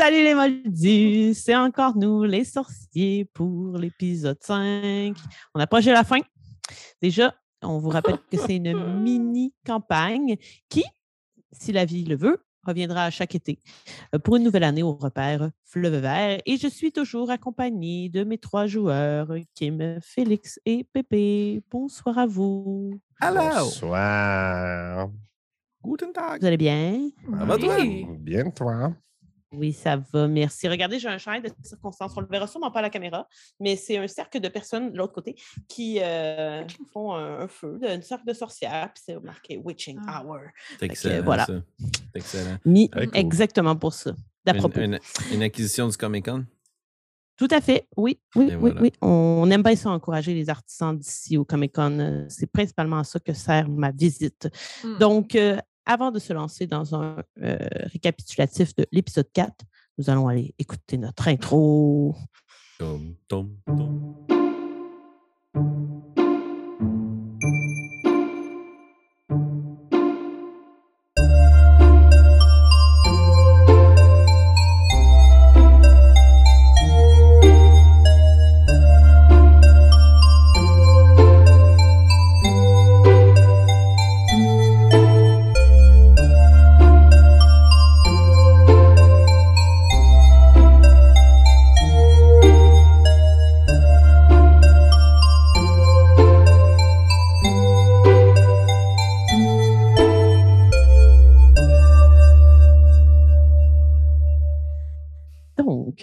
Salut les moldus, c'est encore nous, les sorciers, pour l'épisode 5. On approche de la fin. Déjà, on vous rappelle que c'est une mini-campagne qui, si la vie le veut, reviendra à chaque été euh, pour une nouvelle année au repère Fleuve Vert. Et je suis toujours accompagnée de mes trois joueurs, Kim, Félix et Pépé. Bonsoir à vous. Bonsoir. Guten Tag. Vous allez bien? Ça va, toi? Bien, toi? Oui, ça va, merci. Regardez, j'ai un champ de circonstances. On ne le verra sûrement pas à la caméra, mais c'est un cercle de personnes de l'autre côté qui euh, font un, un feu, un cercle de sorcières, puis c'est marqué Witching Ah. Hour. C'est que, excellent. voilà. ça. Excellent. Mis cool. exactement pour ça. D'à Une, une- une acquisition du Comic Con? Tout à fait, oui, oui, Et oui, voilà. oui. On aime bien ça, encourager les artisans d'ici au Comic Con. Euh, C'est principalement à ça que sert ma visite. Hmm. Donc, euh, avant de se lancer dans un euh, récapitulatif de l'épisode 4, nous allons aller écouter notre intro.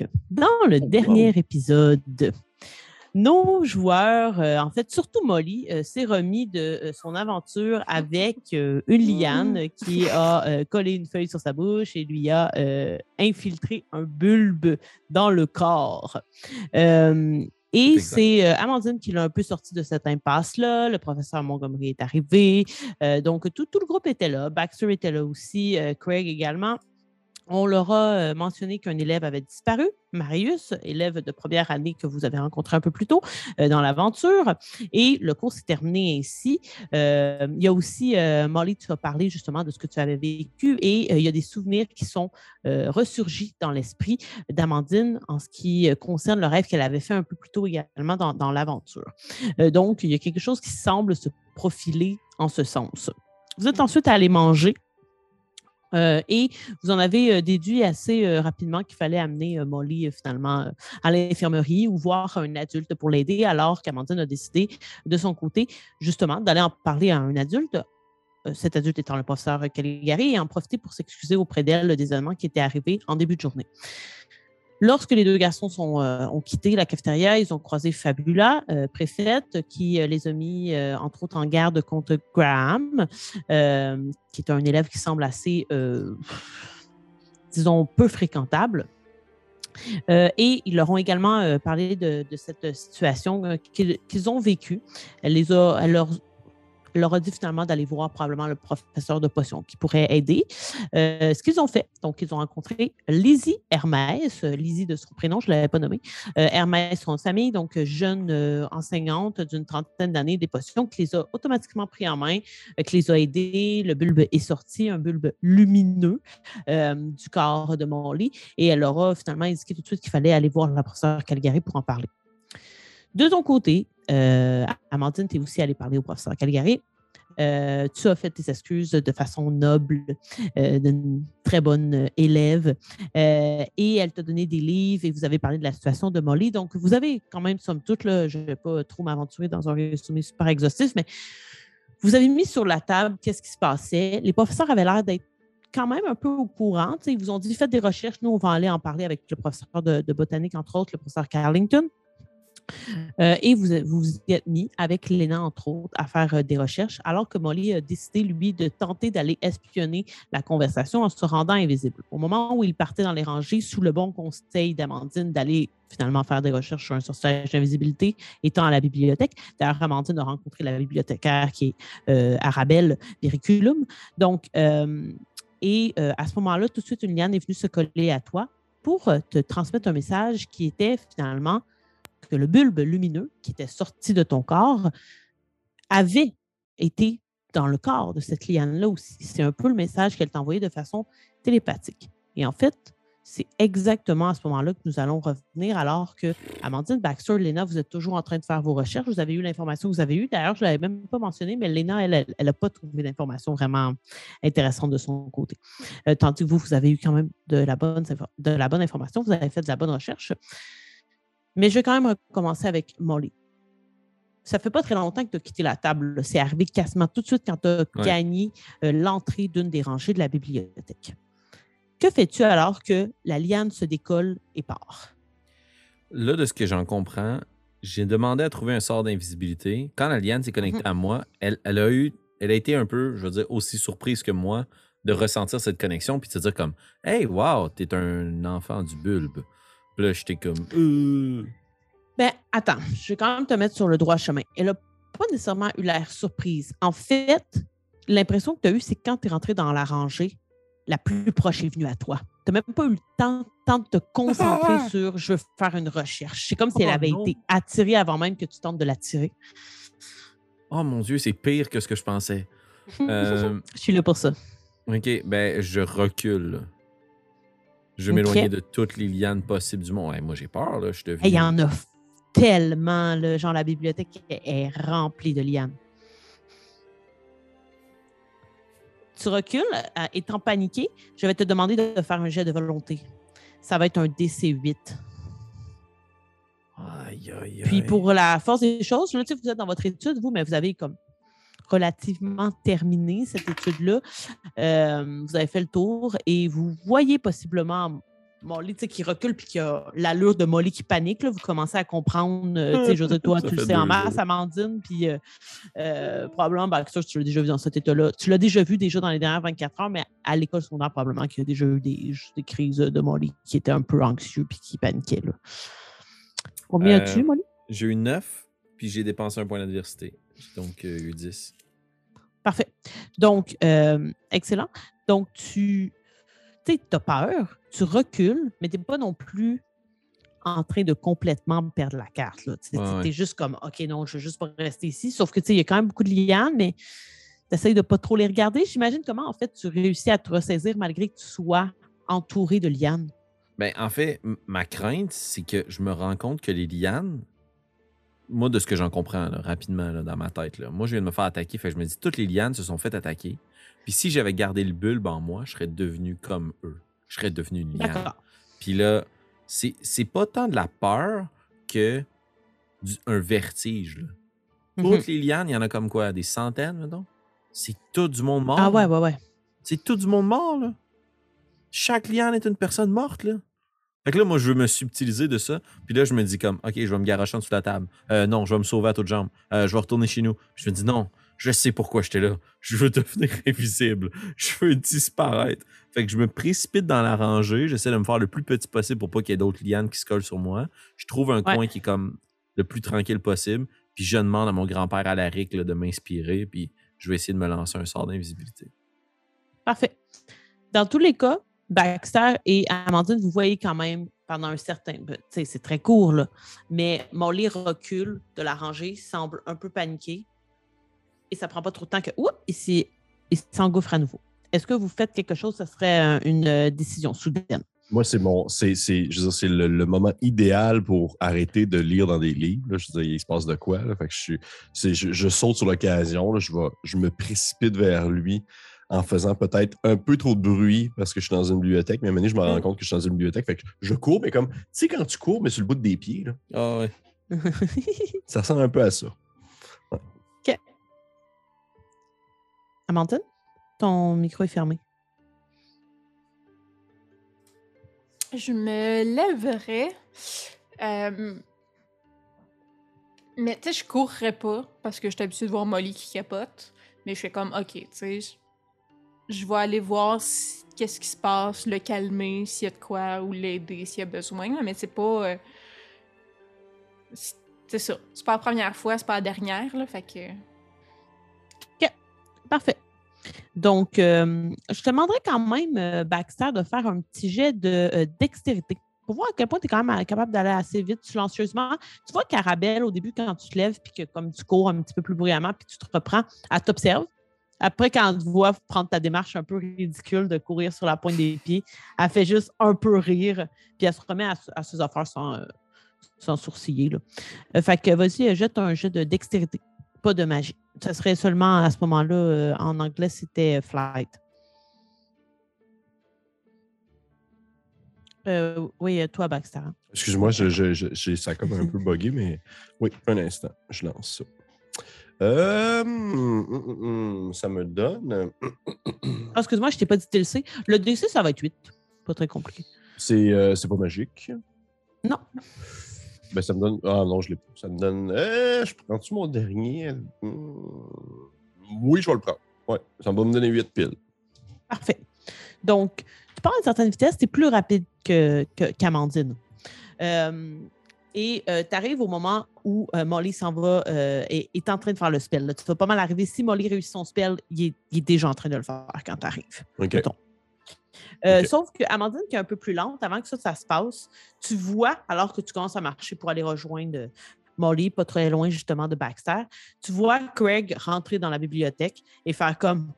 Donc, dans le dernier épisode, nos joueurs, euh, en fait, surtout Molly, euh, s'est remis de euh, son aventure avec une liane qui a collé une feuille sur sa bouche et lui a infiltré un bulbe dans le corps. Et c'est Amandine qui l'a un peu sorti de cette impasse-là. Le professeur Montgomery est arrivé. Donc, tout, tout le groupe était là. Baxter était là aussi, Craig également. On leur a mentionné qu'un élève avait disparu, Marius, élève de première année que vous avez rencontré un peu plus tôt dans l'aventure. Et le cours s'est terminé ainsi. Il y a aussi, Molly, tu as parlé justement de ce que tu avais vécu et il y a des souvenirs qui sont ressurgis dans l'esprit d'Amandine en ce qui concerne le rêve qu'elle avait fait un peu plus tôt également dans, l'aventure. Donc, il y a quelque chose qui semble se profiler en ce sens. Vous êtes ensuite allé manger euh, et vous en avez euh, déduit assez euh, rapidement qu'il fallait amener Molly finalement à l'infirmerie ou voir un adulte pour l'aider, alors qu'Amandine a décidé de son côté justement d'aller en parler à un adulte. Cet adulte étant le professeur Caligari et en profiter pour s'excuser auprès d'elle des événements qui étaient arrivés en début de journée. Lorsque les deux garçons euh, ont quitté la cafétéria, ils ont croisé Fabula, euh, préfète, qui euh, les a mis, entre autres, en garde contre Graham, qui est un élève qui semble assez, disons, peu fréquentable. Et ils leur ont également parlé de, cette situation qu'ils ont vécue. Elle, a, elle leur a dit finalement d'aller voir probablement le professeur de potions qui pourrait aider. Euh, ce qu'ils ont fait, donc ils ont rencontré Lizzie Hermès, euh, Lizzie de son prénom, je ne l'avais pas nommé, euh, Hermès, son famille, donc jeune euh, enseignante d'une trentaine d'années des potions, qui les a automatiquement pris en main, qui les a aidés. Le bulbe est sorti, un bulbe lumineux du corps de Molly, et elle leur a finalement indiqué tout de suite qu'il fallait aller voir la professeure Calgary pour en parler. De ton côté, Amandine, tu es aussi allée parler au professeur Calgary. Euh, tu as fait tes excuses de façon noble, euh, d'une très bonne euh, élève, euh, et elle t'a donné des livres et vous avez parlé de la situation de Molly. Donc, vous avez quand même, somme toute, je ne vais pas trop m'aventurer dans un résumé super exhaustif, mais vous avez mis sur la table qu'est-ce qui se passait. Les professeurs avaient l'air d'être quand même un peu au courant. Ils vous ont dit faites des recherches, nous, on va aller en parler avec le professeur de botanique, entre autres, le professeur Carlington. Euh, et vous vous êtes mis avec Léna, entre autres, à faire euh, des recherches, alors que Molly a décidé, lui, de tenter d'aller espionner la conversation en se rendant invisible. Au moment où il partait dans les rangées, sous le bon conseil d'Amandine d'aller finalement faire des recherches sur un sortilège d'invisibilité, étant à la bibliothèque. D'ailleurs, Amandine a rencontré la bibliothécaire qui est euh, Arabelle Periculum. Donc, euh, et à ce moment-là, tout de suite, une liane est venue se coller à toi pour te transmettre un message qui était finalement que le bulbe lumineux qui était sorti de ton corps avait été dans le corps de cette liane-là aussi. C'est un peu le message qu'elle t'a envoyé de façon télépathique. Et en fait, c'est exactement à ce moment-là que nous allons revenir, alors que Amandine Baxter, Léna, vous êtes toujours en train de faire vos recherches. Vous avez eu l'information que vous avez eue. D'ailleurs, je ne l'avais même pas mentionné, mais Léna, elle n'a pas trouvé d'informations vraiment intéressantes de son côté. Euh, tandis que vous, vous avez eu quand même de la, bonne, de la bonne information, vous avez fait de la bonne recherche. Mais je vais quand même recommencer avec Molly. Ça fait pas très longtemps que tu as quitté la table. C'est arrivé quasiment tout de suite quand tu as gagné euh, l'entrée d'une des rangées de la bibliothèque. Que fais-tu alors que la liane se décolle et part? Là, de ce que j'en comprends, j'ai demandé à trouver un sort d'invisibilité. Quand la liane s'est connectée mhm. à moi, elle, elle, a eu, elle a été un peu, je veux dire, aussi surprise que moi de ressentir cette connexion puis de se dire comme Hey, wow, t'es un enfant du bulbe. Puis là, j'étais comme euh. Ben, attends, je vais quand même te mettre sur le droit chemin. Elle n'a pas nécessairement eu l'air surprise. En fait, l'impression que tu as eue, c'est quand tu es rentré dans la rangée, la plus proche est venue à toi. Tu n'as même pas eu le temps, de te concentrer ah! sur je veux faire une recherche. C'est comme si elle oh avait été attirée avant même que tu tentes de l'attirer. Oh mon Dieu, c'est pire que ce que je pensais. Euh, je suis là pour ça. OK, ben je recule. Je vais m'éloigner de toutes les lianes possibles du monde. moi, j'ai peur, là. Je Il y en a tellement, là. Genre, la bibliothèque est remplie de lianes. tu recules, euh, étant paniqué, je vais te demander de faire un jet de volonté. Ça va être un DC8. Aïe, aïe, Puis pour la force des choses, je sais que vous êtes dans votre étude, vous, mais vous avez comme relativement terminé cette étude-là. Euh, vous avez fait le tour et vous voyez possiblement Molly qui recule puis qui a l'allure de Molly qui panique, là, vous commencez à comprendre. Euh, je veux toi, tu le sais en masse, Amandine, puis euh, euh, probablement, ben, ça, tu l'as déjà vu dans cet état-là. Tu l'as déjà vu déjà dans les dernières 24 heures, mais à l'école secondaire, probablement qu'il y a déjà eu des, des, crises de Molly qui était un peu anxieux puis qui paniquait. Là. Combien as-tu, Molly? J'ai eu 9, puis j'ai dépensé un point d'adversité. Donc, eu 10. Parfait. Donc, excellent. Donc, tu tu as peur, tu recules, mais tu n'es pas non plus en train de complètement perdre la carte. Tu es, juste comme, OK, non, je veux juste pas rester ici. Sauf que il y a quand même beaucoup de lianes, mais tu essayes de pas trop les regarder. J'imagine comment, en fait, tu réussis à te ressaisir malgré que tu sois entouré de lianes? Ben, en fait, ma crainte, c'est que je me rends compte que les lianes, moi, de ce que j'en comprends rapidement dans ma tête, là, moi, je viens de me faire attaquer. Fait je me dis, toutes les lianes se sont faites attaquer. Puis si j'avais gardé le bulbe en moi, je serais devenu comme eux. Je serais devenu une liane. Puis là, c'est pas tant de la peur que un vertige. Là. Mhm. Toutes les lianes, il y en a comme quoi? Des centaines, maintenant? C'est tout du monde mort. Ah ouais, ouais, ouais. C'est tout du monde mort, là. Chaque liane est une personne morte, là. Fait que là, moi, je veux me subtiliser de ça. Puis là, je me dis comme, OK, je vais me garocher en dessous de la table. Euh, non, je vais me sauver à toutes jambes. Euh, je vais retourner chez nous. Je me dis, non, je sais pourquoi j'étais là. Je veux devenir invisible. Je veux disparaître. Fait que je me précipite dans la rangée. J'essaie de me faire le plus petit possible pour pas qu'il y ait d'autres lianes qui se collent sur moi. Je trouve un coin qui est comme le plus tranquille possible. Puis je demande à mon grand-père Alaric de m'inspirer. Puis je vais essayer de me lancer un sort d'invisibilité. Parfait. Dans tous les cas, Baxter et Amandine, vous voyez quand même pendant un certain. Ben, c'est très court, là. Mais Molly recule de la rangée, semble un peu paniqué et ça prend pas trop de temps que, oups, il s'engouffre à nouveau. Est-ce que vous faites quelque chose, ce serait une euh, décision soudaine? Moi, c'est mon, c'est, c'est, c'est le, moment idéal pour arrêter de lire dans des livres. Je veux dire, il se passe de quoi? Fait je, je, saute sur l'occasion. Je, je me précipite vers lui en faisant peut-être un peu trop de bruit parce que je suis dans une bibliothèque. Mais à un moment donné, je me rends compte que je suis dans une bibliothèque. Fait que je cours, mais comme, tu sais, quand tu cours, mais sur le bout des pieds. Là, ah ouais. ça ressemble un peu à ça. Amandine, ton micro est fermé. Je me lèverais. Euh, mais tu sais, je courrais pas parce que je suis habituée de voir Molly qui capote. Mais je fais comme, ok, tu sais, je vais aller voir qu'est-ce qui se passe, le calmer s'il y a de quoi ou l'aider s'il y a besoin. Mais c'est pas. Euh, c'est ça. C'est pas la première fois, c'est pas la dernière, là. Fait que. Parfait. Donc, euh, je te demanderais quand même, euh, Baxter, de faire un petit jet de dextérité pour voir à quel point tu es quand même capable d'aller assez vite, silencieusement. Tu vois Carabelle, au début, quand tu te lèves, puis que comme tu cours un petit peu plus bruyamment, puis tu te reprends, elle t'observe. Après, quand elle te voit prendre ta démarche un peu ridicule de courir sur la pointe des pieds, elle fait juste un peu rire, puis elle se remet à, à ses affaires sans, euh, sourciller. Là. Euh, fait que vas-y, euh, jette un jet de dextérité, pas de magie. Ça serait seulement à ce moment-là, en anglais, c'était flight. Oui, toi, Baxter. Excuse-moi, je, ça comme un peu bugué, mais oui, un instant, je lance ça. Euh, hum, hum, hum, ça me donne. Ah, excuse-moi, je t'ai pas dit TLC. Le DC, ça va être 8. Pas très compliqué. C'est euh, c'est pas magique. Non. Ben, ça me donne. Ah non, je l'ai pas. Ça me donne. Euh, je prends-tu mon dernier? Oui, je vais le prendre. Ouais, ça va me donner 8 piles. Parfait. Donc, tu pars à une certaine vitesse, tu es plus rapide que, que- qu'Amandine. Euh, et tu arrives au moment où euh, Molly s'en va euh, et est en train de faire le spell. là. Tu vas pas mal arriver. Si Molly réussit son spell, il est, il est déjà en train de le faire quand tu arrives. OK. Mettons. Euh, Ok. Sauf que Amandine, qui est un peu plus lente, avant que ça, ça se passe, tu vois, alors que tu commences à marcher pour aller rejoindre euh, Molly, pas très loin justement de Baxter, tu vois Craig rentrer dans la bibliothèque et faire comme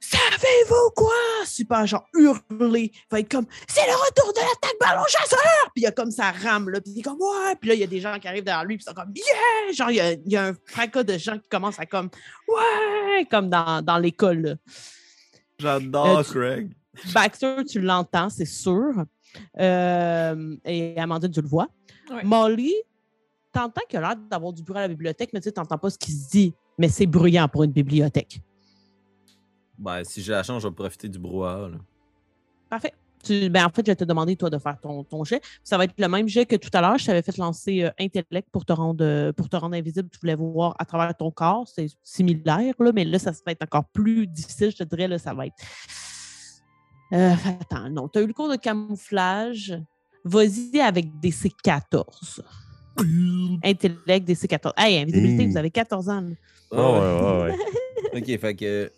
Savez-vous quoi? Super, genre hurler. Il va être comme C'est le retour de l'attaque ballon chasseur! Puis il y a comme ça rame, là. Puis il est comme Ouais! Puis là, il y a des gens qui arrivent derrière lui, puis ils sont comme Yeah! Genre, il y a, il y a un fracas de gens qui commencent à comme Ouais! Comme dans, dans l'école, là. J'adore Euh, Craig. Baxter, tu l'entends, c'est sûr. Euh, et Amandine, tu le vois. Ouais. Molly, t'entends qu'il a l'air d'avoir du bruit à la bibliothèque, mais tu sais, t'entends pas ce qui se dit. Mais c'est bruyant pour une bibliothèque. Ben, si j'ai la chance, je vais profiter du brouhaha. là. Parfait. Tu- ben, en fait, je vais te demander, toi, de faire ton, ton jet. Ça va être le même jet que tout à l'heure. Je t'avais fait lancer euh, intellect pour te, rendre, euh, pour te rendre invisible. Tu voulais voir à travers ton corps. C'est similaire, là, mais là, ça va être encore plus difficile. Je te dirais, là, ça va être. Euh, attends, non. Tu as eu le cours de camouflage. Vas-y avec des C14. Intellect, des C14. Hey, invisibilité, Mmh. vous avez 14 ans. Ah ouais, ouais, ouais. Ok, fait que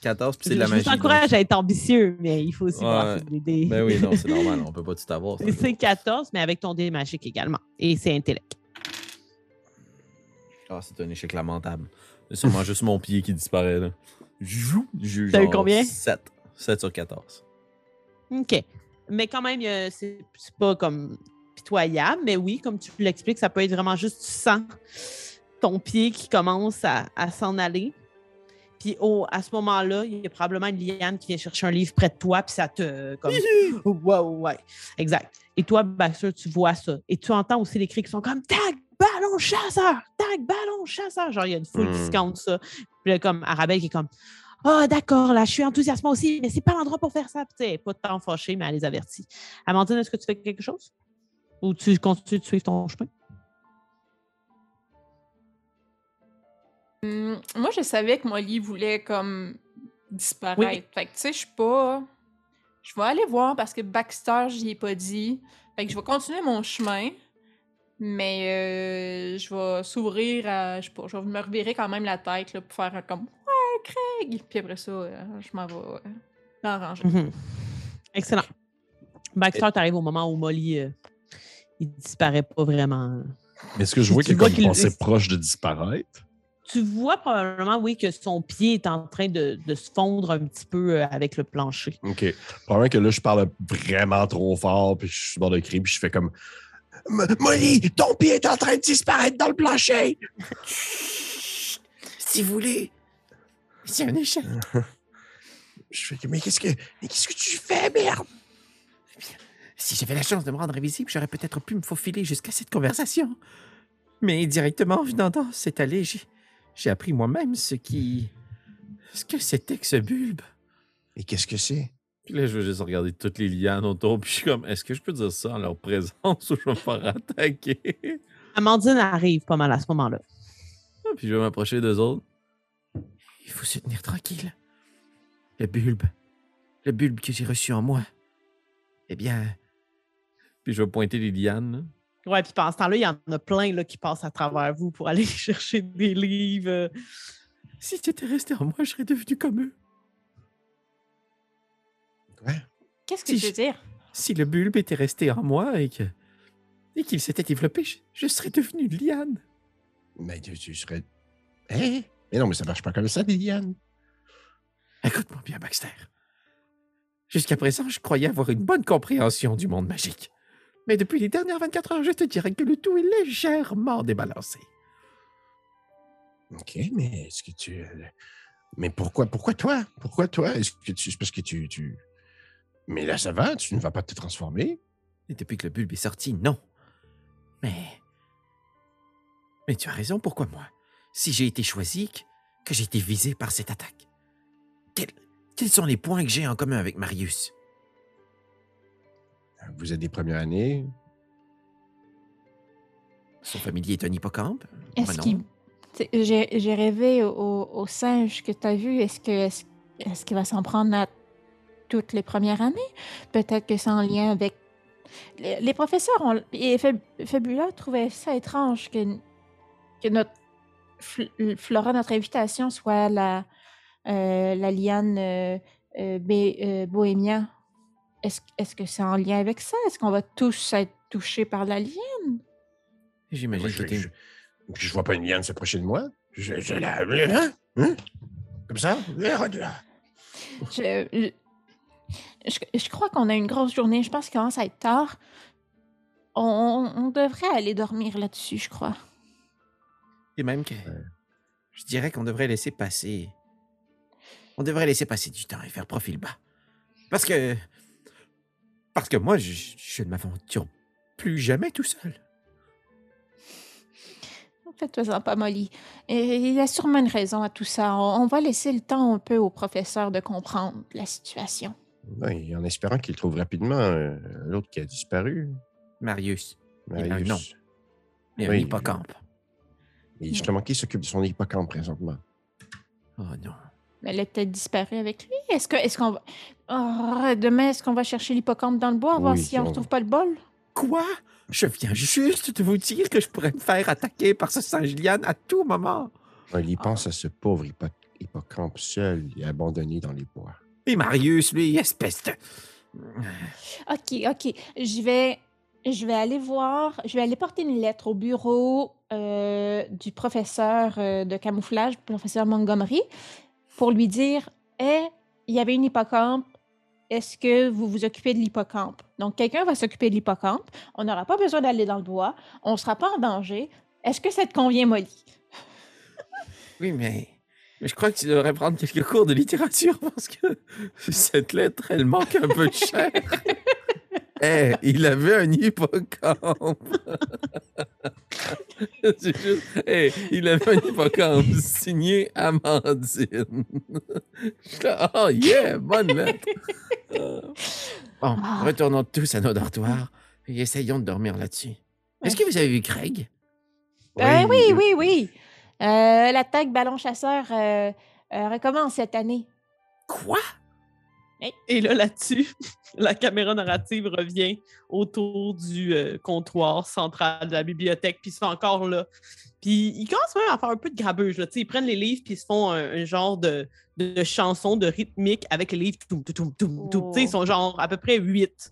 14, puis c'est de Je la magie. encourage donc- à être ambitieux, mais il faut aussi Ouais. voir des, des- Ben oui, non, c'est normal, on peut pas tout avoir. ça. des C14, mais avec ton dé magique également. Et c'est intellect. Ah, c'est un échec lamentable. C'est sûrement juste mon pied qui disparaît, là. Jou, j'ai T'as eu combien? 7. 7 sur 14. OK. Mais quand même, c'est c'est pas comme pitoyable, mais oui, comme tu l'expliques, ça peut être vraiment juste tu sens ton pied qui commence à, à s'en aller. Puis au- à ce moment-là, il y a probablement une liane qui vient chercher un livre près de toi, puis ça te. Comme... ouais, ouais. Exact. Et toi, Baxter, tu vois ça. Et tu entends aussi les cris qui sont comme Tag, ballon chasseur! Tag, ballon chasseur! Genre, il y a une foule qui Hmm. se compte ça. Puis là, comme Arabelle qui est comme Ah, d'accord, là, je suis enthousiasmée aussi, mais c'est pas l'endroit pour faire ça. Puis, tu sais, pas de temps fâché, mais elle les avertit. Amandine, est-ce que tu fais quelque chose? Ou tu continues de suivre ton chemin? Hum, moi, je savais que Molly voulait comme disparaître. Fait que, tu sais, je suis pas. Je vais aller voir parce que Baxter, j'y ai pas dit. Fait que je vais continuer mon chemin. Mais euh, je vais s'ouvrir à. Je sais pas, je vais me revirer quand même la tête là, pour faire un comme Ouais, Craig! Puis après ça, euh, je m'en vais euh. Mhm. Excellent. Baxter, tu arrives au moment où Molly, euh, il disparaît pas vraiment. Est-ce que je Tu vois qu'il est comme proche de disparaître? Tu vois probablement, oui, que son pied est en train de, de se fondre un petit peu euh, avec le plancher. OK. Probablement que là, je parle vraiment trop fort, puis je suis sur le crier, puis je fais comme Molly, ton pied est en train de disparaître dans le plancher! Si vous voulez. C'est un échec. Je fais mais qu'est-ce que, mais qu'est-ce que tu fais, merde? Si j'avais la chance de me rendre invisible, j'aurais peut-être pu me faufiler jusqu'à cette conversation. Mais directement en venant dans cette allée, j'ai, j'ai appris moi-même ce qui. ce que c'était que ce bulbe. Mais qu'est-ce que c'est? Puis là, je veux juste regarder toutes les lianes autour, puis je suis comme, est-ce que je peux dire ça en leur présence ou je vais me faire attaquer? Amandine arrive pas mal à ce moment-là. puis je vais m'approcher d'eux autres. Il faut se tenir tranquille. Le bulbe. Le bulbe que j'ai reçu en moi. Eh bien. Puis je vais pointer les lianes. là. Ouais, puis pendant ce temps-là, il y en a plein là, qui passent à travers vous pour aller chercher des livres. Si tu étais resté en moi, je serais devenu comme eux. Ouais. Qu'est-ce que Si tu veux je- dire? Si le bulbe était resté en moi et que. et qu'il s'était développé, je, je serais devenu liane. Mais tu, tu serais. Hein? Mais non, mais ça marche pas comme ça, Liliane. Écoute-moi bien, Baxter. Jusqu'à présent, je croyais avoir une bonne compréhension du monde magique. Mais depuis les dernières 24 heures, je te dirais que le tout est légèrement débalancé. OK, mais est-ce que tu. euh, Mais pourquoi, pourquoi toi? Pourquoi toi? Est-ce que tu. C'est parce que tu, tu. Mais là, ça va, tu ne vas pas te transformer. Et depuis que le bulbe est sorti, non. Mais. Mais tu as raison, pourquoi moi? Si j'ai été choisi, que- que j'ai été visé par cette attaque. Quels, quels sont les points que j'ai en commun avec Marius? Vous êtes des premières années. Son familier est un hippocampe? Est-ce non. qu'il. J'ai j'ai rêvé au, singe que tu as vu. Est-ce que est-ce est-ce qu'il va s'en prendre à toutes les premières années? Peut-être que c'est en lien avec. Les, les professeurs ont, et Fab- Fabula trouvaient ça étrange que, que notre Fl- Flora, notre invitation, soit la, euh, la liane euh, euh, bé- euh, bohémien. Est-ce est-ce que c'est en lien avec ça? Est-ce qu'on va tous être touchés par la liane? J'imagine je, que t'es- je, je vois pas une liane s'approcher de moi. Je, je la. Hein? Hein? Comme ça? Je, je, je- je crois qu'on a une grosse journée. Je pense qu'il commence à être tard. On, on devrait aller dormir là-dessus, je crois. Et même que. Je dirais qu'on devrait laisser passer. On devrait laisser passer du temps et faire profil bas. Parce que. Parce que moi, je, je ne m'aventure plus jamais tout seul. Faites-toi pas, Molly. Et il y a sûrement une raison à tout ça. On, on va laisser le temps un peu au professeur de comprendre la situation. Oui, en espérant qu'il trouve rapidement euh, l'autre qui a disparu. Marius. Il a un Marius. nom. Et un Oui, hippocampe. Et justement, qui s'occupe de son hippocampe présentement? Oh non. Mais elle est peut-être disparue avec lui. Est-ce que est-ce qu'on va. Oh, demain, est-ce qu'on va chercher l'hippocampe dans le bois, voir Oui, si on on- retrouve pas le bol? Quoi? Je viens juste de vous dire que je pourrais me faire attaquer par ce singe liane à tout moment. Il y pense à ce pauvre hippo- hippocampe seul et abandonné dans les bois. Et Marius, lui, espèce de. OK, OK. Je vais, je vais aller voir, je vais aller porter une lettre au bureau euh, du professeur euh, de camouflage, professeur Montgomery, pour lui dire Eh, il y avait une hippocampe. Est-ce que vous vous occupez de l'hippocampe? Donc, quelqu'un va s'occuper de l'hippocampe. On n'aura pas besoin d'aller dans le bois. On ne sera pas en danger. Est-ce que ça te convient, Molly? Oui, mais. Mais je crois que tu devrais prendre quelques cours de littérature parce que cette lettre, elle manque un peu de chair. Eh, il avait un hippocampe. C'est juste. Eh, il avait un hippocampe signé Amandine. Oh yeah, bonne lettre. Bon, Ah. retournons tous à nos dortoirs et essayons de dormir là-dessus. Est-ce que vous avez vu Craig? Euh, oui, oui, oui. Euh, L'attaque ballon chasseur euh, euh, recommence cette année. Quoi? Et là, là-dessus, la caméra narrative revient autour du euh, comptoir central de la bibliothèque, puis ils sont encore là. Puis ils commencent même à faire un peu de grabuge. Là. Ils prennent les livres, puis ils se font un, genre de, de chanson, de rythmique avec les livres. Tu sais, Ils sont genre à peu près huit.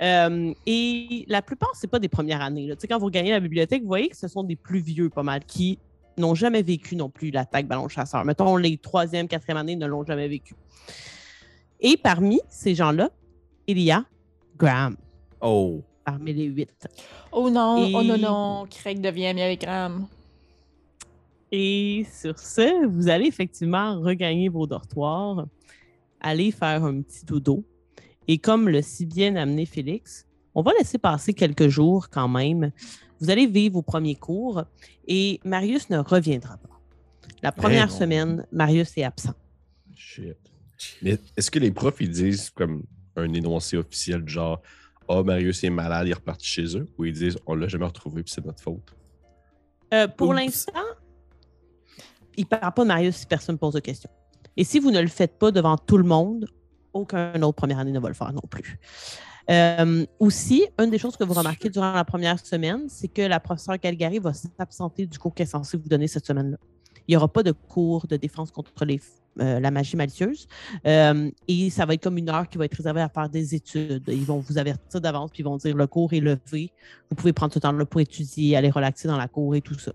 Euh, et la plupart, c'est pas des premières années. Là. Quand vous regagnez la bibliothèque, vous voyez que ce sont des plus vieux, pas mal, qui n'ont jamais vécu non plus l'attaque ballon chasseur. Mettons, les troisième, quatrième années ne l'ont jamais vécu. Et parmi ces gens-là, il y a Graham, Oh. parmi les huit. Oh non, oh non, non, Craig devient ami avec Graham. Et sur ce, vous allez effectivement regagner vos dortoirs, aller faire un petit dodo. Et comme le si bien amené Félix, on va laisser passer quelques jours quand même. Vous allez vivre vos premiers cours et Marius ne reviendra pas. La première non. semaine, Marius est absent. Shit. Mais est-ce que les profs, ils disent comme un énoncé officiel du genre Ah, Marius est malade, il est reparti chez eux ou ils disent On l'a jamais retrouvé puis c'est notre faute Euh, pour l'instant, il ne parle pas de Marius si personne ne pose de questions. Et si vous ne le faites pas devant tout le monde, aucun autre première année ne va le faire non plus. Euh, aussi, une des choses que vous remarquez durant la première semaine, c'est que la professeure Calgary va s'absenter du cours qu'elle est censée vous donner cette semaine-là. Il n'y aura pas de cours de défense contre les, euh, la magie malicieuse. Euh, et ça va être comme une heure qui va être réservée à faire des études. Ils vont vous avertir d'avance, puis ils vont dire le cours est levé. Vous pouvez prendre ce temps-là pour étudier, aller relaxer dans la cour et tout ça.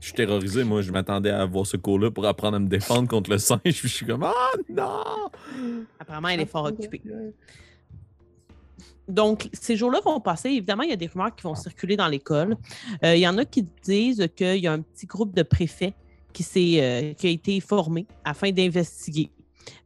Je suis terrorisé, moi. Je m'attendais à avoir ce cours-là pour apprendre à me défendre contre le singe. Puis je suis comme, ah non! Apparemment, elle est fort occupée. Donc, ces jours-là vont passer. Évidemment, il y a des rumeurs qui vont circuler dans l'école. Euh, il y en a qui disent qu'il y a un petit groupe de préfets qui, euh, qui a été formé afin d'investiguer.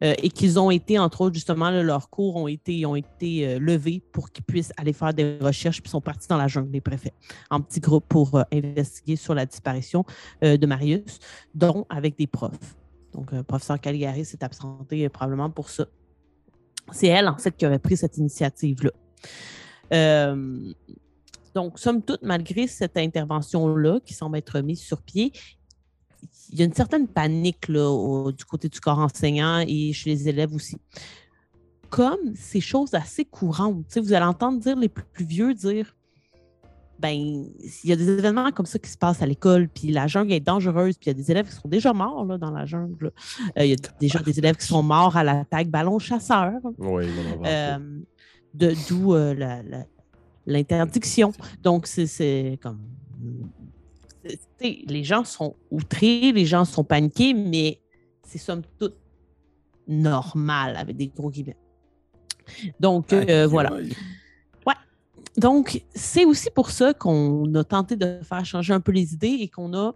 euh, et qu'ils ont été, entre autres, justement, leurs cours ont été, ont été euh, levés pour qu'ils puissent aller faire des recherches, puis sont partis dans la jungle, les préfets, en petit groupe pour investiguer sur la disparition de Marius, dont avec des profs. Donc, le professeur Caligari s'est absenté probablement pour ça. C'est elle, en fait, qui aurait pris cette initiative-là. Donc, somme toute, malgré cette intervention-là qui semble être mise sur pied, il y a une certaine panique là, au- du côté du corps enseignant et chez les élèves aussi. Comme ces choses assez courantes, sais, vous allez entendre dire les plus, plus vieux dire ben, il y a des événements comme ça qui se passent à l'école, puis la jungle est dangereuse, puis il y a des élèves qui sont déjà morts là, dans la jungle. Euh, il y a déjà des élèves qui sont morts à l'attaque ballon chasseur. Oui, Euh, D'où euh, l'interdiction. Donc, c'est- c'est comme. Les gens sont outrés, les gens sont paniqués, mais c'est somme toute normal avec des gros guillemets. Donc, euh, voilà. Donc, c'est aussi pour ça qu'on a tenté de faire changer un peu les idées et qu'on a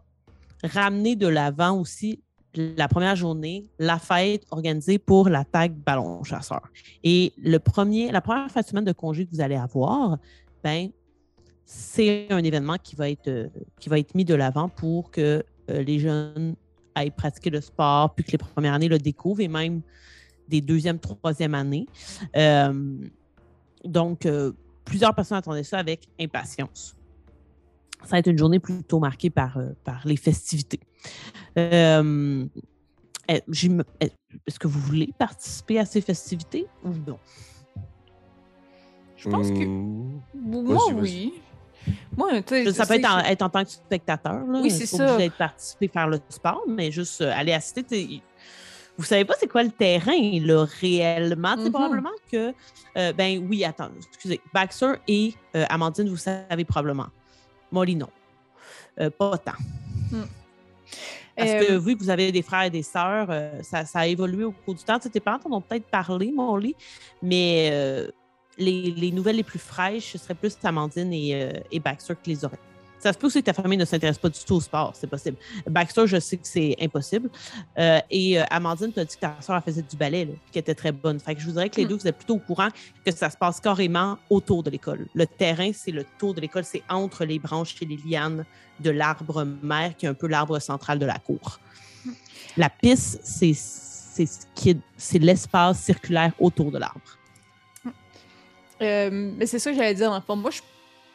ramené de l'avant aussi la première journée, la fête organisée pour l'attaque ballon chasseur. Et le premier, la première fin de semaine de congé que vous allez avoir, ben, c'est un événement qui va être, euh, qui va être mis de l'avant pour que euh, les jeunes aillent pratiquer le sport, puis que les premières années le découvrent et même des deuxième, troisième années. Euh, donc, euh, plusieurs personnes attendaient ça avec impatience. Ça va être une journée plutôt marquée par, euh, par les festivités. Est-ce que vous voulez participer à ces festivités ou non? Je pense que. Hmm, Moi, oui. Moi. Ça peut être en, être en tant que spectateur. Là. Oui, c'est ça. d'être participer, faire le sport, mais juste euh, aller assister. Vous savez pas c'est quoi le terrain, là, réellement? Sais, Mhm. Probablement que. euh, ben oui, attends, excusez. Baxter et euh, Amandine, vous savez probablement. Molly, non. Pas tant. Parce que vu que vous avez des frères et des sœurs, ça, ça a évolué au cours du temps. Tes parents t'en ont peut-être parlé, Molly, mais les, les nouvelles les plus fraîches, ce serait plus Amandine et, euh, et Baxter qui les auraient. Ça se peut aussi que ta famille ne s'intéresse pas du tout au sport, c'est possible. Baxter, je sais que c'est impossible. Euh, et euh, Amandine, tu as dit que ta soeur faisait du ballet, là, puis qu'elle était très bonne. Fait que je voudrais que les Mm. deux, vous êtes plutôt au courant que ça se passe carrément autour de l'école. Le terrain, c'est le tour de l'école, c'est entre les branches et les lianes de l'arbre mère, qui est un peu l'arbre central de la cour. La piste, c'est c'est ce qui est- c'est l'espace circulaire autour de l'arbre. Euh, mais c'est ça que j'allais dire. Dans le fond, moi, je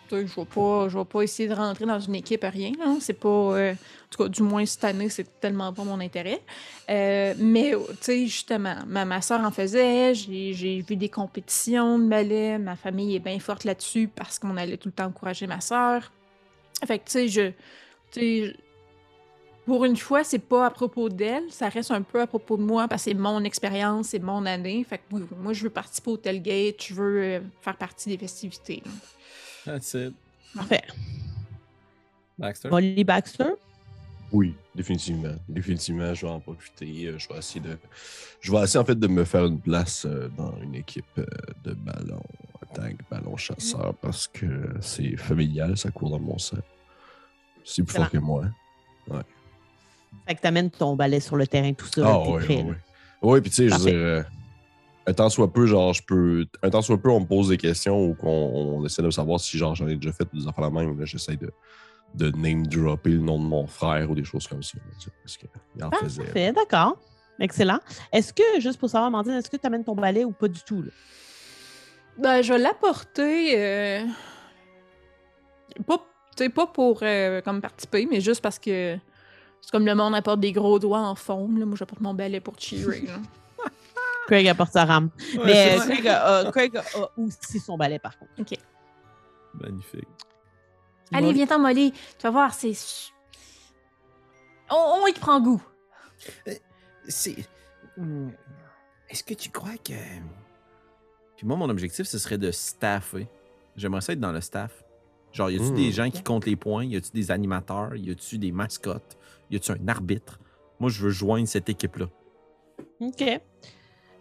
je vais pas, je vais pas essayer de rentrer dans une équipe, rien. là. C'est pas. euh, en tout cas, du moins cette année, c'est tellement pas mon intérêt. Euh, mais, tu sais, justement, ma, ma soeur en faisait. J'ai vu des compétitions de ballet. Ma famille est bien forte là-dessus parce qu'on allait tout le temps encourager ma soeur. Fait que, tu sais, je- pour une fois, c'est pas à propos d'elle, ça reste un peu à propos de moi parce que c'est mon expérience, c'est mon année. Fait que oui, moi, je veux participer au tailgate, je veux euh, faire partie des festivités. That's it. Parfait. Baxter? Molly Baxter? Oui, définitivement. Définitivement, je vais en profiter. Euh, Je vais essayer de. Je vais essayer en fait de me faire une place euh, dans une équipe euh, de ballon attaque, ballon chasseur parce que c'est familial, ça court dans mon sang. C'est plus fort que moi. Fait que t'amènes ton balai sur le terrain, tout ça. Ah oui, prêt, oui, oui. Puis tu sais, je veux dire, euh, un temps soit peu, genre, je peux. Un temps soit peu, on me pose des questions ou qu'on on essaie de savoir si, genre, j'en ai déjà fait ou des affaires la même. Là, j'essaie de, de name dropper le nom de mon frère ou des choses comme ça. parce qu'il en Ah, faisait. parfait, d'accord. Excellent. Est-ce que, juste pour savoir, Amandine, est-ce que tu amènes ton balai ou pas du tout? là? Ben, je vais l'apporter. euh, Pas, tu sais, pas pour euh, comme participer, mais juste parce que c'est comme le monde apporte des gros doigts en forme. Là. Moi, j'apporte mon balai pour cheerer. Craig apporte sa rame. Ouais, Mais euh. Craig, a, a- Craig a aussi son balai, par contre. Magnifique. Allez, viens-t'en, Molly. Tu vas voir, c'est. On, on y prend goût. C'est. Hmm, Est-ce que tu crois que. Puis moi, mon objectif, ce serait de staffer. J'aimerais ça être dans le staff. Genre, y a-tu Hmm. des gens qui comptent les points? Y a-tu des animateurs? Y a-tu des mascottes? Y a-tu un arbitre? Moi, je veux joindre cette équipe-là. OK.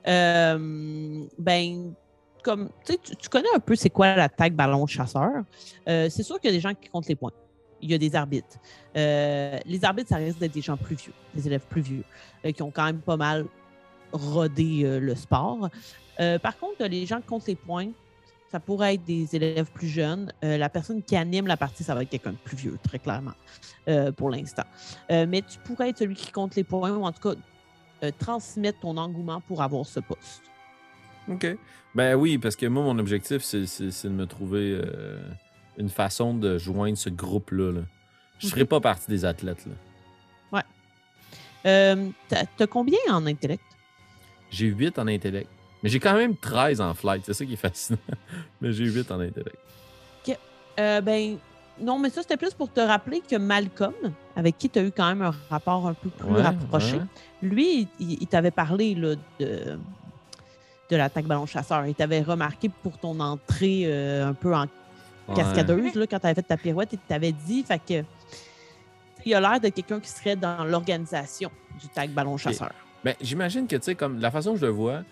Euh, ben, comme tu, tu connais un peu c'est quoi la tag ballon chasseur? Euh, c'est sûr qu'il y a des gens qui comptent les points. Il y a des arbitres. Euh, les arbitres, ça risque d'être des gens plus vieux, des élèves plus vieux, qui ont quand même pas mal rodé le sport. Par contre, les gens qui comptent les points, ça pourrait être des élèves plus jeunes. Euh, la personne qui anime la partie, ça va être quelqu'un de plus vieux, très clairement, euh, pour l'instant. Euh, mais tu pourrais être celui qui compte les points, ou en tout cas, transmettre ton engouement pour avoir ce poste. OK. Ben oui, parce que moi, mon objectif, c'est de me trouver une façon de joindre ce groupe-là. là. Je ne ferai pas partie des athlètes. là. T'as, t'as combien en intellect? J'ai 8 en intellect. Mais j'ai quand même 13 en flight. C'est ça qui est fascinant. mais j'ai 8 en intellect. Euh, ben, non, mais ça, c'était plus pour te rappeler que Malcolm, avec qui tu as eu quand même un rapport un peu plus Ouais, rapproché, ouais. lui, il, il t'avait parlé là, de, de l'attaque ballon chasseur. Il t'avait remarqué pour ton entrée euh, un peu en cascadeuse, là, quand tu avais fait ta pirouette, il t'avait dit, fait que il a l'air de quelqu'un qui serait dans l'organisation du tag ballon chasseur. Ben, j'imagine que, tu sais, comme la façon que je le vois,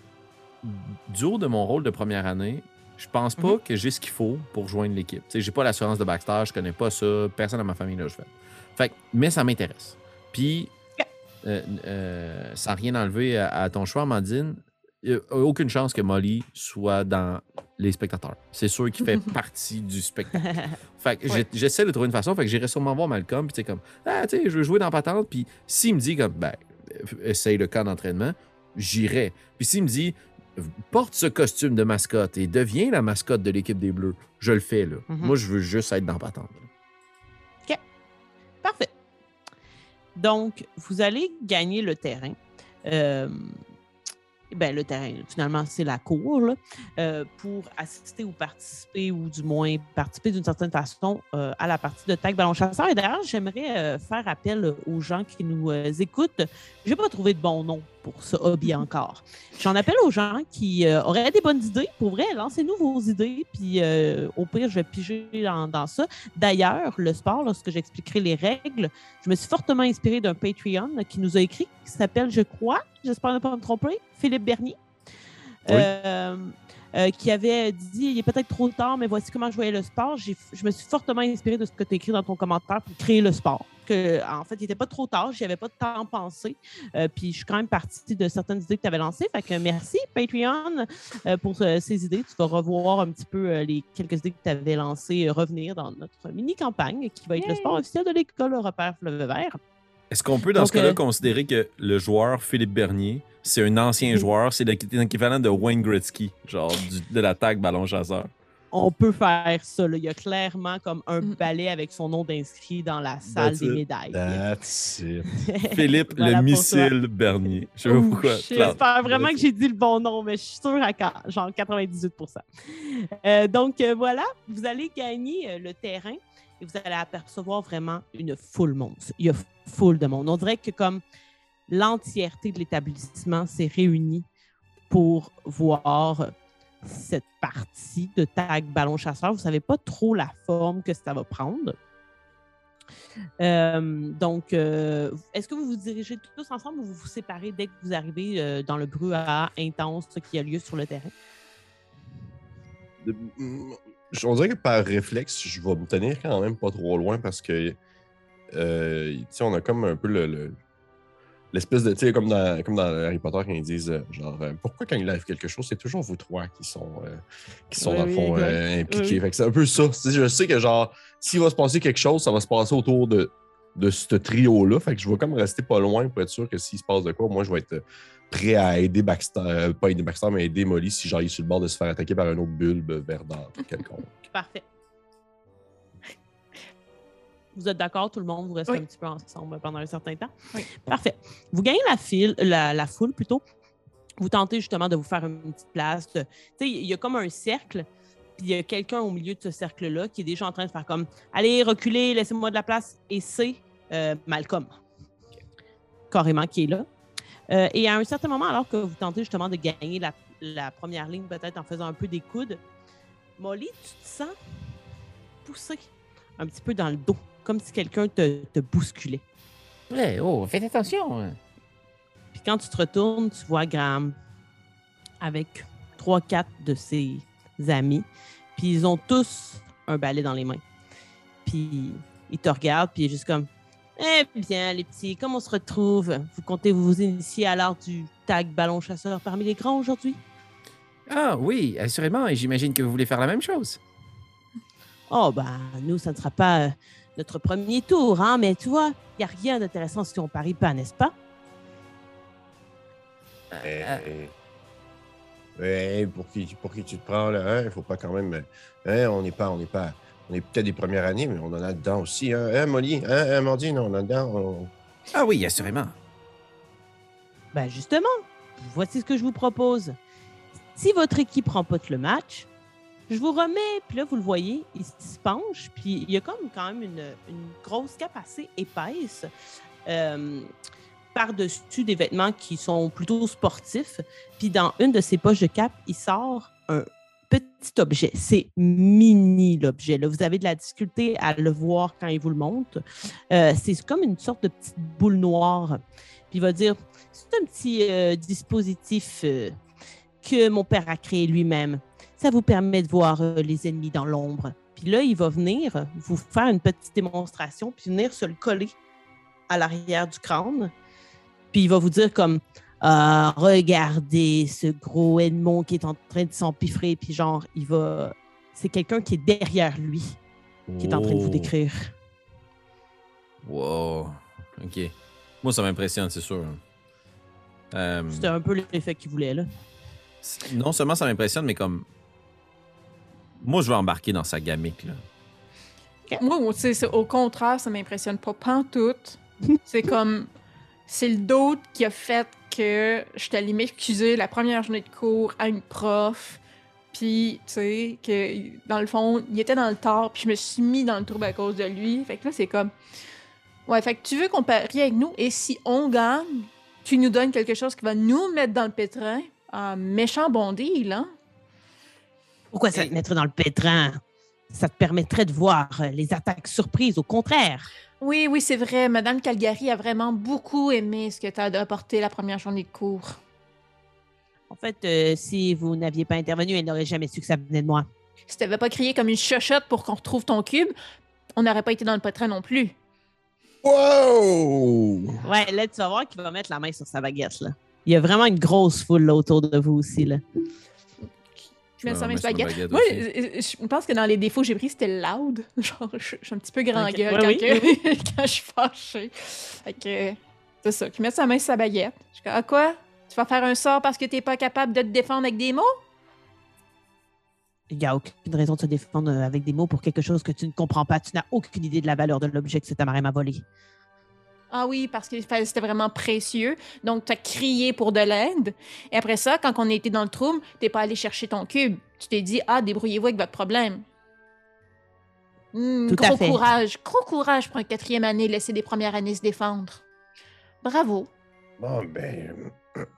du haut de mon rôle de première année, je pense pas Mhm. que j'ai ce qu'il faut pour joindre l'équipe. Tu sais, j'ai pas l'assurance de backstage, je connais pas ça, personne dans ma famille l'a fait. Fait mais ça m'intéresse. Puis, euh, euh, sans rien enlever à, à ton choix, Amandine, aucune chance que Molly soit dans les spectateurs. C'est sûr qu'il fait partie du spectacle. Fait que Ouais. j'essaie de trouver une façon. Fait que j'irai sûrement voir Malcolm. Puis tu sais, comme, ah, tu sais, je veux jouer dans Patente. Puis s'il me dit, comme, ben, essaye le camp d'entraînement, j'irai. Puis s'il me dit, porte ce costume de mascotte et deviens la mascotte de l'équipe des Bleus, je le fais, là. Mhm. Moi, je veux juste être dans Patente. Parfait. Donc, vous allez gagner le terrain. Euh, ben, le terrain, finalement, c'est la cour là, euh, pour assister ou participer, ou du moins participer d'une certaine façon euh, à la partie de tag ballon chasseur. Et d'ailleurs, j'aimerais euh, faire appel aux gens qui nous écoutent. Je n'ai pas trouvé de bon nom pour ce hobby encore. J'en appelle aux gens qui euh, auraient des bonnes idées. Pour vrai, lancez-nous vos idées, puis euh, au pire, je vais piger dans, dans ça. D'ailleurs, le sport, lorsque j'expliquerai les règles, je me suis fortement inspiré d'un Patreon qui nous a écrit, qui s'appelle, je crois, j'espère ne pas me tromper, Philippe Bernier, Oui. euh, euh, qui avait dit il est peut-être trop tard, mais voici comment je voyais le sport. Je me suis fortement inspiré de ce que tu as écrit dans ton commentaire pour créer le sport. Que, en fait, il n'était pas trop tard, j'y avais pas de temps pensé. Euh, puis je suis quand même partie de certaines idées que tu avais lancées. Fait que merci, Patreon, euh, pour euh, ces idées. Tu vas revoir un petit peu les quelques idées que tu avais lancées revenir dans notre mini-campagne qui va être le sport officiel de l'école Repère Fleuve Vert. Est-ce qu'on peut, dans Donc, ce cas-là, euh, considérer que le joueur Philippe Bernier, c'est un ancien Mhm. joueur, c'est l'équivalent de Wayne Gretzky, genre du- de l'attaque ballon chasseur? On peut faire ça. là. Il y a clairement comme un balai avec son nom d'inscrit dans la salle That's des it. médailles. That's it. Philippe, Voilà le missile Bernier. Je sais pas Ouh, pourquoi. J'espère vraiment que j'ai dit le bon nom, mais je suis sûre à genre 98 Euh, Donc euh, voilà, vous allez gagner euh, le terrain et vous allez apercevoir vraiment une foule monde. Il y a foule de monde. On dirait que comme l'entièreté de l'établissement s'est réunie pour voir cette partie de tag ballon chasseur. Vous ne savez pas trop la forme que ça va prendre. Euh, donc, euh, est-ce que vous vous dirigez tous ensemble ou vous vous séparez dès que vous arrivez euh, dans le brouhaha intense qui a lieu sur le terrain? De- On dirait que par réflexe, je vais me tenir quand même pas trop loin parce que, euh, on a comme un peu le. le- L'espèce de, tu sais, comme dans, comme dans Harry Potter, quand ils disent, euh, genre, euh, pourquoi quand il arrive quelque chose, c'est toujours vous trois qui sont, qui sont Oui, dans le fond, impliqués. Fait que c'est un peu ça. Je sais que, genre, s'il va se passer quelque chose, ça va se passer autour de, de ce trio-là. Fait que je vais comme rester pas loin pour être sûr que s'il se passe de quoi, moi, je vais être prêt à aider Baxter, euh, pas aider Baxter, mais aider Molly si est sur le bord de se faire attaquer par un autre bulbe verdâtre quelconque. Parfait. Vous êtes d'accord, tout le monde? Vous restez Oui. un petit peu ensemble pendant un certain temps? Oui. Parfait. Vous gagnez la file, la, la foule plutôt. Vous tentez justement de vous faire une petite place. Tu sais, il y a comme un cercle, puis il y a quelqu'un au milieu de ce cercle-là qui est déjà en train de faire comme Allez, reculez, laissez-moi de la place. Et c'est euh, Malcolm, carrément, qui est là. Euh, et à un certain moment, alors que vous tentez justement de gagner la, la première ligne, peut-être en faisant un peu des coudes, Molly, tu te sens poussé un petit peu dans le dos, comme si quelqu'un te, te bousculait. Ouais, oh, faites attention. hein. Puis quand tu te retournes, tu vois Graham avec trois, quatre de ses amis. Puis ils ont tous un balai dans les mains. Puis ils te regardent, puis il est juste comme Eh bien, les petits, comment on se retrouve? Vous comptez vous initier à l'art du tag ballon chasseur parmi les grands aujourd'hui? Ah oui, assurément, et j'imagine que vous voulez faire la même chose. Oh, ben, nous, ça ne sera pas notre premier tour, hein, mais tu vois, il n'y a rien d'intéressant si on parie pas, n'est-ce pas? Euh, Ouais, pour qui, pour qui tu te prends, là, hein? Il faut pas quand même. Hein, on n'est pas, on n'est pas. On est peut-être des premières années, mais on en a dedans aussi, hein? Hein, Molly? Hein, hein, Amandine, on en a dedans. on- Ah oui, assurément. Ben justement, voici ce que je vous propose. Si votre équipe remporte le match, je vous remets, puis là, vous le voyez, il se penche, puis il y a comme quand même une, grosse cape assez épaisse euh, par-dessus des vêtements qui sont plutôt sportifs. Puis dans une de ses poches de cape, il sort un petit objet. C'est mini, l'objet. Vous avez de la difficulté à le voir quand il vous le montre. Euh, c'est comme une sorte de petite boule noire. Puis il va dire c'est un petit euh, dispositif que mon père a créé lui-même. Ça vous permet de voir euh, les ennemis dans l'ombre. Puis là, il va venir vous faire une petite démonstration, puis venir se le coller à l'arrière du crâne. Puis il va vous dire comme Ah, regardez ce gros Edmond qui est en train de s'empiffrer. Puis genre, il va. C'est quelqu'un qui est derrière lui qui est en train de vous Oh. décrire. Wow. OK. Moi, ça m'impressionne, c'est sûr. Euh, C'était un peu l'effet qu'il voulait, là. non seulement ça m'impressionne, mais comme. Moi, je vais embarquer dans sa gamique, là. Moi, c'est- au contraire, ça m'impressionne pas pantoute. c'est comme... C'est le doute qui a fait que j'étais allée m'excuser la première journée de cours à une prof. Puis, tu sais, que dans le fond, il était dans le tort, puis je me suis mis dans le trouble à cause de lui. Fait que là, c'est comme... Ouais, fait que tu veux qu'on parie avec nous, et si on gagne, tu nous donnes quelque chose qui va nous mettre dans le pétrin. Un méchant bon deal, hein? Pourquoi ça te mettrait dans le pétrin? Ça te permettrait de voir euh, les attaques surprises, au contraire. Oui, oui, c'est vrai. Madame Calgary a vraiment beaucoup aimé ce que tu as apporté la première journée de cours. En fait, euh, si vous n'aviez pas intervenu, elle n'aurait jamais su que ça venait de moi. Si t'avais pas crié comme une chochotte pour qu'on retrouve ton cube, on n'aurait pas été dans le pétrin non plus. Wow! Ouais, là, tu vas voir qu'il va mettre la main sur sa baguette. Là. Il y a vraiment une grosse foule là, autour de vous aussi. Là. Je mets ça mes ma baguettes. baguette Moi, je je pense que dans les défauts que j'ai pris, c'était loud. Genre, je je suis un petit peu grand Ok. gueule Ouais, quand, oui, que- quand je suis fâchée. Fait que, c'est ça. Qui met sa main sur sa baguette. Je comme, ah quoi? Tu vas faire un sort parce que t'es pas capable de te défendre avec des mots? Il n'y a aucune raison de se défendre euh, avec des mots pour quelque chose que tu ne comprends pas. Tu n'as aucune idée de la valeur de l'objet que ce tamarem a volé. Ah oui, parce que c'était vraiment précieux. Donc, t'as crié pour de l'aide. Et après ça, quand on était dans le trouble, t'es pas allé chercher ton cube. Tu t'es dit, ah, débrouillez-vous avec votre problème. Hmm, Tout à gros fait. courage. Gros courage pour un quatrième année, laisser des premières années se défendre. Bravo. Bon, ben.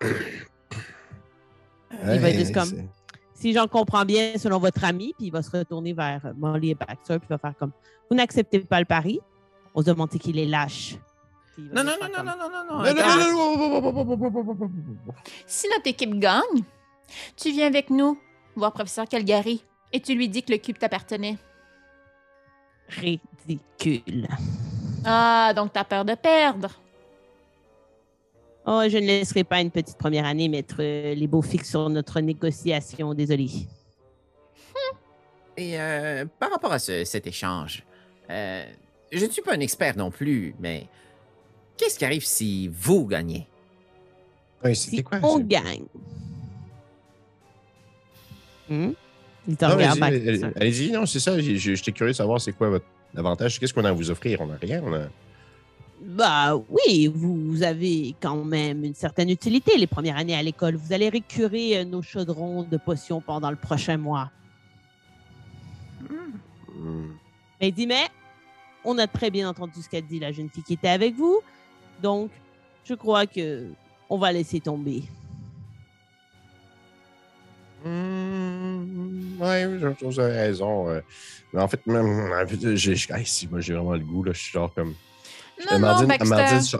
Il va être juste comme- Si j'en comprends bien, selon votre ami, puis il va se retourner vers Molly et Baxter, puis il va faire comme Vous n'acceptez pas le pari, on se demande qu'il est lâche. Non, non, non, non, non, non, non, Non, non. non, attends. non, non, non, non. Si notre équipe gagne, tu viens avec nous voir professeur Calgary et tu lui dis que le cube t'appartenait. Ridicule. Ah, donc t'as peur de perdre. Oh, je ne laisserai pas une petite première année mettre euh, les beaux fixes sur notre négociation, désolé. Et euh, par rapport à ce- cet échange, euh, je ne suis pas un expert non plus, mais qu'est-ce qui arrive si vous gagnez? Si C'était quoi? on gagne. Hmm? Il te regarde, Allez-y, non, c'est ça. J'étais curieux de savoir c'est quoi votre avantage. Qu'est-ce qu'on a à vous offrir? On n'a rien. On a... Bah oui, vous avez quand même une certaine utilité les premières années à l'école. Vous allez récurer euh, nos chaudrons de potions pendant le prochain mois. Hmm. Mais il dit, mais on a très bien entendu ce qu'a dit la jeune fille qui était avec vous. Donc, je crois que on va laisser tomber. Hmm, ouais, je trouve que raison. euh. Mais en fait, même, en fait, j'ai, hey, si, moi, j'ai vraiment le goût, là. Je suis genre comme. Non, non, Baxter.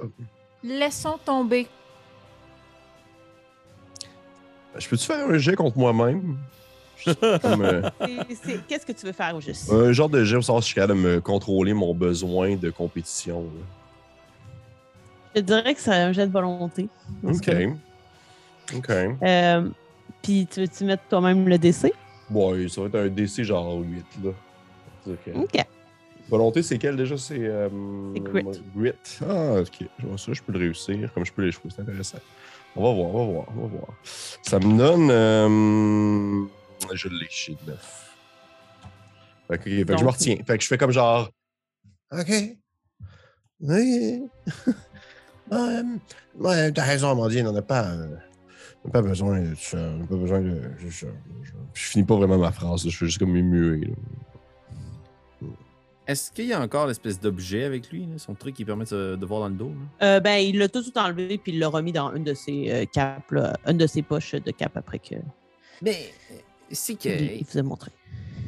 Laissons tomber. je peux-tu faire un jet contre moi-même? Euh, C'est- c'est- Qu'est-ce que tu veux faire au juste? un genre de jet pour savoir si je suis capable de me contrôler mon besoin de compétition. là. Je te dirais que c'est un jet de volonté. OK. OK. Euh, Puis tu veux-tu mettre toi-même le DC? Bon, ça va être un DC genre 8, là. Ok. Volonté, c'est quel déjà? C'est. euh, C'est grit. Grit. Ah, ok. Je vois ça, je peux le réussir, comme je peux l'échouer. C'est intéressant. On va voir, on va voir, on va voir. Ça me donne. euh, Je l'ai chez 9. Fait que, ok, fait que je me retiens. Fait que je fais comme genre. Ok. Oui. Ouais, ouais, t'as raison, Amandine, on n'a pas. euh, pas besoin de ça. On n'a pas besoin de. Je, je- je- je finis pas vraiment ma phrase, je fais juste comme là. Est-ce qu'il y a encore l'espèce d'objet avec lui, là, son truc qui permet de, voir dans le dos? là? Euh, ben, il l'a tout, tout enlevé puis il l'a remis dans une de ses euh, capes, là, une de ses poches de cap après que Mais euh, c'est que il, il vous a montré.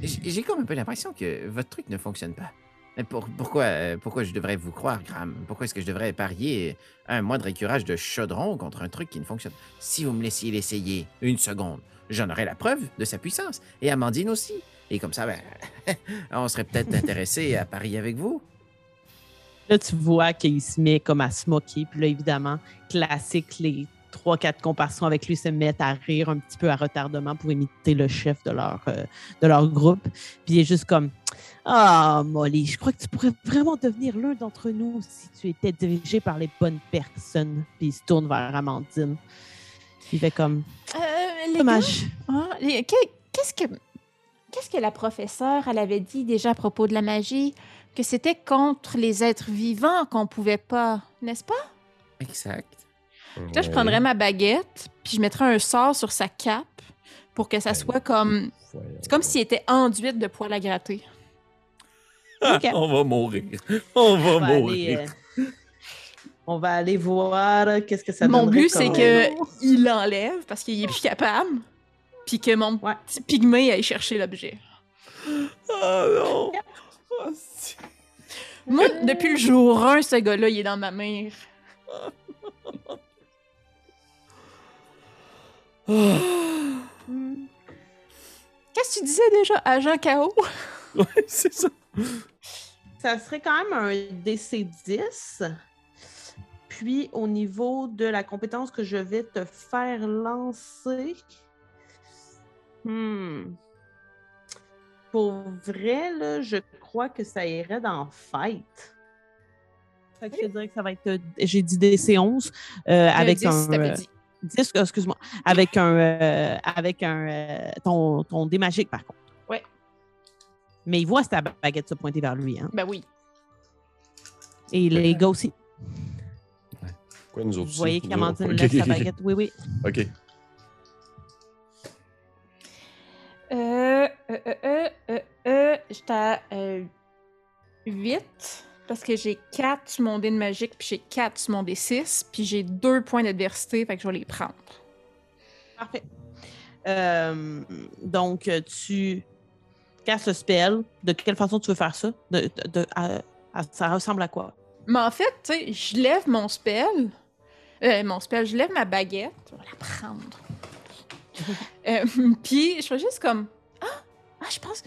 j'ai comme un peu l'impression que votre truc ne fonctionne pas. Mais pour- pourquoi, euh, pourquoi je devrais vous croire, Graham? Pourquoi est-ce que je devrais parier un mois de récurage de chaudron contre un truc qui ne fonctionne? Si vous me laissiez l'essayer une seconde, j'en aurais la preuve de sa puissance. Et Amandine aussi. Et comme ça, ben, on serait peut-être intéressé à parier avec vous. Là, tu vois qu'il se met comme à se moquer. Puis là, évidemment, classique, les trois, quatre comparsons avec lui se mettent à rire un petit peu à retardement pour imiter le chef de leur, euh, de leur groupe. Puis il est juste comme Ah, Molly, je crois que tu pourrais vraiment devenir l'un d'entre nous si tu étais dirigé par les bonnes personnes. Puis il se tourne vers Amandine. Il fait comme Euh, les Dommage. hein, qu'est-ce que qu'est-ce que la professeure elle avait dit déjà à propos de la magie? Que c'était contre les êtres vivants qu'on pouvait pas, n'est-ce pas? Exact. Là, je prendrais ma baguette puis je mettrais un sort sur sa cape pour que ça soit comme c'est comme s'il était enduite de poils à gratter. Ok. On va mourir. On va On va mourir. aller, euh, on va aller voir qu'est-ce que ça Mon but c'est comme- que il l'enlève parce qu'il est plus capable puis que mon Ouais. petit pygmée aille chercher l'objet. Oh non! Oh, si. Moi, depuis le jour 1, ce gars-là, il est dans ma mère. Qu'est-ce que tu disais déjà, agent KO? Ouais, c'est ça. Ça serait quand même un DC10. Puis, au niveau de la compétence que je vais te faire lancer, hmm, pour vrai, là, je crois que ça irait dans Fight. Fait que je dirais que ça va être, euh, j'ai dit DC11, euh, avec Le 10, un... dit. 10, euh, excuse-moi, avec un, euh, avec un, euh, ton, ton dé magique, par contre. Ouais. Mais il voit sa baguette se pointer vers lui, hein. Ben oui. Et les gars aussi. Quoi, nous autres Vous voyez aussi? qu'Amandine Ok, laisse ok, sa baguette. Oui, oui. Ok. Euh, euh, euh, euh, euh, euh, j'étais à 8 parce que j'ai 4 sur mon dé de magique, puis j'ai 4 sur mon dé 6, puis j'ai 2 points d'adversité, fait que je vais les prendre. Parfait. Euh, donc, tu casses le spell. De quelle façon tu veux faire ça? De, de- de- à- à- ça ressemble à quoi? Mais en fait, tu sais, je lève mon spell. Euh, mon spell, je lève ma baguette. Je vais la prendre. euh, puis je fais juste comme Ah! Ah, je pense.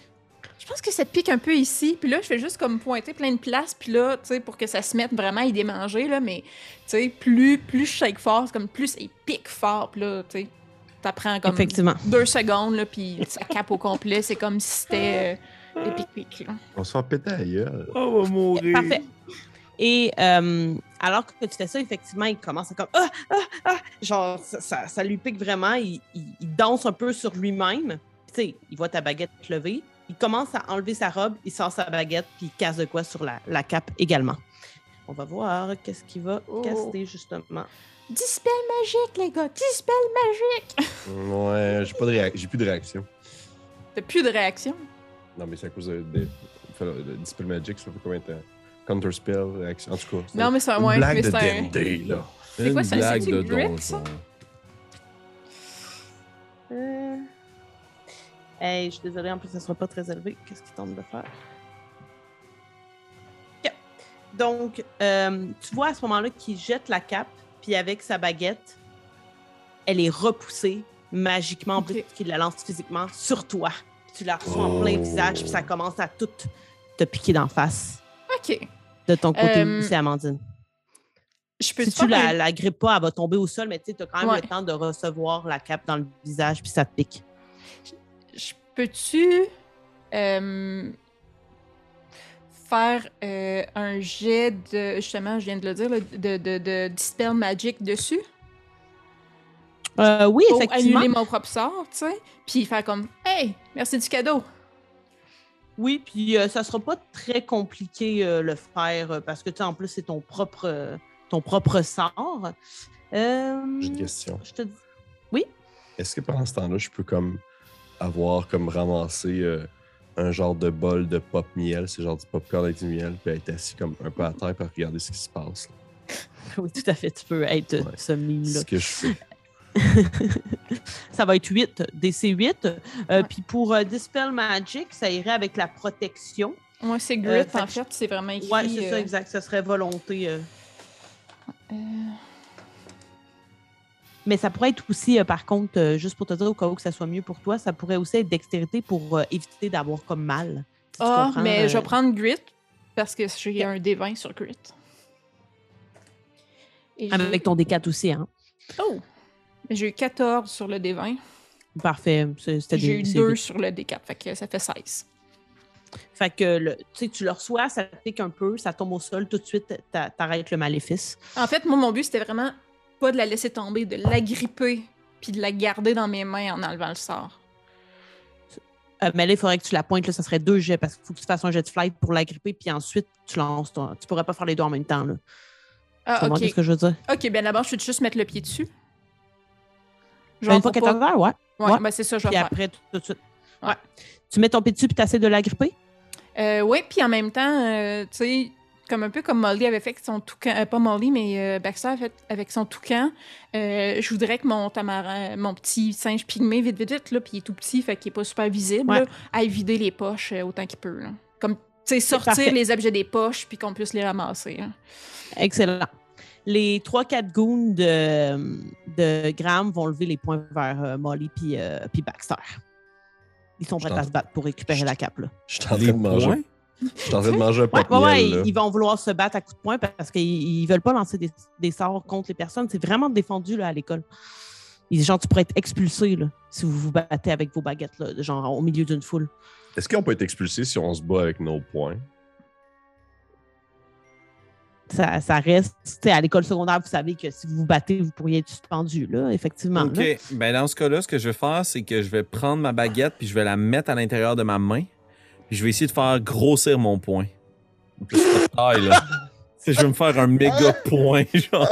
Je pense que ça te pique un peu ici. Puis là, je fais juste comme pointer plein de places. Puis là, tu sais, pour que ça se mette vraiment à y démanger, là. Mais, tu sais, plus, plus je shake fort, c'est comme plus il pique fort. Puis là, tu sais, t'apprends comme Effectivement. deux secondes, là. Puis ça cape au complet. C'est comme si c'était euh, le pic-pic, là. On se fait péter à la gueule. On va mourir. Parfait. Et euh, alors que tu fais ça, effectivement, il commence à comme ah, ah, ah, genre ça, ça- ça lui pique vraiment. Il, il- il danse un peu sur lui-même. Tu sais, il voit ta baguette levée. Il commence à enlever sa robe, il sort sa baguette, puis il casse de quoi sur la, la cape également. On va voir qu'est-ce qu'il va Oh. caster justement. Dispel magique, les gars! Dispel magique! Ouais, j'ai pas de réac- j'ai plus de réaction. T'as plus de réaction? Non, mais c'est à cause de, de, de- de Dispel Magic, ça fait combien de temps? Counter spell, réaction. En tout cas, c'est Non, mais c'est un ouais, blague de c'est un- D&D, là. C'est quoi, Une ça, blague de ça? Euh, Hey, je suis désolée, en plus, ça sera pas très élevé. Qu'est-ce qu'il tente de faire? Ok. Donc, euh, tu vois à ce moment-là qu'il jette la cape, puis avec sa baguette, elle est repoussée magiquement, en plus Ok. qu'il la lance physiquement sur toi. Puis tu la reçois en plein Oh. visage, puis ça commence à tout te piquer d'en face. Ok. De ton côté Euh, aussi, Amandine. Je peux Si tu la, la grippes pas, elle va tomber au sol, mais tu as quand même Ouais. le temps de recevoir la cape dans le visage, puis ça te pique. Je peux-tu euh, faire euh, un jet de. Justement, je viens de le dire, là, de, de, de Dispel Magic dessus? Euh, oui, pour effectivement. annuler mon propre sort, tu sais. Puis faire comme Hey, merci du cadeau. Oui, puis euh, ça sera pas très compliqué euh, le faire parce que tu sais, en plus, c'est ton propre, euh, ton propre sort. Euh, J'ai une question. Je te dis. Est-ce que pendant ce temps-là, je peux comme avoir comme ramassé euh, un genre de bol de pop miel, c'est genre du popcorn avec du miel, puis être assis comme un peu à terre pour regarder ce qui se passe. Oui, tout à fait. Tu peux être euh, Ouais. ce mime-là. Ce que je fais. ça va être 8, DC 8. Euh, Ouais. Puis pour euh, Dispel Magic, ça irait avec la protection. Moi, c'est Grit, Euh, en fait, c'est vraiment écrit. Ouais, c'est ça, exact. Ça serait volonté. Mais ça pourrait être aussi, euh, par contre, euh, juste pour te dire au cas où que ça soit mieux pour toi, ça pourrait aussi être dextérité pour euh, éviter d'avoir comme mal. Si Ah, comprends, mais je vais prendre Grit parce que j'ai un D20 sur Grit. Et Avec ton D4 aussi, hein. Oh! J'ai eu 14 sur le D20. Parfait. J'ai eu c'est 2 des- sur le D4, fait que ça fait 16. Fait que le- tu le reçois, ça pique un peu, ça tombe au sol, tout de suite, t'a- t'arrêtes le maléfice. En fait, moi, mon but, c'était vraiment pas de la laisser tomber, de l'agripper, puis de la garder dans mes mains en enlevant le sort. Euh, mais là, il faudrait que tu la pointes, là, ça serait deux jets, parce qu'il faut que tu fasses un jet de flight pour l'agripper, puis ensuite, tu lances ton... Tu pourrais pas faire les deux en même temps, là. Tu Ah, comprends ok. ce que je veux dire? Ok, bien d'abord, je vais juste mettre le pied dessus. Une fois qu'elle pas- ouais. Ouais, Ouais. ben c'est ça, je vais Puis après, tout, tout de suite. Ouais. Tu mets ton pied dessus, puis tu essaies de l'agripper? Euh, oui, puis en même temps, euh, tu sais, comme un peu comme Molly avait fait avec son toucan, euh, pas Molly, mais euh, Baxter avait fait avec son toucan, euh, je voudrais que mon tamarin, mon petit singe pygmée, vite, vite, vite, là, puis il est tout petit, fait qu'il est pas super visible, Ouais. là, aille vider les poches euh, autant qu'il peut. là. Comme, tu sais, sortir parfait. les objets des poches, puis qu'on puisse les ramasser. hein. Excellent. Les 3-4 goons de, de Graham vont lever les points vers euh, Molly puis, euh, puis Baxter. Ils sont prêts à se battre pour récupérer la cape. Là. Je suis en train de manger. Je suis en train de manger un Ouais, pop ouais, ouais, miel. ils, vont vouloir se battre à coups de poing parce qu'ils ne veulent pas lancer des, des sorts contre les personnes. C'est vraiment défendu là, à l'école. Ils disent, genre, tu pourrais être expulsé là, si vous vous battez avec vos baguettes, là, genre au milieu d'une foule. Est-ce qu'on peut être expulsé si on se bat avec nos points? Ça, ça reste, à l'école secondaire, vous savez que si vous vous battez, vous pourriez être suspendu, là, effectivement. là. OK. Ben dans ce cas-là, ce que je vais faire, c'est que je vais prendre ma baguette puis je vais la mettre à l'intérieur de ma main. Puis je vais essayer de faire grossir mon de taille, là. Tu sais, je vais me faire un méga point, genre.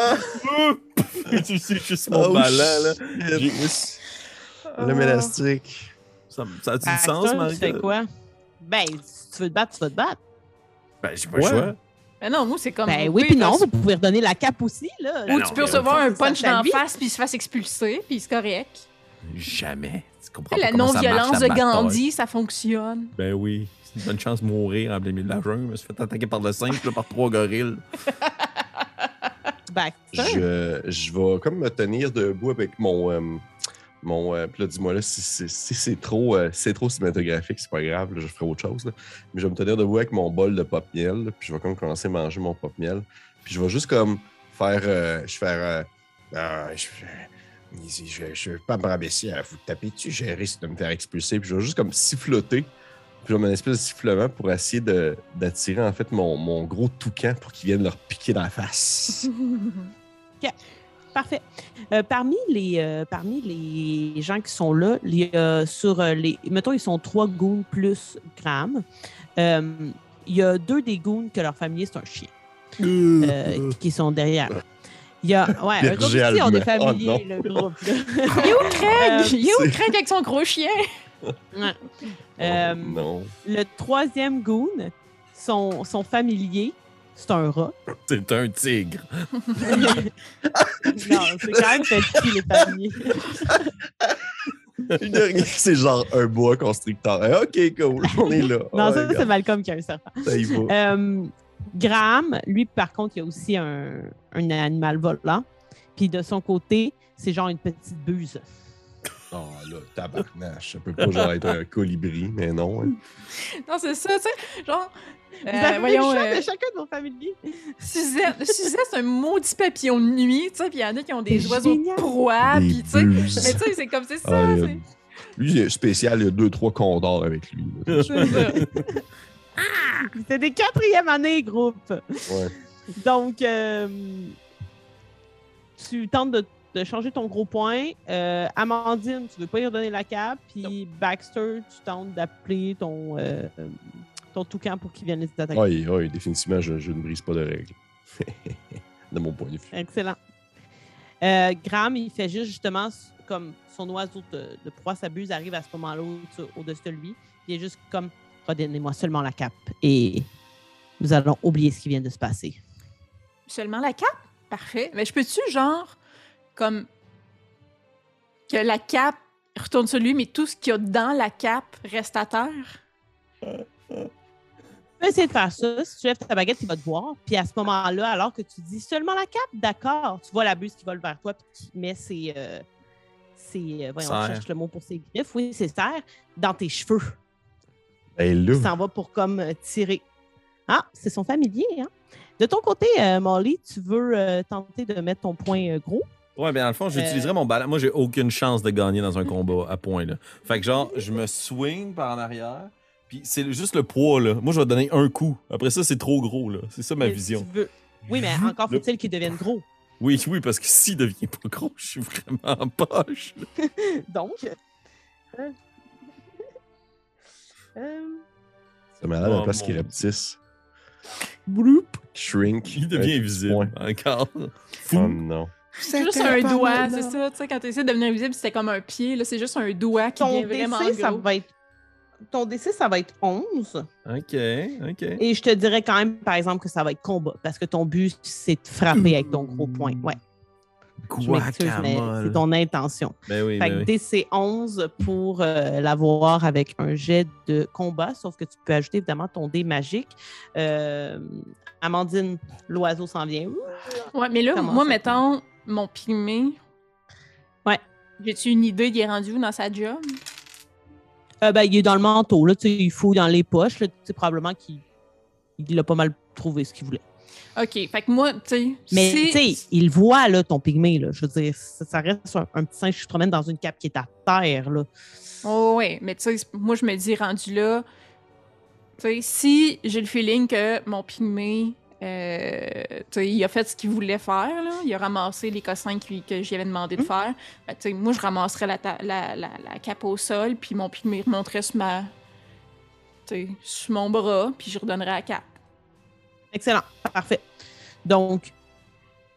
tu sais, juste mon Oh, ballon, là. shit. J'ai- Le mélastique. Ça, ça a-tu du Baxter, sens, tu Marie? fais quoi? Ben, si tu veux te battre, tu vas te battre. Ben, j'ai pas le choix. Mais non, moi, c'est comme. Ben oui, puis non, vous pouvez redonner la cape aussi, là. Ou non, tu peux recevoir un punch ça dans la lui. face, puis il se fasse expulser, puis c'est correct. Jamais. Tu comprends pas La non-violence de. Gandhi, ça fonctionne. Ben oui. C'est une bonne chance de mourir en plein milieu de la jungle. Je me suis fait attaquer par le singe, là, par trois gorilles. Baxter. Je, je vais comme me tenir debout avec mon. euh, mon euh, puis là, dis-moi là, si, si- si c'est trop, euh, si c'est trop cinématographique, c'est pas grave, là, je ferai autre chose. là. Mais je vais me tenir debout avec mon bol de pop miel, puis je vais comme commencer à manger mon pop miel. Puis je vais juste comme faire. euh, je vais faire. euh, Ah, je, je, je, je vais pas me rabaisser à vous taper dessus, j'ai risque de me faire expulser. Puis je vais juste comme siffloter. Puis je vais mettre une espèce de sifflement pour essayer de- d'attirer en fait mon, mon gros toucan pour qu'il vienne leur piquer dans la face. Parfait. Euh, parmi, les, euh, parmi les gens qui sont là, il y a sur euh, les. Mettons, ils sont trois goons plus Graham. Euh, il y a deux des goons que leur famille, c'est un chien, euh, qui sont derrière. Il y a. Ouais, aussi Berger ont des allemand. Oh, familiers, le groupe. là. Yo, Craig! Euh, Yo, c'est- Craig avec son gros chien! Ouais. Euh, Oh, non. le troisième goon, son, son familier, c'est un rat. C'est un tigre. non, c'est quand même petit, les dernier, c'est genre un bois constricteur. Eh, ok, cool, on est là. Non, ça, c'est Malcolm qui a un serpent. ça y va. Euh, Graham, lui, par contre, il y a aussi un, un animal volant. Puis de son côté, c'est genre une petite buse. Oh là, tabarnache. Ça peut pas genre être un colibri, mais non. hein. Non, c'est ça, tu sais. Genre. Vous euh, avez voyons, le chat euh, de chacun de vos familiers. Suzette, Suzette, c'est un maudit papillon de nuit, tu sais, puis il y en a qui ont des oiseaux de proie, puis tu sais. Mais tu sais, c'est comme c'est ça. Ah, c'est- Lui, il est spécial, il y a deux, trois condors avec lui. là. c'est ça. C'est des quatrième années, groupe. Ouais. Donc, euh, tu tentes de, de changer ton gros point. Euh, Amandine, tu veux pas y redonner la cape. Puis Baxter, tu tentes d'appeler ton, euh, ton toucan pour qu'il vienne les attaquer. Oui, oui, définitivement, je, je ne brise pas de règles. de mon point de vue. Excellent. Euh, Graham, il fait juste justement comme son oiseau de, de proie s'abuse, arrive à ce moment-là au- au-dessus de lui. Il est juste comme redonnez-moi seulement la cape et nous allons oublier ce qui vient de se passer. Seulement la cape? Parfait. Mais je peux-tu, genre, comme. que la cape retourne sur lui, mais tout ce qu'il y a dans la cape reste à terre? Tu peux essayer de faire ça. Si tu lèves ta baguette, il va te voir. Puis à ce moment-là, alors que tu dis seulement la cape, d'accord, tu vois la buse qui vole vers toi puis qui met ses. euh, ses euh, voyons, Serre. cherche le mot pour ses griffes. Oui, ses serres dans tes cheveux. Ben là, Il s'en va pour comme euh, tirer. Ah, c'est son familier, hein? De ton côté, euh, Molly, tu veux euh, tenter de mettre ton point euh, gros? Ouais, bien dans le fond, j'utiliserais mon ballon. Moi, j'ai aucune chance de gagner dans un combat à point. Là. Fait que genre, je me swing par en arrière. Puis c'est juste le poids, là. Moi, je vais donner un coup. Après ça, c'est trop gros, là. C'est ça ma Euh, vision. tu veux- Oui, mais encore Le- faut-il qu'il devienne gros. Oui, oui, parce que s'il devient pas gros, je suis vraiment en poche. là. Donc. Euh, euh, c'est malade à la Oh, place qu'il Dieu. rapetisse. Bloop. Shrink. Il devient Un invisible. point. Encore. Fou. Oh non. juste un doigt, c'est ça. Tu sais, quand tu essaies de devenir invisible, c'était comme un pied. Là, c'est juste un doigt qui ton devient vraiment DC, ça va être. Ton DC, ça va être 11. OK, OK. Et je te dirais quand même, par exemple, que ça va être combat. Parce que ton but, c'est de frapper avec ton gros point. Ouais. C'est ton intention. Ben oui, Fait ben que oui. DC 11 pour euh, l'avoir avec un jet de combat, sauf que tu peux ajouter évidemment ton dé magique. Euh, Amandine, l'oiseau s'en vient. Ouais, mais là, Comment moi, mettons, mon pygmée. Ouais. J'ai-tu une idée, il est rendu où dans sa job? Euh, ben, il est dans le manteau, là, il fouille dans les poches. là, tu sais, probablement qu'il il a pas mal trouvé ce qu'il voulait. OK, fait que moi, tu sais. Mais tu sais, il voit là, ton pygmée. Là, je veux dire, ça, ça reste un, un petit singe qui se promène dans une cape qui est à terre. Là. Oh, ouais, mais tu sais, moi, je me dis, rendu là, tu sais, si j'ai le feeling que mon pygmée, euh, tu sais, il a fait ce qu'il voulait faire, là, il a ramassé les cossins que j'y avais demandé de Mm. faire, ben, tu sais, moi, je ramasserais la, ta- la, la, la cape au sol, puis mon pygmée remonterait sur ma. Tu sais, sur mon bras, puis je redonnerais la cape. Excellent. Parfait. Donc,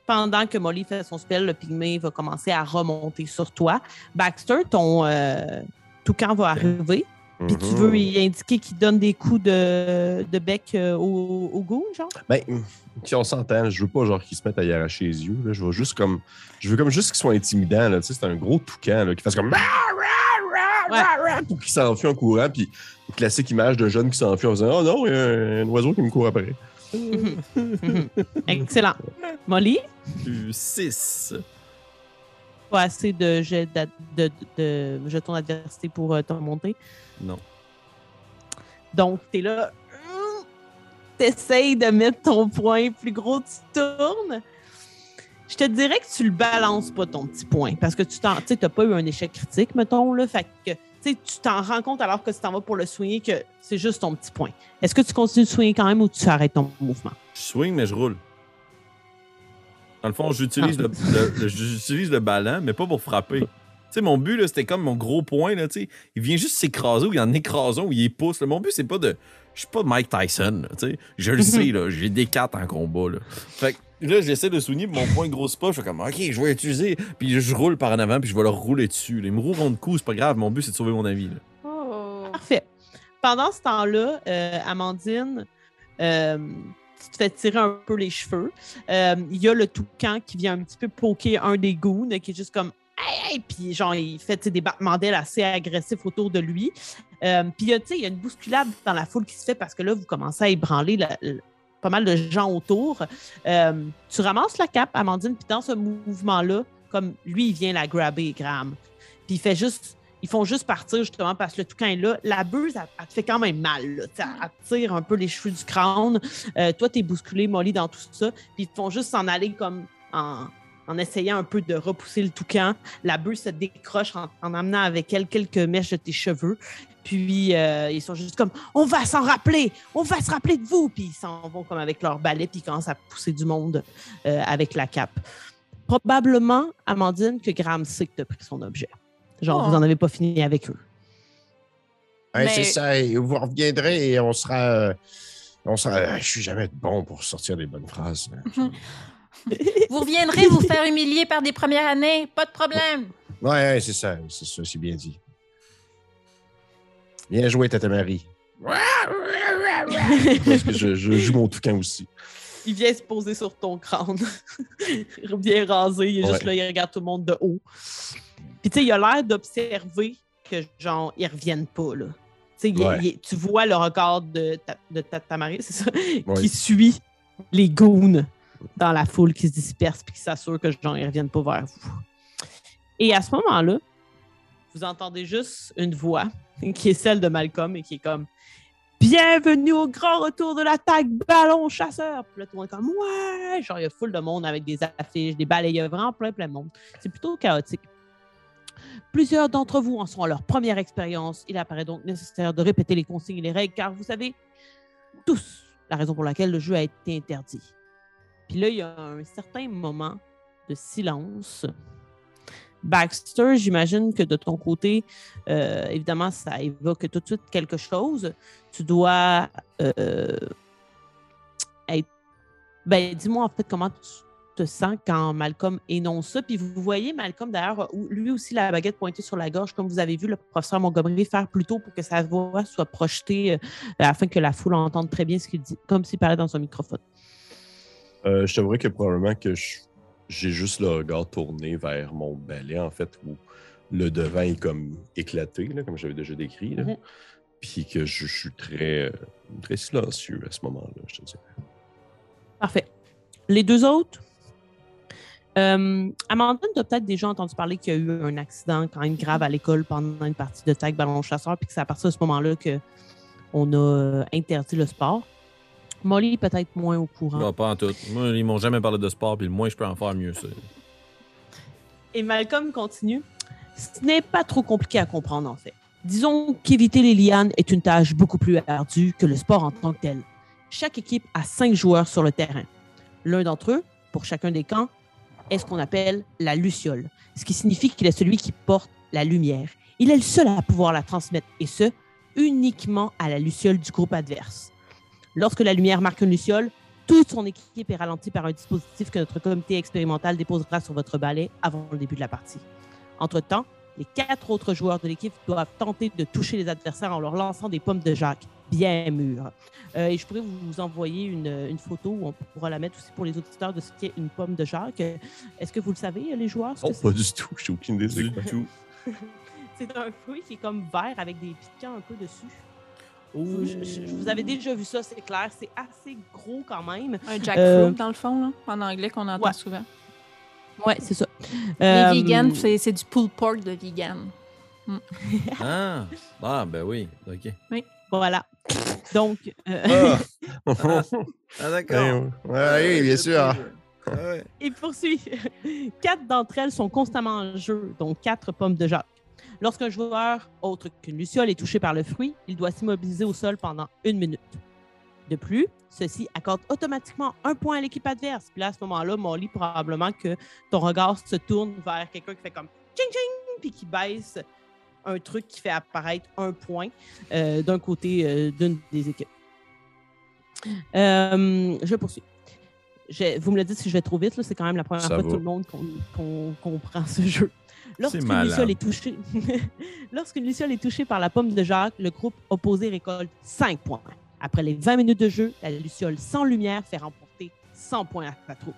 pendant que Molly fait son spell, le pygmée va commencer à remonter sur toi. Baxter, ton euh, toucan va arriver. Puis tu Mhm. veux y indiquer qu'il donne des coups de, de bec euh, au, au goût, genre? Ben, si on s'entend, je veux pas genre qu'ils se mettent à y arracher les yeux. Là. Je veux juste comme. Je veux comme juste qu'ils soient intimidants. Là. Tu sais, c'est un gros toucan là, qui fasse comme. Pour qu'il s'enfuit en courant. Puis, classique image de jeune qui s'enfuit en faisant Oh non, il y a un, un oiseau qui me court après. Excellent. Molly, 6. pas assez de jet de, de, de jetons d'adversité pour euh, te monter. Non. Donc, t'es là. hum, T'essayes de mettre ton point plus gros, tu tournes. Je te dirais que tu le balances pas, ton petit point, parce que tu t'as pas eu un échec critique, mettons, là. Fait que, tu sais, tu t'en rends compte alors que tu t'en vas pour le soigner que c'est juste ton petit point. Est-ce que tu continues de soigner quand même ou tu arrêtes ton mouvement? Je swing, mais je roule. Dans le fond, j'utilise le, le- le- j'utilise le ballon, mais pas pour frapper. Tu sais, mon but, là, c'était comme mon gros point, là, tu sais. Il vient juste s'écraser ou il en écrase un ou il pousse. là. Mon but, c'est pas de. Je suis pas Mike Tyson, là, sais. Je le sais, là. J'ai des cartes en combat, là. Fait que là, j'essaie de puis mon point grosse pas. Je fais comme, OK, je vais utiliser. Puis je roule par en avant, puis je vais leur rouler dessus. Ils me rouleront de coups, c'est pas grave. Mon but, c'est de sauver mon avis, là. Oh. Parfait. Pendant ce temps-là, euh, Amandine, euh, tu te fais tirer un peu les cheveux. Euh, Il y a le toucan qui vient un petit peu poker un des goons, qui est juste comme Hey, ouais! Puis genre, il fait des battements d'ailes assez agressifs autour de lui. Euh, puis il y a, tu sais, il y a une bousculade dans la foule qui se fait parce que là, vous commencez à ébranler la- la- pas mal de gens autour. Euh, tu ramasses la cape, Amandine, puis dans ce mouvement-là, comme lui, il vient la grabber, Graham. Puis fait juste. Ils font juste partir justement parce que le toucan est là. La buse, elle, te fait quand même mal. Là, elle tire un peu les cheveux du crâne. Euh, toi, t'es bousculé, Molly, dans tout ça. Puis ils font juste s'en aller comme en, en essayant un peu de repousser le toucan. La buse se décroche en, en amenant avec elle quelques mèches de tes cheveux. Puis euh, ils sont juste comme on va s'en rappeler, on va se rappeler de vous. Puis ils s'en vont comme avec leur balai, puis ils commencent à pousser du monde euh, avec la cape. Probablement, Amandine, que Graham sait que tu as pris son objet. Genre, Oh. vous n'en avez pas fini avec eux. Ouais, Mais- C'est ça, et vous reviendrez et on sera. euh, on sera. Je suis jamais bon pour sortir des bonnes phrases. Vous reviendrez vous faire humilier par des premières années, pas de problème. Ouais, ouais, c'est ça, c'est ça, c'est bien dit. Bien joué, Tata Marie. Parce que je, je joue mon toucan aussi. Il vient se poser sur ton crâne. bien rasé. Il est juste là, il regarde tout le monde de haut. Puis, tu sais, il a l'air d'observer que, genre, ils reviennent pas, là. Tu sais, il- Ouais. il- tu vois le regard de ta, de ta, Tamari, c'est ça, Ouais. qui suit les goons dans la foule qui se disperse puis qui s'assure que, genre, ils reviennent pas vers vous. Et à ce moment-là, vous entendez juste une voix qui est celle de Malcolm et qui est comme Bienvenue au grand retour de l'attaque ballon chasseur. Puis tout le monde est comme Ouais! Genre, il y a full de monde avec des affiches, des a vraiment plein, plein de monde. C'est plutôt chaotique. Plusieurs d'entre vous en sont à leur première expérience. Il apparaît donc nécessaire de répéter les consignes et les règles car vous savez tous la raison pour laquelle le jeu a été interdit. Puis là, il y a un certain moment de silence. Baxter, j'imagine que de ton côté, euh, évidemment, ça évoque tout de suite quelque chose. Tu dois euh, être. Ben, dis-moi en fait comment tu te sens quand Malcolm énonce ça. Puis vous voyez Malcolm d'ailleurs, lui aussi la baguette pointée sur la gorge, comme vous avez vu le professeur Montgomery faire plus tôt pour que sa voix soit projetée euh, afin que la foule entende très bien ce qu'il dit, comme s'il parlait dans un microphone. Euh, je t'avouerais que probablement que j'ai juste le regard tourné vers mon balai, en fait, où le devant est comme éclaté, là, comme j'avais déjà décrit. là. Mhm. Puis que je, je suis très, euh, très silencieux à ce moment-là, je te dirais. Parfait. Les deux autres? Euh, Amandine, tu as peut-être déjà entendu parler qu'il y a eu un accident quand même grave à l'école pendant une partie de tag ballon chasseur, puis que c'est à partir de ce moment-là qu'on a euh, interdit le sport. Molly, peut-être moins au courant. Non, pas en tout. Moi, ils m'ont jamais parlé de sport, puis le moins je peux en faire, mieux c'est. Et Malcolm continue. Ce n'est pas trop compliqué à comprendre, en fait. Disons qu'éviter les lianes est une tâche beaucoup plus ardue que le sport en tant que tel. Chaque équipe a cinq joueurs sur le terrain. L'un d'entre eux, pour chacun des camps, est ce qu'on appelle la luciole, ce qui signifie qu'il est celui qui porte la lumière. Il est le seul à pouvoir la transmettre, et ce, uniquement à la luciole du groupe adverse. Lorsque la lumière marque une luciole, toute son équipe est ralentie par un dispositif que notre comité expérimental déposera sur votre balai avant le début de la partie. Entre-temps, les quatre autres joueurs de l'équipe doivent tenter de toucher les adversaires en leur lançant des pommes de Jacques bien mûres. Euh, et je pourrais vous envoyer une, une photo où on pourra la mettre aussi pour les auditeurs de ce qu'est une pomme de Jacques. Est-ce que vous le savez, les joueurs? que pas du tout. J'ai aucune idée. C'est un fruit qui est comme vert avec des piquants un peu dessus. Vous, je- je- vous avez déjà vu ça, c'est clair. C'est assez gros quand même. Un jackfruit, Euh, dans le fond, là, en anglais, qu'on entend ouais. souvent. Ouais, c'est ça. Les Euh, vegans, c'est c'est du pulled pork de vegan. Ah, ah, ben oui, ok. Voilà. Donc, euh, Ah, Ah, d'accord. Ouais, oui, bien sûr. Ah. Il poursuit. Quatre d'entre elles sont constamment en jeu, donc quatre pommes de Jacques. Lorsqu'un joueur autre qu'une luciole est touché par le fruit, il doit s'immobiliser au sol pendant une minute. De plus, ceci accorde automatiquement un point à l'équipe adverse. Puis là, à ce moment-là, Molly, probablement que ton regard se tourne vers quelqu'un qui fait comme ching ching, puis qui baisse un truc qui fait apparaître un point euh, d'un côté euh, d'une des équipes. Euh, je poursuis. Je- vous me le dites si je vais trop vite, c'est quand même la première Ça fois que tout le monde qu'on comprend ce jeu. Lorsqu'une luciole est touchée, lorsqu'une luciole est touchée par la pomme de Jacques, le groupe opposé récolte 5 points. Après les 20 minutes de jeu, la luciole sans lumière fait remporter 100 points à sa troupe.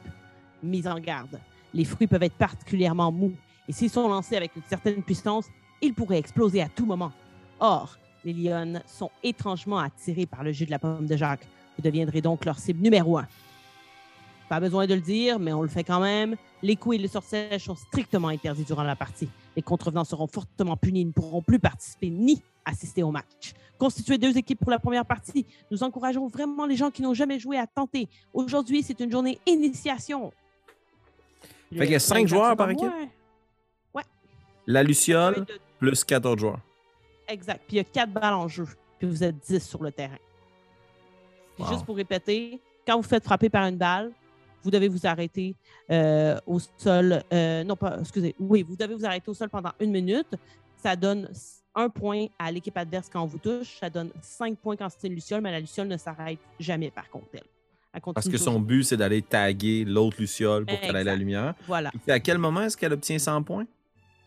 Mise en garde, les fruits peuvent être particulièrement mous Et s'ils sont lancés avec une certaine puissance, ils pourraient exploser à tout moment. Or, les lions sont étrangement attirés par le jus de la pomme de Jacques. Vous deviendrez donc leur cible numéro un. Pas besoin de le dire, mais on le fait quand même. Les coups et le sortilège sont strictement interdits durant la partie. Les contrevenants seront fortement punis et ne pourront plus participer ni assister au match. Constituer deux équipes pour la première partie. Nous encourageons vraiment les gens qui n'ont jamais joué à tenter. Aujourd'hui, c'est une journée initiation. Fait qu'il y a cinq joueurs par équipe? Ouais. La Luciole, de- plus quatre autres joueurs. Exact. Puis il y a quatre balles en jeu. Puis vous êtes 10 sur le terrain. Wow. juste pour répéter, quand vous faites frapper par une balle, vous devez vous arrêter euh, au sol. euh, non, pas, excusez. Oui, vous devez vous arrêter au sol pendant une minute. Ça donne un point à l'équipe adverse quand on vous touche. Ça donne cinq points quand c'est une Luciole, mais la Luciole ne s'arrête jamais, par contre, elle. Elle Parce que son but, c'est d'aller taguer l'autre Luciole pour qu'elle ait la lumière. Voilà. Et à quel moment est-ce qu'elle obtient 100 points?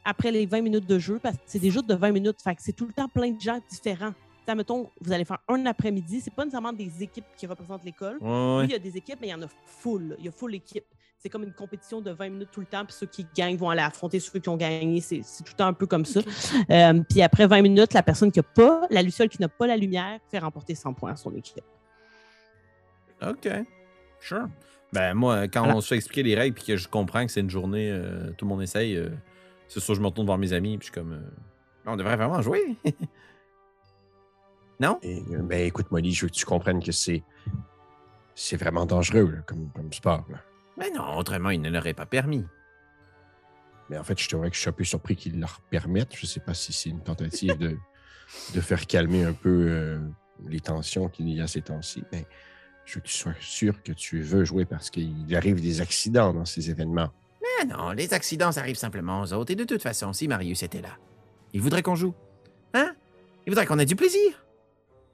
après les 20 minutes de jeu, parce que c'est des jeux de 20 minutes, fait que c'est tout le temps plein de gens différents. Ça, mettons, vous allez faire un après-midi, c'est pas nécessairement des équipes qui représentent l'école. Ouais, Oui, ouais. il y a des équipes, mais il y en a full. Il y a full équipe. C'est comme une compétition de 20 minutes tout le temps, puis ceux qui gagnent vont aller affronter ceux qui ont gagné. C'est tout le temps un peu comme ça. Euh, puis après 20 minutes, la personne qui n'a pas, la Luciole qui n'a pas la lumière, fait remporter 100 points à son équipe. OK. Sure. Ben, moi, quand Voilà. on se fait expliquer les règles puis que je comprends que c'est une journée, euh, tout le monde essaye, euh, c'est sûr, je me retourne voir mes amis puis je suis comme. euh, On devrait vraiment jouer. non? Et, euh, ben, écoute, Molly, je veux que tu comprennes que c'est. C'est vraiment dangereux là, comme, comme sport. là. Mais non, autrement, il ne l'aurait pas permis. Mais en fait, je t'avouerais que je suis un peu surpris qu'ils leur permettent. Je ne sais pas si c'est une tentative de, de faire calmer un peu euh, les tensions qu'il y a ces temps-ci. Mais je veux que tu sois sûr que tu veux jouer parce qu'il arrive des accidents dans ces événements. Mais non, les accidents arrivent simplement aux autres. Et de toute façon, si Marius était là, il voudrait qu'on joue. Hein? Il voudrait qu'on ait du plaisir.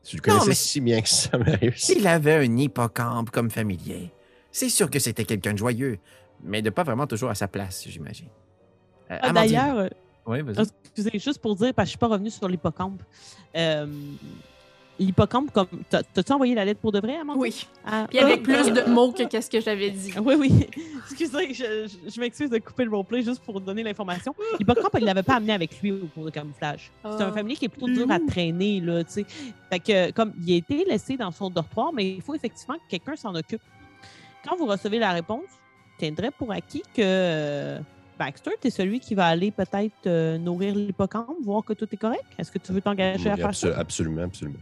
Tu le connaissais mais- si bien que ça, Marius. S'il avait un hippocampe comme familier, c'est sûr que c'était quelqu'un de joyeux, mais de pas vraiment toujours à sa place, j'imagine. Euh, Ah, D'ailleurs, vas-y. excusez, juste pour dire, parce que je suis pas revenue sur l'hippocampe. Euh, l'hippocampe, comme. t'as- T'as-tu envoyé la lettre pour de vrai, Amandine? Oui. Ah, Puis avec ah, plus de mots que qu'est-ce que j'avais dit. Oui, oui. Excusez, je, je- je m'excuse de couper le roleplay juste pour donner l'information. L'hippocampe, il ne l'avait pas amené avec lui au cours de camouflage. C'est un Ah. familier qui est plutôt dur à traîner, là, tu sais. Fait que, comme, il a été laissé dans son dortoir, mais il faut effectivement que quelqu'un s'en occupe. Quand vous recevez la réponse, je tiendrais pour acquis que euh, Baxter, tu es celui qui va aller peut-être euh, nourrir l'hippocampe, voir que tout est correct? Est-ce que tu veux t'engager à faire ça? Absolument, absolument.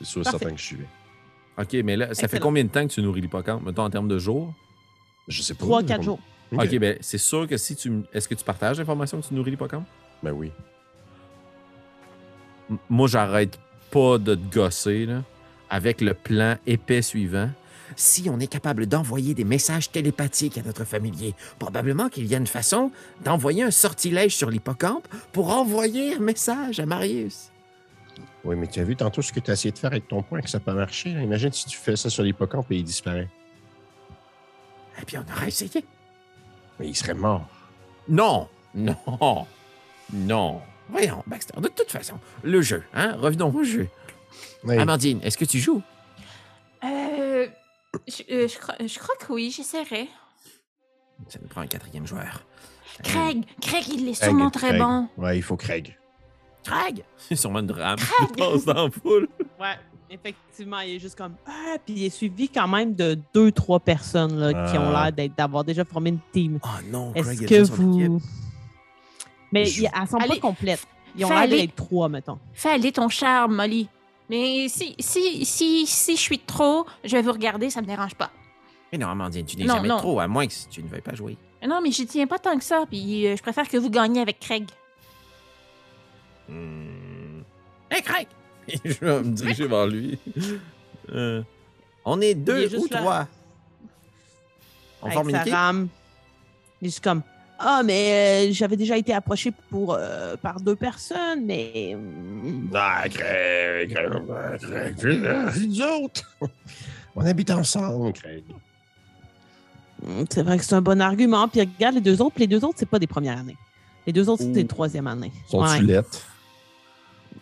C'est sûr et Parfait. certain que je suis. OK, mais là, ça fait combien de temps que tu nourris l'hippocampe, mettons en termes de jours? Je sais pas. Trois, là, quatre comme- jours. Ok. OK, ben c'est sûr que si tu. Est-ce que tu partages l'information que tu nourris l'hippocampe? Ben oui. M- Moi, j'arrête pas de te gosser, là, avec le plan épais suivant. si on est capable d'envoyer des messages télépathiques à notre familier, probablement qu'il y a une façon d'envoyer un sortilège sur l'hippocampe pour envoyer un message à Marius. Oui, mais tu as vu tantôt ce que tu as essayé de faire avec ton point, que ça n'a pas marché. là. Imagine si tu fais ça sur l'hippocampe et il disparaît. Et puis on aura essayé. Mais il serait mort. Non, non, non. Voyons, Baxter, de toute façon, le jeu, hein? Revenons au jeu. Oui. Amandine, est-ce que tu joues? Euh, je, euh, je crois, je crois que oui, j'essaierai. Ça nous prend un quatrième joueur. Craig, Craig, il est Craig, sûrement très Craig. bon. Ouais, il faut Craig. Craig! C'est sûrement une drame qui passe dans la foule. Ouais, effectivement, il est juste comme Ah, puis il est suivi quand même de deux, trois personnes là, qui ont Ah. l'air d'être- d'avoir déjà formé une team. Oh non, Est-ce Craig est que vous. Mais Je- il- elles sont pas complètes. Ils ont l'air d'être trois, mettons. Fais aller ton charme, Molly. Mais si, si, si, si je suis trop, je vais vous regarder, ça me dérange pas. Mais non, Amandine, tu n'es jamais non. trop, à moins que tu ne veuilles pas jouer. Mais Non, mais j'y tiens pas tant que ça, puis euh, je préfère que vous gagniez avec Craig. Hmm. Hé, Craig! je vais me diriger vers lui. Euh, On est deux est ou là. trois. On Avec forme une équipe? rame. Il est juste comme Ah, mais euh, j'avais déjà été approché pour, euh, par deux personnes, mais. hum, Ah, Craig, Craig, nous autres. On habite ensemble, Craig. hum, C'est vrai que c'est un bon argument. Puis regarde les deux autres, puis les deux autres, c'est pas des premières années. Les deux autres, c'est des troisième années. Sont-tu Ouais.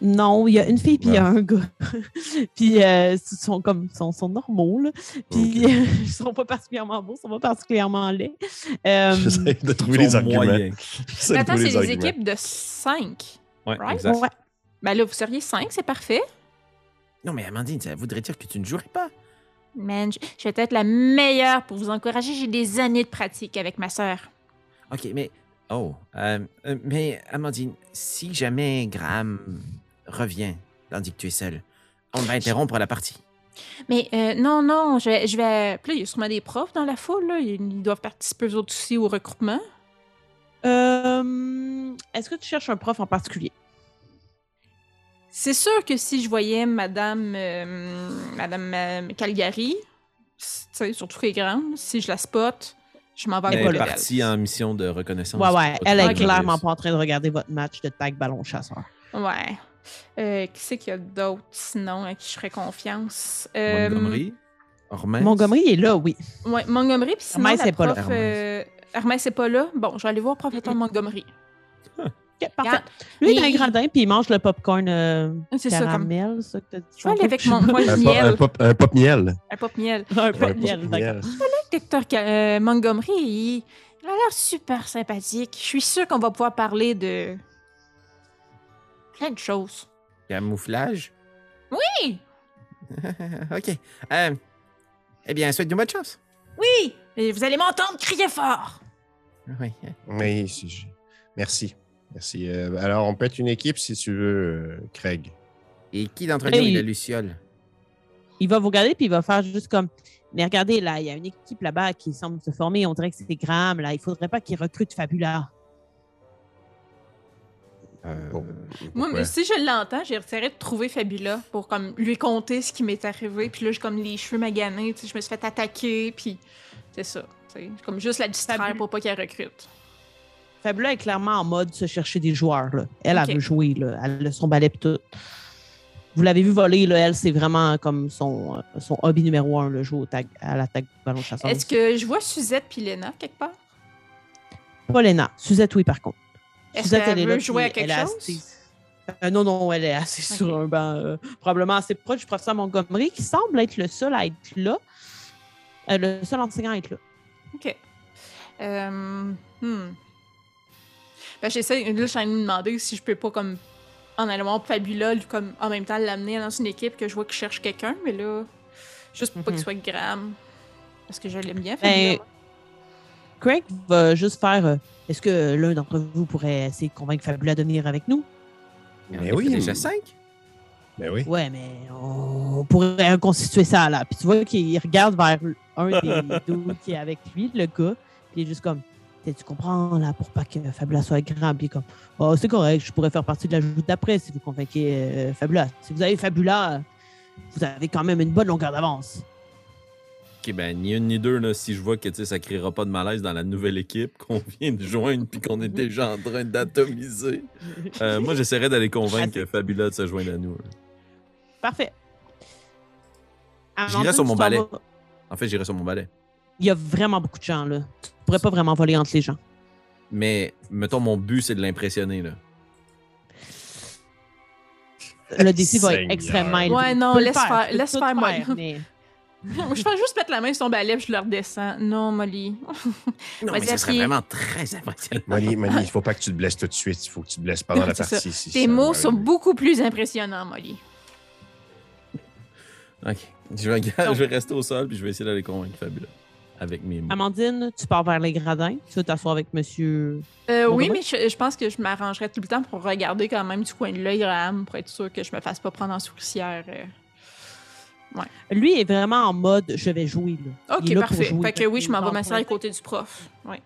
Non, il y a une fille puis il y a Ah. un gars. puis euh, ils sont comme sont, sont normaux là. Puis Ok. ils sont pas particulièrement beaux, ils sont pas particulièrement laids. Euh, J'essaie de trouver les arguments. de Attends, c'est des arguments. équipes de 5. Ouais, Right? exact. ouais. Ben là, vous seriez 5, c'est parfait. Non, mais Amandine, ça voudrait dire que tu ne jouerais pas. Man, je je vais être la meilleure pour vous encourager. J'ai des années de pratique avec ma sœur. Ok, mais. Oh. euh, euh, mais, Amandine, si jamais Graham revient, tandis que tu es seule, on va interrompre la partie. Mais euh, non, non, je vais, je vais. Puis là, il y a sûrement des profs dans la foule. Là. Ils, doivent participer eux autres aussi au regroupement. Euh, Est-ce que tu cherches un prof en particulier? C'est sûr que si je voyais Madame, euh, Madame euh, Calgary, surtout qu'elle est grande, si je la spot, je m'en vais à Elle pas est partie en mission de reconnaissance. Ouais, ouais. Elle est clairement pas en train de regarder votre match de tag ballon chasseur. Ouais. Euh, qui c'est qu'il y a d'autres sinon à qui je ferais confiance? Euh, Montgomery? Montgomery est là, oui. Ouais, Montgomery, puis sinon, Hermès la est pas là. prof, euh, Hermès est pas là. Bon, je vais aller voir professeur Montgomery. Ok, parfait. Regarde, Lui, il est Mais- un gradin, puis il mange le popcorn euh, C'est ça, comme... caramel, ça que t'as dit. Je vais aller avec mon, Un, pop, miel. un, pop, un pop miel. Un pop miel. Un pop miel, d'accord. Docteur Ca- euh, Montgomery, il, il a l'air super sympathique. Je suis sûre qu'on va pouvoir parler de plein de choses. Camouflage? Oui! ok. Euh, eh bien, souhaite-nous bonne chance. Oui! Et vous allez m'entendre crier fort! Oui. Oui, si je- merci. Merci. Euh, alors, on peut être une équipe si tu veux, euh, Craig. Et qui d'entre nous est la Luciole? Il va vous regarder, puis il va faire juste comme. Mais regardez, là, il y a une équipe là-bas qui semble se former. On dirait que c'est Graham, là. Il faudrait pas qu'il recrute Fabula. Euh, Bon, Moi, mais si je l'entends, j'essaierai de trouver Fabula pour comme lui conter ce qui m'est arrivé. Puis là, j'ai comme les cheveux maganés, je me suis fait attaquer, puis c'est ça. tu sais, Comme juste la distraire Fabula. pour pas qu'elle recrute. Fabula est clairement en mode se chercher des joueurs, là. Elle, Ok. elle veut jouer, là. Elle a son balai tout. Vous l'avez vu voler, là. Elle, c'est vraiment comme son, euh, son hobby numéro un, le au tag, à la tag ballon chasseur. Est-ce que je vois Suzette puis Léna quelque part? Pas Léna. Suzette, oui, par contre. Est-ce qu'elle elle est veut là, jouer à quelque chose? assise. Euh, non, non, elle est assise Ok. sur un banc, euh, probablement assez proche du professeur Montgomery, qui semble être le seul à être là. Euh, le seul enseignant à être là. OK. Euh, hmm. Ben, j'essaie, là, je suis en train de me demander si je peux pas, comme, en allant voir Fabula, lui, comme, en même temps, l'amener dans une équipe que je vois qu'il cherche quelqu'un, mais là, juste pour pas Mhm. qu'il soit Graham. Parce que je l'aime bien, Ben, Fabula. Craig va juste faire euh, Est-ce que l'un d'entre vous pourrait essayer de convaincre Fabula de venir avec nous? Mais oui. est déjà cinq. Ben oui. Ouais, mais on pourrait reconstituer ça là. Puis tu vois qu'il regarde vers un des deux qui est avec lui, le gars, puis il est juste comme tu comprends là pour pas que Fabula soit grand? Puis il est comme oh, c'est correct, je pourrais faire partie de la joute d'après si vous convainquez euh, Fabula. Si vous avez Fabula, vous avez quand même une bonne longueur d'avance. Ok, ben, ni une ni deux, là, si je vois que ça créera pas de malaise dans la nouvelle équipe qu'on vient de joindre puis qu'on est déjà en train d'atomiser. Euh, moi, j'essaierais d'aller convaincre Fabula de se joindre à nous. là. Parfait. J'irai sur mon balai. vas- En fait, j'irai sur mon balai. Il y a vraiment beaucoup de gens là. Tu pourrais pas vraiment voler entre les gens. Mais, mettons, mon but, c'est de l'impressionner. là. Le DC va être extrêmement élevé. Ouais, non, laisse faire, laisse faire, Molly. Je fais juste mettre la main sur son balai puis je le redescends. Non, Molly. Non, mais ce serait vraiment très impressionnant. Molly, Molly, il faut pas que tu te blesses tout de suite. Il faut que tu te blesses pendant la ça. partie. si Tes ça mots sont beaucoup plus impressionnants, Molly. Ok. Je vais, je vais rester au sol puis je vais essayer d'aller convaincre Fabula. Avec mes mots. Amandine, tu pars vers les gradins. Tu vas t'asseoir avec monsieur. Euh, oui, mais je, je pense que je m'arrangerais tout le temps pour regarder quand même du coin de l'œil Graham pour être sûr que je me fasse pas prendre en souricière. euh. Lui est vraiment en mode je vais jouer. Là. Il Ok, est là pour parfait. jouer. Fait que oui, je m'en vais m'asseoir à côté du prof. Ouais.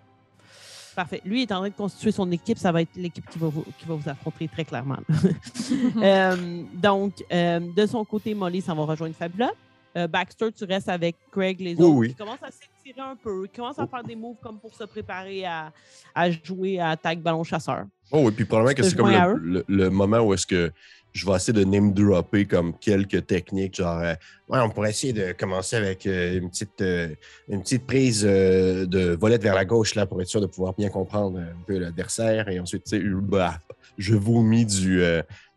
Parfait. Lui est en train de constituer son équipe. Ça va être l'équipe qui va vous, qui va vous affronter très clairement. Euh, donc, euh, de son côté, Molly s'en va rejoindre Fabula. Euh, Baxter, tu restes avec Craig, les Oui, autres. oui. Qui commencent à s'étirer un peu. Qui commencent à faire des moves comme pour se préparer à, à jouer à tag ballon chasseur. Oh oui, puis probablement que c'est comme le moment où est-ce que je vais essayer de name dropper comme quelques techniques, genre euh, Ouais, on pourrait essayer de commencer avec euh, une, petite, euh, une petite prise de volette vers la gauche là, pour être sûr de pouvoir bien comprendre un peu l'adversaire. Et ensuite, tu sais, bah, je vomis du,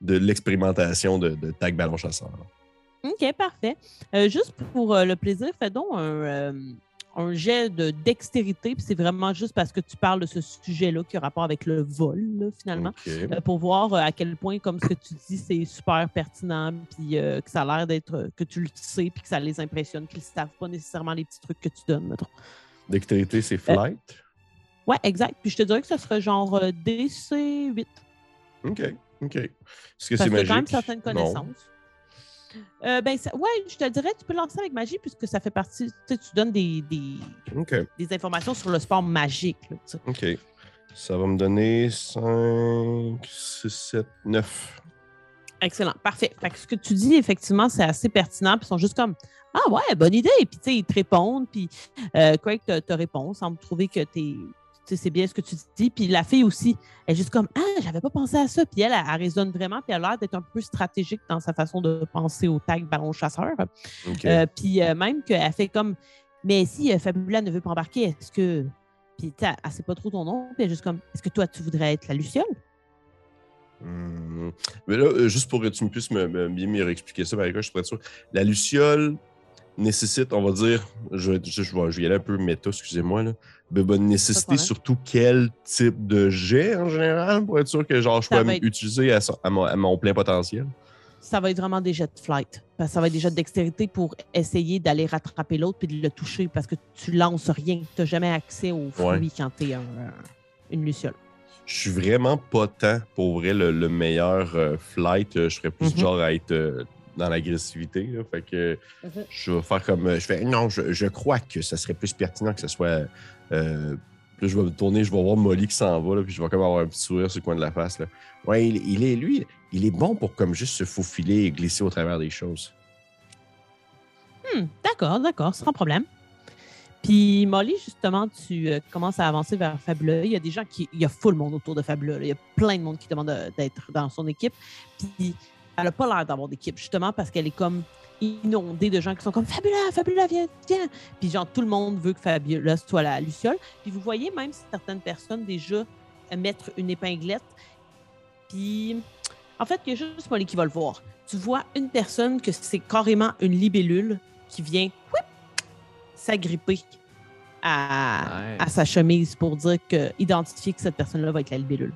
de l'expérimentation de, tag ballon chasseur. OK, parfait. Juste pour le plaisir, fais donc un, un jet de dextérité. Puis c'est vraiment juste parce que tu parles de ce sujet-là qui a rapport avec le vol, là, finalement. Euh, pour voir euh, à quel point, comme ce que tu dis, c'est super pertinent, puis euh, que ça a l'air d'être, que tu le sais, puis que ça les impressionne, qu'ils ne savent pas nécessairement les petits trucs que tu donnes, mettons. Dextérité, c'est flight? Ouais, exact. Puis je te dirais que ce serait genre euh, DC 8. OK. OK. Est-ce Parce que c'est magique? quand même certaines Non. Euh, ben, ça- ouais, je te dirais, tu peux lancer avec magie puisque ça fait partie, tu sais, tu donnes des, des, des informations sur le sport magique. là. OK. Ça va me donner 5, 6, 7, 9. Excellent, parfait. Fait que ce que tu dis, effectivement, c'est assez pertinent. Puis ils sont juste comme Ah ouais, bonne idée. Puis tu sais, ils te répondent. Puis euh, Craig te, te répond, semble trouver que tu sais, c'est bien ce que tu dis. Puis la fille aussi, elle est juste comme Ah, j'avais pas pensé à ça. Puis elle, elle, elle raisonne vraiment. Puis elle a l'air d'être un peu stratégique dans sa façon de penser au tag ballon chasseur. Euh, puis euh, même qu'elle fait comme Mais si euh, Fabula ne veut pas embarquer, est-ce que. Puis elle, elle sait pas trop ton nom. Puis elle est juste comme Est-ce que toi, tu voudrais être la Luciole Hmm. Mais là, juste pour que tu me puisses me, me- bien me réexpliquer ça, Marika, je suis pas sûr. La luciole nécessite, on va dire, je, vais- je, je vais, je vais y aller un peu méta, excusez-moi, là, mais va nécessiter problème. surtout quel type de jet en général pour être sûr que genre, je Ça peux va être- utiliser à, mon, à mon plein potentiel. ça va être vraiment des jets de flight. Parce que ça va être des jets de dextérité pour essayer d'aller rattraper l'autre puis de le toucher parce que tu lances rien. Tu n'as jamais accès aux fruits Ouais. quand tu es une luciole. Je suis vraiment pas tant pour vrai le, le meilleur euh, flight. Euh, Je serais plus Mhm. du genre à être euh, dans l'agressivité. Fait que Mhm. je vais faire comme. euh, je fais Non, je, je crois que ça serait plus pertinent que ce soit. Euh, puis je vais me tourner, je vais voir Molly qui s'en va, là, puis je vais comme avoir un petit sourire sur le coin de la face. Là. Ouais, il, il est, lui, il est bon pour comme juste se faufiler et glisser au travers des choses. Hmm, d'accord, d'accord, sans problème. Puis Molly, justement, tu euh, commences à avancer vers Fabuleux. Il y a des gens qui. Il y a full monde autour de Fabuleux. Il y a plein de monde qui demande de- d'être dans son équipe. Puis elle n'a pas l'air d'avoir d'équipe, justement, parce qu'elle est comme inondée de gens qui sont comme Fabula, Fabula, viens, viens. Puis genre, tout le monde veut que Fabula soit la Luciole. Puis vous voyez même certaines personnes déjà mettre une épinglette. Puis en fait, il y a juste Molly qui va le voir. Tu vois une personne que c'est carrément une libellule qui vient s'agripper à, à sa chemise pour dire que, identifier que cette personne-là va être la libellule.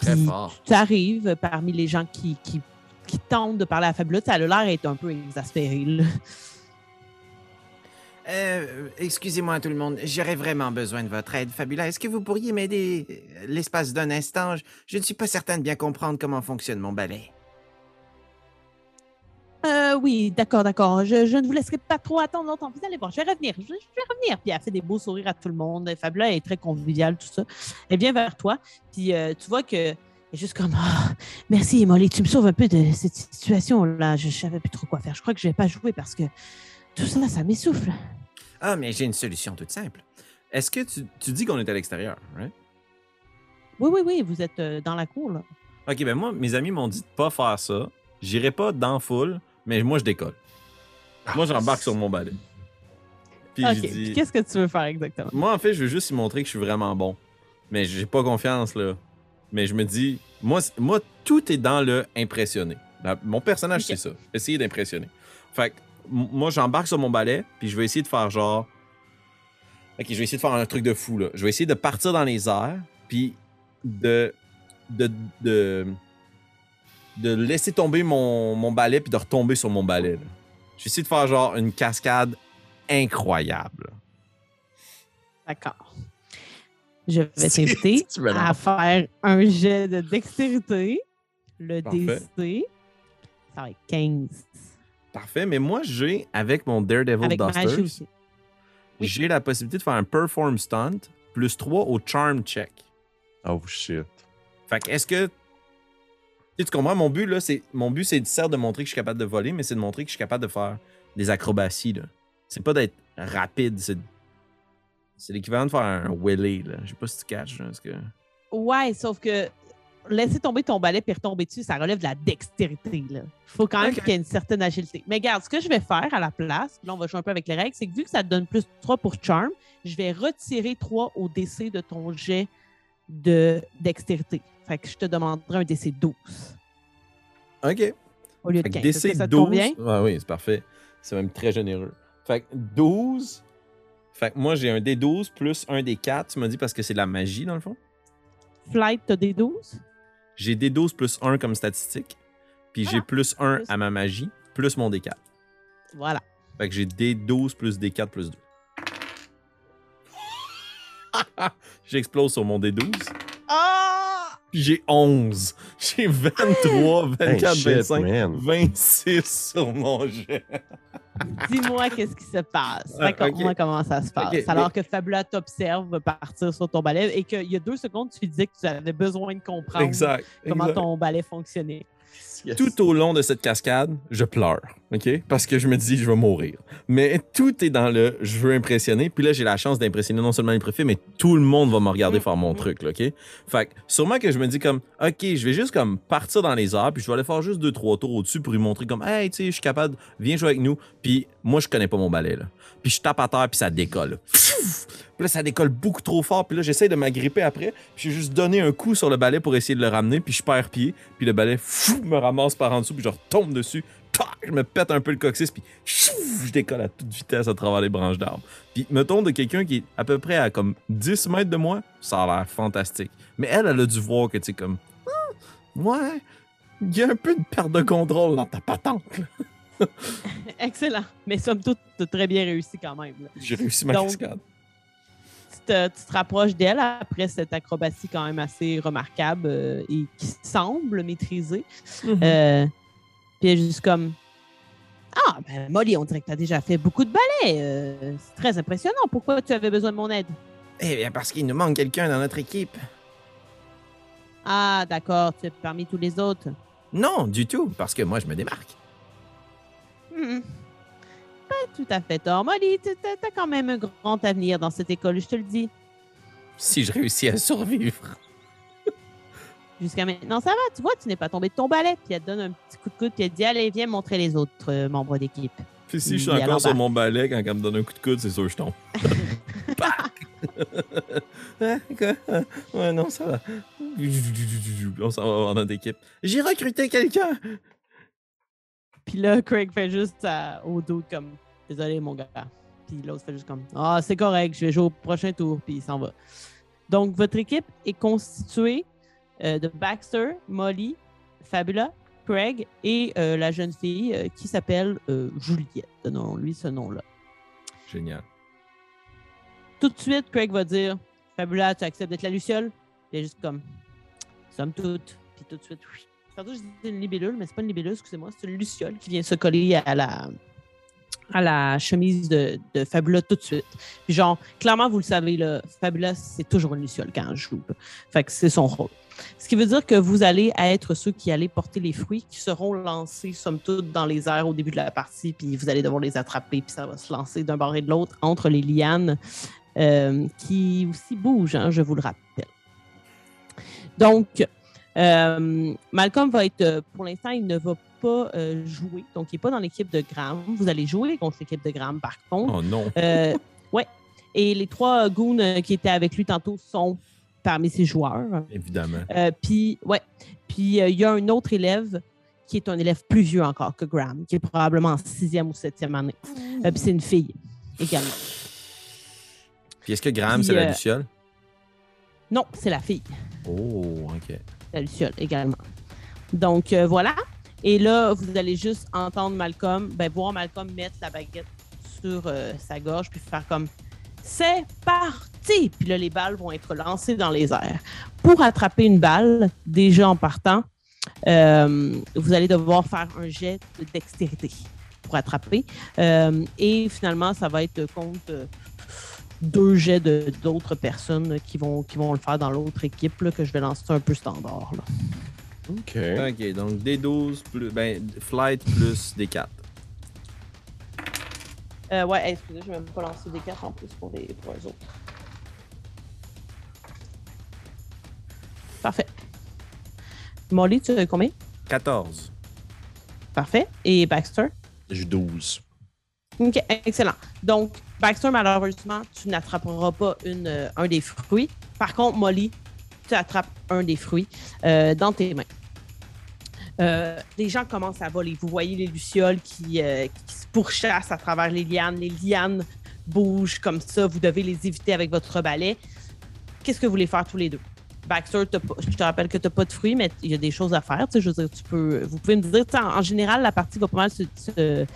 Très Puis, fort. Tu arrives parmi les gens qui, qui, qui tentent de parler à Fabulous. Ça a l'air d'être un peu exaspéré. là. Euh, excusez-moi tout le monde, j'aurais vraiment besoin de votre aide, Fabula. Est-ce que vous pourriez m'aider euh, l'espace d'un instant? Je, je ne suis pas certain de bien comprendre comment fonctionne mon balai. Euh, oui, d'accord, d'accord. Je, je ne vous laisserai pas trop attendre longtemps. Vous allez voir, je vais revenir. Je, je vais revenir. Puis elle fait des beaux sourires à tout le monde. Fabula est très conviviale, tout ça. Elle vient vers toi. Puis euh, tu vois que elle est juste comme Ah, merci, Molly. Tu me sauves un peu de cette situation-là. Je ne savais plus trop quoi faire. Je crois que je ne vais pas jouer parce que tout ça, ça m'essouffle. Ah, mais j'ai une solution toute simple. Est-ce que tu, tu dis qu'on est à l'extérieur, right? Oui, oui, oui, vous êtes euh, dans la cour, là. Ok, ben moi, mes amis m'ont dit de pas faire ça. J'irai pas dans foule, mais moi, je décolle. Moi, j'embarque sur mon balai. Puis OK. je Puis dis. qu'est-ce que tu veux faire exactement? Moi, en fait, je veux juste y montrer que je suis vraiment bon. Mais j'ai pas confiance, là. Mais je me dis, moi, moi tout est dans le impressionner. Mon personnage, c'est ça. Essayer d'impressionner. Fait que, moi, j'embarque sur mon balai, puis je vais essayer de faire genre. Ok, je vais essayer de faire un truc de fou, là. Je vais essayer de partir dans les airs, puis de. de. de, de laisser tomber mon, mon balai, puis de retomber sur mon balai, là. Je vais essayer de faire genre une cascade incroyable. D'accord. Je vais t'inviter à faire un jet de dextérité. Le Parfait. DC. Ça va être 15. Parfait, mais moi, j'ai, avec mon Daredevil Avec magie Dusters, aussi. Oui. j'ai la possibilité de faire un Perform Stunt plus 3 au Charm Check. Oh shit. Fait que, est-ce que. Tu sais, tu comprends? Mon but, là, c'est. Mon but, c'est certes de montrer que je suis capable de voler, mais c'est de montrer que je suis capable de faire des acrobaties, là. C'est pas d'être rapide, c'est. C'est l'équivalent de faire un wheelie, là. Je sais pas si tu catches, là. Parce que. Ouais, sauf que laisser tomber ton balai puis retomber dessus, ça relève de la dextérité. Il faut quand même qu'il y ait une certaine agilité. Mais regarde, ce que je vais faire à la place, là, on va jouer un peu avec les règles, c'est que vu que ça te donne plus 3 pour charm, je vais retirer 3 au DC de ton jet de dextérité. Fait que je te demanderai un DC 12 OK. au lieu de Fait que 15. Est-ce que DC ça te 12. convient? Ah oui, c'est parfait. C'est même très généreux. Fait que 12. Fait que moi, j'ai un D12 plus un D4. Tu m'as dit parce que c'est de la magie, dans le fond. Flight, t'as des 12? J'ai D12 plus 1 comme statistique. Puis j'ai plus 1 plus. à ma magie, plus mon D4. Voilà. Fait que j'ai D12 plus D4 plus 2. J'explose sur mon D12. Ah! Puis j'ai 11. J'ai 23, 24, Hey, shit, 25, man. 26 sur mon jet. Dis-moi qu'est-ce qui se passe. Ah, Raconte-moi ok. comment ça se passe? Alors que Fabula t'observe partir sur ton balai et qu'il y a deux secondes, tu disais que tu avais besoin de comprendre Exact. comment exact. ton balai fonctionnait. Tout au long de cette cascade, je pleure, OK? Parce que je me dis, je vais mourir. Mais tout est dans le je veux impressionner. Puis là, j'ai la chance d'impressionner non seulement les préfets, mais tout le monde va me regarder faire mon truc, OK? Fait que sûrement que je me dis comme, OK, je vais juste comme partir dans les airs, puis je vais aller faire juste deux, trois tours au-dessus pour lui montrer comme, hey, tu sais, je suis capable, viens jouer avec nous. Puis moi, je connais pas mon balai, là. Puis je tape à terre, puis ça décolle. Puis là, ça décolle beaucoup trop fort. Puis là, j'essaie de m'agripper après. Puis j'ai juste donné un coup sur le balai pour essayer de le ramener. Puis je perds pied. Puis le balai fou, me ramasse par en dessous. Puis je retombe dessus. Je me pète un peu le coccyx. Puis je décolle à toute vitesse à travers les branches d'arbres. Puis mettons de quelqu'un qui est à peu près à comme 10 mètres de moi, ça a l'air fantastique. Mais elle, elle a dû voir que tu sais, comme. Hmm, ouais, il y a un peu de perte de contrôle dans ta patente. Excellent. Mais somme toute, tu as très bien réussi quand même. J'ai réussi ma Donc, cascade. Tu, te, tu te rapproches d'elle après cette acrobatie quand même assez remarquable euh, et qui semble maîtrisée. Mhm. Euh, puis elle est juste comme Ah, ben Molly, on dirait que tu as déjà fait beaucoup de balais. Euh, c'est très impressionnant. Pourquoi tu avais besoin de mon aide? Eh bien, parce qu'il nous manque quelqu'un dans notre équipe. Ah, d'accord, tu es parmi tous les autres. Non, du tout, parce que moi, je me démarque. Hmm. Pas tout à fait tort. Molly, tu as quand même un grand avenir dans cette école, je te le dis. Si je réussis à survivre. Jusqu'à maintenant, ça va. Tu vois, tu n'es pas tombé de ton balai. Puis elle te donne un petit coup de coude, puis elle te dit Allez, viens montrer les autres euh, membres d'équipe. Puis si je suis encore sur l'embarque. mon balai quand elle me donne un coup de coude, c'est sûr que je tombe. Pac! Hein, quoi? ouais, non, ça va. On s'en va voir notre équipe. J'ai recruté quelqu'un. Puis là, Craig fait juste à- au dos comme Désolé, mon gars. Puis l'autre fait juste comme Ah, c'est correct, je vais jouer au prochain tour. Puis il s'en va. Donc, votre équipe est constituée euh, de Baxter, Molly, Fabula, Craig et euh, la jeune fille euh, qui s'appelle euh, Juliette. Donnons-lui ce nom-là. Génial. Tout de suite, Craig va dire Fabula, tu acceptes d'être la Luciole Il est juste comme Somme toute. Puis tout de suite, oui. Je disais une libellule, mais c'est pas une libellule, excusez-moi, c'est une Luciole qui vient se coller à la, à la chemise de, Fabula tout de suite. Puis genre, clairement, vous le savez, Fabula, c'est toujours une Luciole quand elle joue. Fait que c'est son rôle. Ce qui veut dire que vous allez être ceux qui allez porter les fruits, qui seront lancés, somme toute, dans les airs au début de la partie, puis vous allez devoir les attraper, puis ça va se lancer d'un bord et de l'autre entre les lianes euh, qui aussi bougent, hein, je vous le rappelle. Donc, euh, Malcolm va être, euh, pour l'instant, il ne va pas euh, jouer, donc il n'est pas dans l'équipe de Graham. Vous allez jouer contre l'équipe de Graham, par contre. Oh non. Euh, ouais. Et les trois goons qui étaient avec lui tantôt sont parmi ses joueurs. Évidemment. Puis, ouais. Puis, il y a un autre élève qui est un élève plus vieux encore que Graham, qui est probablement en sixième ou septième année. Puis, c'est une fille également. Puis est-ce que Graham, c'est la Luciole? Non, c'est la fille, Oh, ok. La Luciole également. Donc, euh, voilà. Et là, vous allez juste entendre Malcolm, ben, voir Malcolm mettre la baguette sur euh, sa gorge, puis faire comme c'est parti! Puis là, les balles vont être lancées dans les airs. Pour attraper une balle, déjà en partant, euh, vous allez devoir faire un jet de dextérité pour attraper. Et finalement, ça va être contre deux jets de- d'autres personnes qui vont, qui vont le faire dans l'autre équipe, là, que je vais lancer un peu standard. là. OK. Ok, donc D12 plus. Ben, flight plus D4. Euh, ouais, hey, excusez, je vais même pas lancer des cartes en plus pour les, pour eux autres. Parfait. Molly, tu as combien? 14. Parfait. Et Baxter? J'ai 12. OK, excellent. Donc, Baxter, malheureusement, tu n'attraperas pas euh, un des fruits. Par contre, Molly, tu attrapes un des fruits euh, dans tes mains. Euh, les gens commencent à voler. Vous voyez les lucioles qui, se pourchassent à travers les lianes. Les lianes bougent comme ça. Vous devez les éviter avec votre balai. Qu'est-ce que vous voulez faire tous les deux? Baxter, je te rappelle que tu n'as pas de fruits, mais il y a des choses à faire. veux dire, tu peux, vous pouvez me dire, en, général, la partie va pas mal se-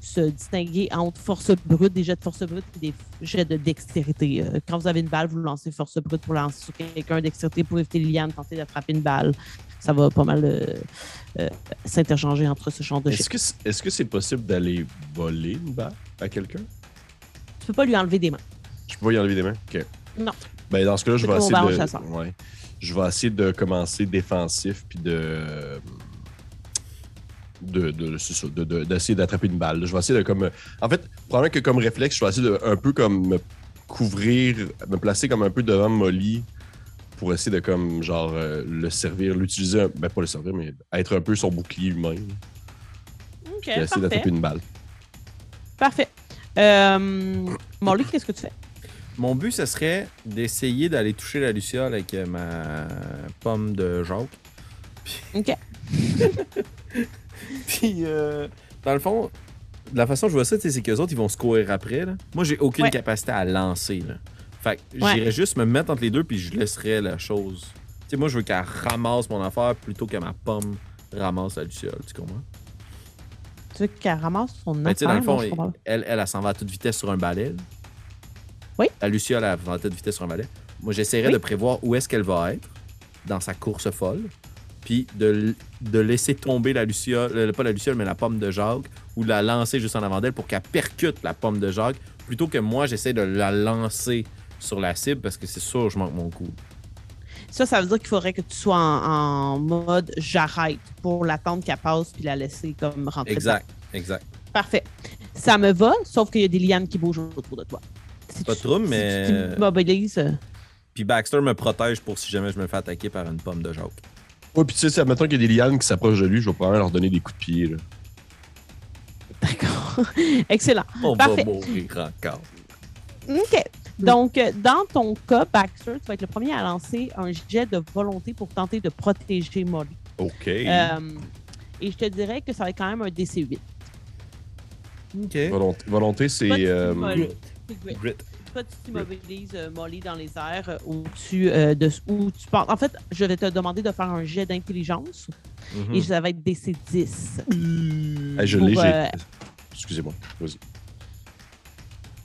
se distinguer entre force brute, des jets de force brute et des jets de dextérité. Euh, quand vous avez une balle, vous lancez force brute pour lancer sur quelqu'un, dextérité pour éviter les lianes, tenter d'attraper une balle. Ça va pas mal euh, euh, s'interchanger entre ce genre de. Est-ce que c'est est-ce que c'est possible d'aller voler une balle à quelqu'un? Tu peux pas lui enlever des mains. Je peux pas y enlever des mains? OK. Non. Ben, dans ce cas-là, je vais essayer de. Ouais. Je vais essayer de commencer défensif puis de. De, de, c'est ça, de- de- d'essayer d'attraper une balle. Je vais essayer de comme. En fait, probablement que comme réflexe, je vais essayer de un peu comme me couvrir, me placer comme un peu devant Molly pour essayer de comme genre euh, le servir, l'utiliser, ben pas le servir, mais être un peu son bouclier humain. OK, Puis essayer parfait. d'attraper une balle. Parfait. Euh, Molly, qu'est-ce que tu fais? Mon but, ce serait d'essayer d'aller toucher la luciole avec euh, ma pomme de Jacques. OK. Puis, euh, dans le fond, de la façon que je vois ça, c'est qu'eux autres, ils vont se courir après. Là. Moi, j'ai aucune Ouais. capacité à lancer. Là. Fait que Ouais. j'irais juste me mettre entre les deux, puis je laisserais la chose. Tu sais, moi, je veux qu'elle ramasse mon affaire plutôt que ma pomme ramasse la luciole. Tu comprends? Tu veux qu'elle ramasse son Ben, tu sais, dans le affaire? fond, elle, elle, elle, s'en va à toute vitesse sur un balai. là. Oui. La luciole, elle va à toute vitesse sur un balai. Moi, j'essaierais Oui. de prévoir où est-ce qu'elle va être dans sa course folle, puis de, de laisser tomber la luciole, pas la luciole, mais la pomme de Jacques, ou de la lancer juste en avant d'elle pour qu'elle percute la pomme de Jacques, plutôt que moi, j'essaie de la lancer sur la cible parce que c'est sûr je manque mon coup. Ça, ça veut dire qu'il faudrait que tu sois en, en mode j'arrête pour l'attendre qu'elle passe puis la laisser comme rentrer. Exact, exact. Parfait. Ça me va, sauf qu'il y a des lianes qui bougent autour de toi. Si Pas tu- si mais- tu euh, Puis Baxter me protège pour si jamais je me fais attaquer par une pomme de Jacques. Ouais, puis tu sais, admettons qu'il y a des lianes qui s'approchent de lui, je vais probablement leur donner des coups de pied. Là. D'accord. Excellent. On Parfait. va mourir encore. OK. Donc, euh, dans ton cas, Baxter, tu vas être le premier à lancer un jet de volonté pour tenter de protéger Molly. OK. Euh, et je te dirais que ça va être quand même un DC8. OK. Volonté, volonté, c'est. Euh, Grit. Toi, tu t'immobilises euh, Molly dans les airs euh, où tu, euh, de, où tu penses. En fait, je vais te demander de faire un jet d'intelligence Mhm. et ça va être DC 10. hey, je l'ai, euh, Excusez-moi. Vas-y.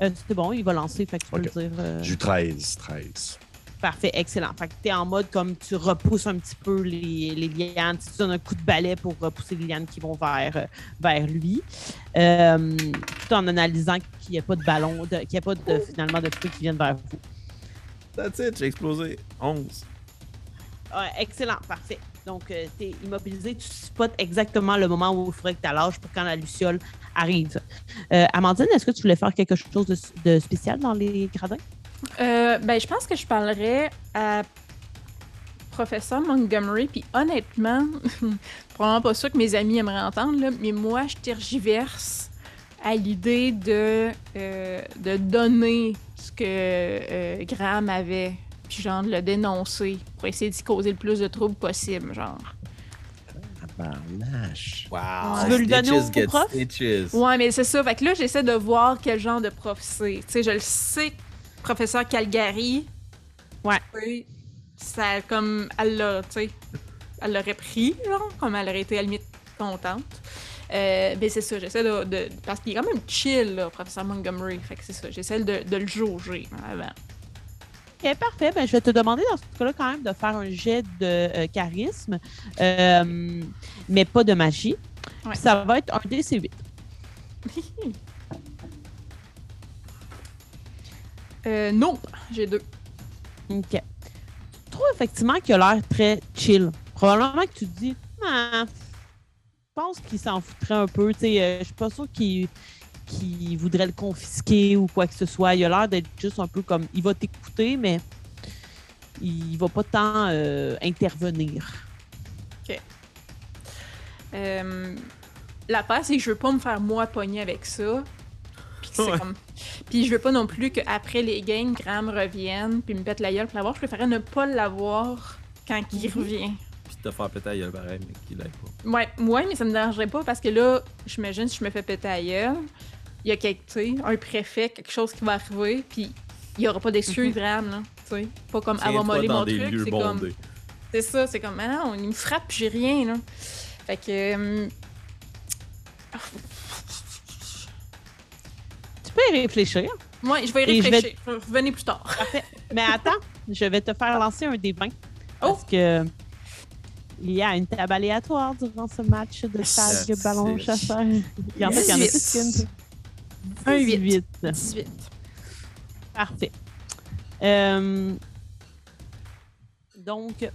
Euh, C'est bon, il va lancer, fait que tu peux Ok. le dire. euh, J'ai eu 13. 13. Parfait, excellent. Fait que tu es en mode comme tu repousses un petit peu les, les lianes, tu donnes un coup de balai pour repousser les lianes qui vont vers, euh, vers lui. Euh, tout en analysant qu'il n'y ait pas de ballon, qu'il n'y ait pas de, finalement de fruits qui viennent vers vous. That's it, j'ai explosé. 11. Ouais, excellent, parfait. Donc, tu es immobilisé, tu spots exactement le moment où il faudrait que tu lâches pour quand la luciole arrive. Euh, Amandine, est-ce que tu voulais faire quelque chose de, de spécial dans les gradins? Euh, ben, je pense que je parlerais à professeur Montgomery, puis honnêtement, probablement pas ça que mes amis aimeraient entendre, là, mais moi, je tergiverse à l'idée de, euh, de donner ce que euh, Graham avait, puis genre de le dénoncer pour essayer d'y causer le plus de troubles possible, genre. Barnache. Wow. Tu veux le donner au prof? stitches. Ouais, mais c'est ça. Fait que là, j'essaie de voir quel genre de prof c'est. Tu sais, je le sais, professeur Calgary. Ouais. Ça, comme, elle l'a, tu sais, elle l'aurait pris, genre, comme elle aurait été à la limite contente. Euh, ben c'est ça, j'essaie de, de- Parce qu'il est quand même chill, là, professeur Montgomery. Fait que c'est ça, j'essaie de, de le jauger avant. Ok, parfait. Ben, je vais te demander dans ce cas-là quand même de faire un jet de euh, charisme, euh, mais pas de magie. Ouais. Ça va être un DC8. Euh, non, j'ai deux. OK. Tu trouves effectivement qu'il a l'air très chill. Probablement que tu te dis, ah, je pense qu'il s'en foutrait un peu. Tu sais, euh, je suis pas sûr qu'il voudrait le confisquer ou quoi que ce soit. Il a l'air d'être juste un peu comme, il va t'écouter, mais il va pas tant euh, intervenir. Ok. Euh, la part, c'est que je veux pas me faire moi pogner avec ça. Puis que c'est Ouais. comme- Puis je veux pas non plus qu'après les games, Graham revienne puis me pète la gueule pour l'avoir. Je préférais ne pas l'avoir quand il revient. Puis te faire péter la gueule pareil, mais qu'il aille pas. Ouais, ouais, mais ça me dérangerait pas parce que là, j'imagine si je me fais péter la gueule, il y a quelque, tu sais, un préfet, quelque chose qui va arriver, puis il y aura pas d'excuse, Graham, là. Tu sais, pas comme avoir molé dans mon des truc, lieux c'est comme. C'est ça, c'est comme, ah non, il me frappe, puis j'ai rien, là. Fait que. euh, Tu peux y réfléchir. Moi, je vais y Et je vais- réfléchir. Revenez plus tard. Parfait. Mais attends, je vais te faire lancer un des 20. Oh! Parce que il y a une table aléatoire durant ce match de tag ballon chasseur. Il y en a, y en a plus qu'une. Un huit. 18. 18. Parfait. Euh, donc,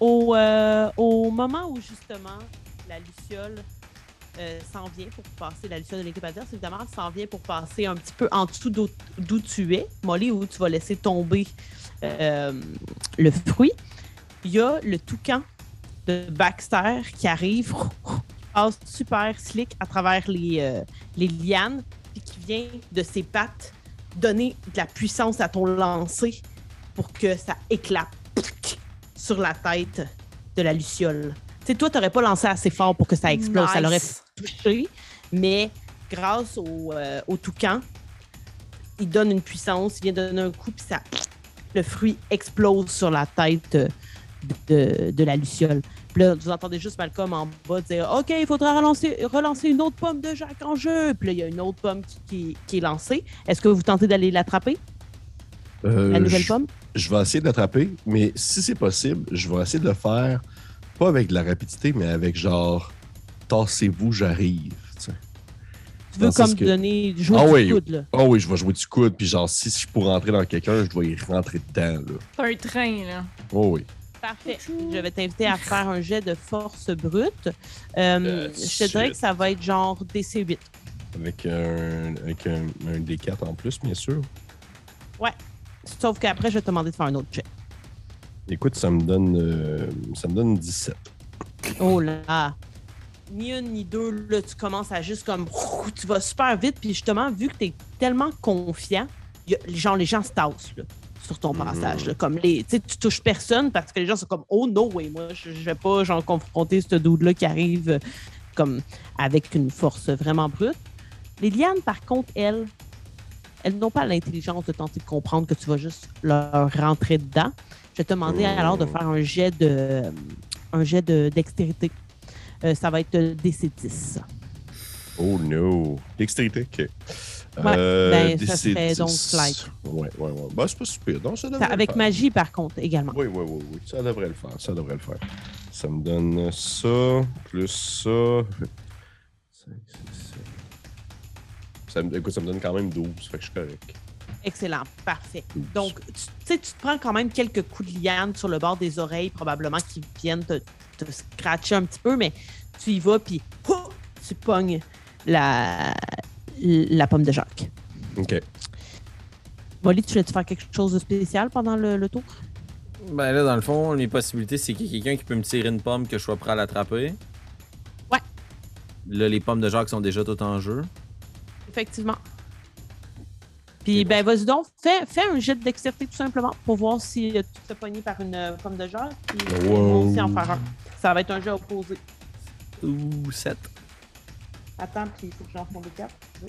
au, euh, au moment où justement la Luciole euh, s'en vient pour passer, la Luciole de l'équipe adverse, évidemment, s'en vient pour passer un petit peu en dessous d'où tu es, Molly, où tu vas laisser tomber euh, le fruit. Il y a le toucan de Baxter qui arrive, passe super slick à travers les, euh, les lianes, puis qui vient de ses pattes donner de la puissance à ton lancer pour que ça éclate sur la tête de la luciole. Tu sais, toi, t'aurais pas lancé assez fort pour que ça explose. Ça l'aurait touché, mais grâce au, euh, au toucan, il donne une puissance, il vient donner un coup, puis ça, le fruit explose sur la tête de, de la luciole. Puis là, vous entendez juste Malcolm en bas dire OK, il faudra relancer, relancer une autre pomme de Jacques en jeu. Puis là, il y a une autre pomme qui, qui- qui est lancée. Est-ce que vous tentez d'aller l'attraper, Euh, la nouvelle je- pomme? Je vais essayer de l'attraper, mais si c'est possible, je vais essayer de le faire, pas avec de la rapidité, mais avec genre, tassez-vous, j'arrive. tu veux comme que- donner jouer Ah du oui. coude, là. Oh oui, je vais jouer du coude, puis genre, si je pourrais rentrer dans quelqu'un, je dois y rentrer dedans, là. C'est un train, là. Oh oui. Parfait. Je vais t'inviter à faire un jet de force brute. Euh, Euh, je te dirais que ça va être genre DC8. Avec un, avec un, un D4 en plus, bien sûr. Sauf qu'après, je vais te demander de faire un autre jet. Écoute, ça me donne, euh, ça me donne 17. Oh là! Ni une ni deux, là, tu commences à juste comme. Tu vas super vite, puis justement, vu que tu es tellement confiant, y a- genre, les gens se tassent là, sur ton Mhm. passage. là. comme les, tu touches personne parce que les gens sont comme Oh no way, moi, je, je vais pas genre, confronter ce dude-là qui arrive euh, comme avec une force vraiment brute. Les lianes, par contre, elles, elles n'ont pas l'intelligence de tenter de comprendre que tu vas juste leur rentrer dedans. Je vais te demander alors de faire un jet de un jet de dextérité. Euh, ça va être DC10. Oh no. Dextérité, ok. Ouais, Euh, ben, ça DC10. serait donc flight. Ouais, ouais, ouais. Bah, c'est pas super. Non, ça Ça- avec magie, par contre, également. Oui, oui, oui, oui. Ça devrait le faire. Ça devrait le faire. Ça me donne ça, plus ça. Cinq, six, sept. Ça me, écoute, ça me donne quand même 12, fait que je suis correct. Excellent, parfait. 12. Donc, tu sais, tu te prends quand même quelques coups de liane sur le bord des oreilles, probablement qui viennent te, te scratcher un petit peu, mais tu y vas, puis tu pognes la, la pomme de Jacques. Ok. Molly, tu voulais-tu faire quelque chose de spécial pendant le, le tour? Ben là, dans le fond, les possibilités, c'est qu'il y ait quelqu'un qui peut me tirer une pomme que je sois prêt à l'attraper. Ouais. Là, les pommes de Jacques sont déjà toutes en jeu. Effectivement. Puis, ben, vas-y donc, fais, fais un jet de dextérité tout simplement pour voir si euh, tu te pogner par une euh, pomme de Jacques. Puis, euh, Wow. aussi en faire un. Ça va être un jeu opposé. Ouh, 7. Attends, puis il faut que j'en des cartes. Oui.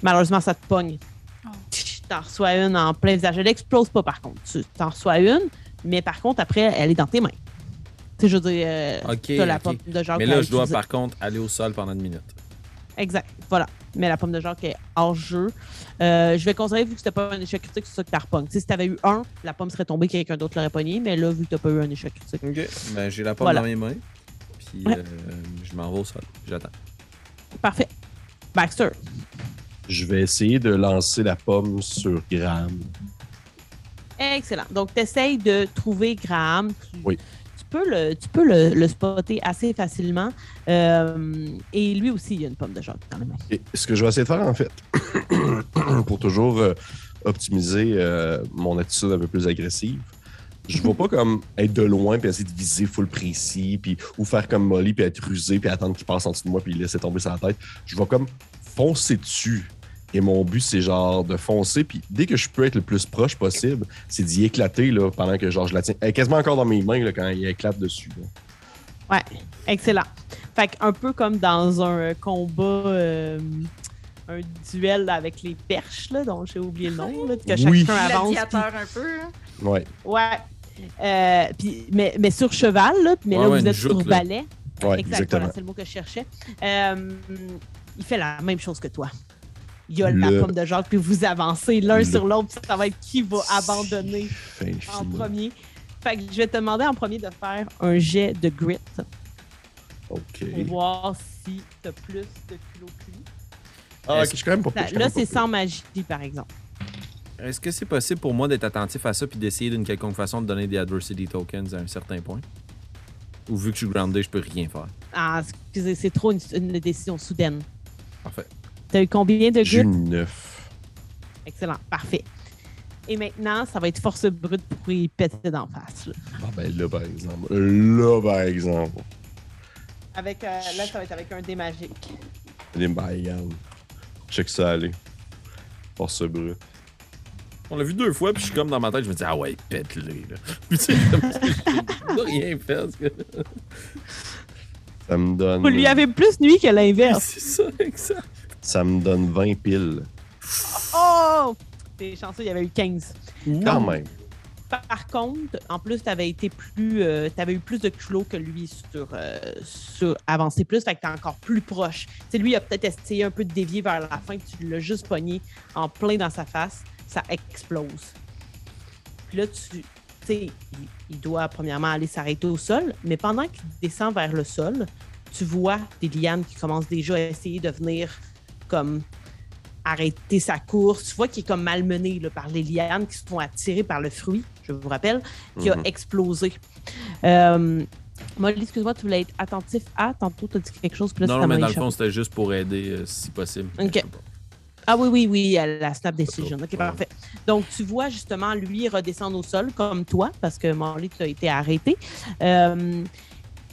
Malheureusement, ça te pogne. Oh. T'en reçois une en plein visage. Elle explose pas, par contre. Tu t'en reçois une, mais par contre, après, elle est dans tes mains. Tu sais, je veux dire, euh, t'as la pomme de Jacques. Mais là, je dois par contre aller au sol pendant une minute. Exact. Voilà. Mais la pomme de Jacques est hors jeu. Euh, je vais considérer, vu que c'était pas un échec critique, c'est ça que. Tu sais, si tu avais eu un, la pomme serait tombée, quelqu'un d'autre l'aurait pogné. Mais là, vu que tu pas eu un échec critique. Ok. Ben, j'ai la pomme Voilà. dans mes mains. Puis Ouais. euh, je m'en vais au sol. J'attends. Parfait. Baxter. Je vais essayer de lancer la pomme sur Graham. Excellent. Donc, tu essayes de trouver Graham. Tu, Oui. Tu peux, le, tu peux le, le spotter assez facilement. Euh, et lui aussi, il y a une pomme de dans les mains. Et ce que je vais essayer de faire, en fait, pour toujours euh, optimiser euh, mon attitude un peu plus agressive, je vais pas comme être de loin puis essayer de viser full précis, puis, ou faire comme Molly puis être rusé puis attendre qu'il passe en dessous de moi puis laisser tomber sa tête. Je vais comme foncer dessus. Et mon but, c'est genre de foncer, puis dès que je peux être le plus proche possible, c'est d'y éclater là, pendant que genre je la tiens. Elle est quasiment encore dans mes mains là, quand il éclate dessus. là. Ouais, excellent. Fait que un peu comme dans un euh, combat, euh, un duel avec les perches, là, dont j'ai oublié le nom, là, que chacun Oui. avance. puis- Gladiateur un peu. hein. Ouais. Ouais. Euh, puis- mais, mais sur cheval, là, mais Ouais, là, ouais, vous êtes joute, sur là. balai. Ouais, Exact, exactement. c'est le mot que je cherchais. Euh, il fait la même chose que toi. Il y a Le- la pomme de Jacques, puis vous avancez l'un Le- sur l'autre, puis ça va être qui va abandonner Fin en premier. Fait que je vais te demander en premier de faire un jet de grit Ok. pour voir si tu as plus de culot que lui. Ah, ok, je suis quand même pas Là, pas c'est sans magie, par exemple. Est-ce que c'est possible pour moi d'être attentif à ça puis d'essayer d'une quelconque façon de donner des adversity tokens à un certain point? Ou vu que je suis grounded, je peux rien faire? Ah, excusez, c'est trop une, une décision soudaine. Parfait. T'as eu combien de J'ai eu 9. Excellent, parfait. Et maintenant, ça va être force brute pour y péter d'en face. là. Ah ben là, par exemple. Là, par exemple. Avec, euh, là, ça va être avec un dé magique. Les regarde. Check ça aller. Force brute. On l'a vu deux fois, puis je suis comme dans ma tête, je me dis, ah ouais, pète-les, là. Puis tu sais, comme si j'ai pas rien fait. parce que- Ça me donne. Vous lui avez plus nuit que l'inverse. C'est ça, exact. Ça me donne 20 piles. Oh! T'es chanceux, il y avait eu 15. Quand même. Par contre, en plus, t'avais été plus. euh, t'avais eu plus de culot que lui sur, euh, sur avancer plus, fait que t'es encore plus proche. Tu sais, lui, il a peut-être essayé un peu de dévier vers la fin, tu l'as juste pogné en plein dans sa face, ça explose. Puis là, tu. Tu sais, il, il doit premièrement aller s'arrêter au sol, mais pendant qu'il descend vers le sol, tu vois des lianes qui commencent déjà à essayer de venir comme arrêter sa course. Tu vois qu'il est comme malmené là, par les lianes qui se font attirer par le fruit, je vous rappelle, qui a Mhm. explosé. Euh, Molly, excuse-moi, tu voulais être attentif à. Tantôt, tu as dit quelque chose, puis là, non, non, m'a mais dans le fond, c'était juste pour aider euh, si possible. Ok. Ah oui, oui, oui, à la snap decision. OK, Ouais. parfait. Donc, tu vois justement lui redescendre au sol comme toi, parce que Molly, tu as été arrêté. Euh,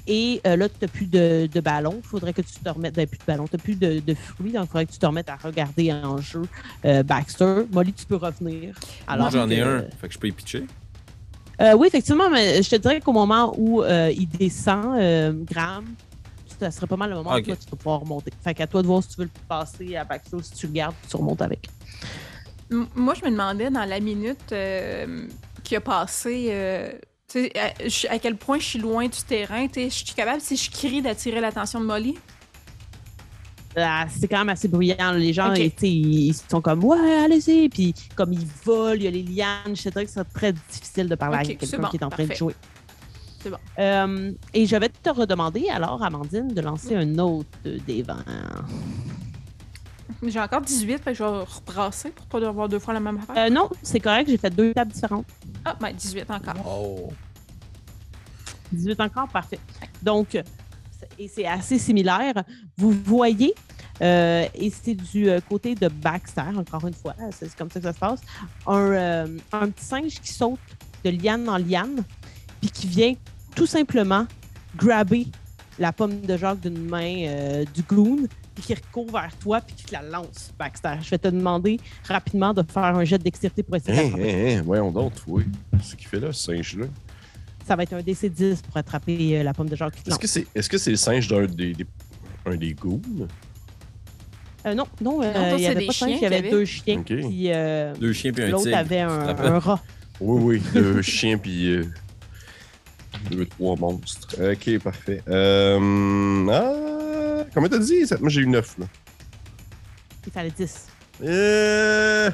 et euh, là, tu n'as plus de, de ballon. Il faudrait que tu te remettes. ben, plus de ballon. Tu n'as plus de, de fruits. Donc, il faudrait que tu te remettes à regarder en jeu euh, Baxter. Molly, tu peux revenir. Moi, j'en ai un, fait que je peux y pitcher. Euh, oui, effectivement, mais je te dirais qu'au moment où euh, il descend, euh, Graham, ça serait pas mal le moment où toi, tu vas pouvoir remonter. Fait qu'à toi de voir si tu veux le passer à Baxter, si tu le gardes, tu remontes avec. M- Moi, je me demandais dans la minute euh, qui a passé, euh, tu sais, à, quel point je suis loin du terrain. Je suis capable, si je crie, d'attirer l'attention de Molly. Ah, c'est quand même assez bruyant. Les gens, ils, ils sont comme Ouais, allez-y. Puis comme ils volent, il y a les lianes. Que c'est très difficile de parler Ok, à quelqu'un bon, qui est en train de jouer. C'est bon. Euh, et je vais te redemander alors, Amandine, de lancer un autre des vents. J'ai encore 18, fait que je vais rebrasser pour pas avoir deux fois la même affaire. Euh, non, c'est correct, j'ai fait deux tables différentes. Ah, ben 18 encore. Oh. 18 encore, parfait. Donc, c'est- et c'est assez similaire. Vous voyez, euh, et c'est du euh, côté de Baxter, encore une fois, c'est comme ça que ça se passe, un, euh, un petit singe qui saute de liane en liane, puis qui vient tout simplement grabber la pomme de Jacques d'une main euh, du goon, puis qui recourt vers toi, puis qui te la lance. Je vais te demander rapidement de faire un jet de dextérité pour essayer de Hein, l'attraper. hein, hein, voyons donc, oui. C'est ce qu'il fait là, ce singe-là? Ça va être un DC-10 pour attraper euh, la pomme de Jacques qui te Est-ce lance. que c'est est -ce c'est le singe d'un des, des- un des goons? Euh, non, non, euh, il n'y avait des pas de singe, chiens il y avait deux chiens. Ok. Puis euh, Deux chiens puis un l'autre avait un, un rat. Oui, oui, deux chiens puis euh, deux, trois monstres. Ok, parfait. Euh, ah, combien t'as dit? Ça- Moi, j'ai eu 9, là. Il fallait 10. Euh...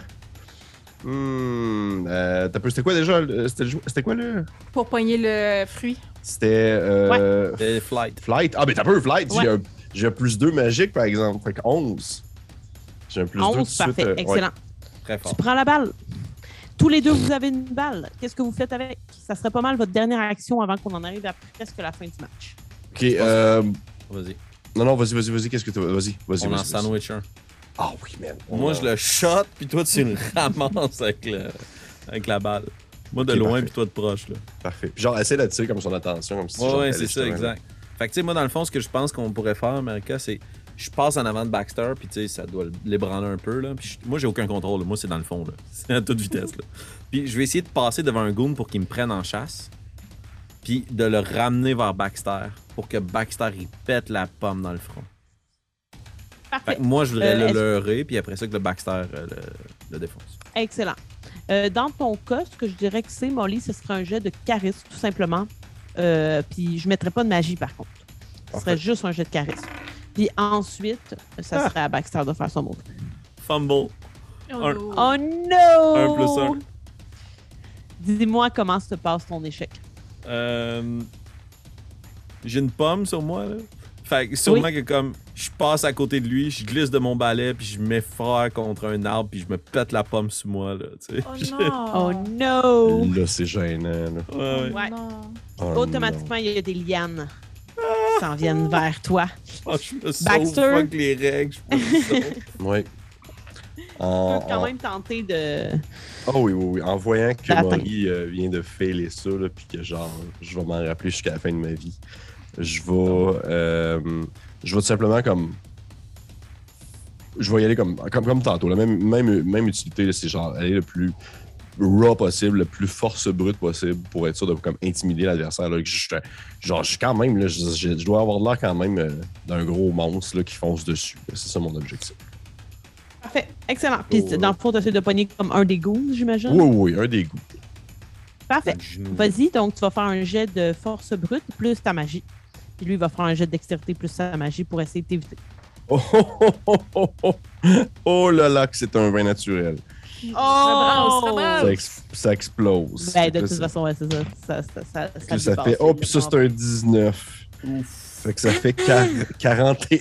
Hmm, euh, t'as peu- c'était quoi déjà? le- C'était le c'était quoi, là? Pour poigner le fruit. C'était... Euh, Des flight. Flight? Ah, mais t'as peu, Flight. Ouais. J'ai un, j'ai un plus 2 magique, par exemple. Fait que 11. J'ai un plus 2 tout de 11, suite. parfait, euh, ouais. excellent. Très Tu fort. prends la balle. Tous les deux, vous avez une balle. Qu'est-ce que vous faites avec? Ça serait pas mal votre dernière action avant qu'on en arrive à presque la fin du match. Ok, euh... Vas-y. Non, non, vas-y, vas-y, vas-y. Qu'est-ce que t'as... Vas-y, vas-y, On en sandwich un. Ah oui, man. Moi, je le shot, puis toi, tu le ramasses avec, le... avec la balle. Moi de loin, puis toi de proche. Là. Parfait. Puis genre, essaie d'attirer comme son attention, comme si Ouais, ouais, c'est ça, exact. Fait que, tu sais, moi, dans le fond, ce que je pense qu'on pourrait faire, America, c'est. Je passe en avant de Baxter, puis tu sais, ça doit l'ébranler un peu, là. Puis moi, j'ai aucun contrôle, là. Moi, c'est dans le fond, là. C'est à toute vitesse, là. Puis je vais essayer de passer devant un goon pour qu'il me prenne en chasse, puis de le ramener vers Baxter, pour que Baxter, il pète la pomme dans le front. Fait Parfait. que moi, je voudrais Euh, le leurrer, puis après ça, que le Baxter euh, le, le défonce. Excellent. Euh, dans ton cas, ce que je dirais que c'est, Molly, ce serait un jet de charisme, tout simplement. Euh, puis je ne mettrais pas de magie, par contre. Ce serait juste un jet de charisme. Puis ensuite, ça Ah. serait à Baxter de faire son move. Fumble. Un- Oh. Oh no! Un plus un. Dis-moi comment se passe ton échec. Euh, J'ai une pomme sur moi, là. Fait que sûrement que comme je passe à côté de lui, je glisse de mon balai, puis je m'effraie contre un arbre, puis je me pète la pomme sous moi, là, tu sais. Oh non! Oh no! Là, c'est gênant. Là. Ouais, ouais. Ouais. non. Oh, Automatiquement, il y a des lianes qui s'en viennent vers toi. Oh, je me sauve, Baxter. fuck les règles, je me sauve. Ouais. Tu En, peux quand en- même tenter de. Oh oui, oui, oui. En voyant que. Molly euh, vient de failer ça, là, puis que genre, je vais m'en rappeler jusqu'à la fin de ma vie, je vais. euh, je vais tout simplement comme. Je vais y aller comme, comme, comme tantôt. La même, même, même utilité, c'est genre aller le plus raw possible, le plus force brute possible pour être sûr de comme intimider l'adversaire. je- Genre, je suis quand même, là, je, je- je dois avoir l'air quand même euh, d'un gros monstre là, qui fonce dessus. C'est ça mon objectif. Parfait. Excellent. Puis Oh. dans le fond, tu essaies de pogner comme un des goons, j'imagine? Oui, oui, un des goûts. Parfait. Vas-y, donc tu vas faire un jet de force brute plus ta magie. Puis lui, il va faire un jet de dextérité plus sa magie pour essayer de t'éviter. Oh, oh, oh, oh, oh. Oh là là, que c'est un vin naturel. Oh! Ça, ça explose. Ben, de toute ça- façon, ouais, c'est ça. Ça, ça, ça, ça fait. Oh, puis ça, c'est un 19. Fait que ça fait quar- 41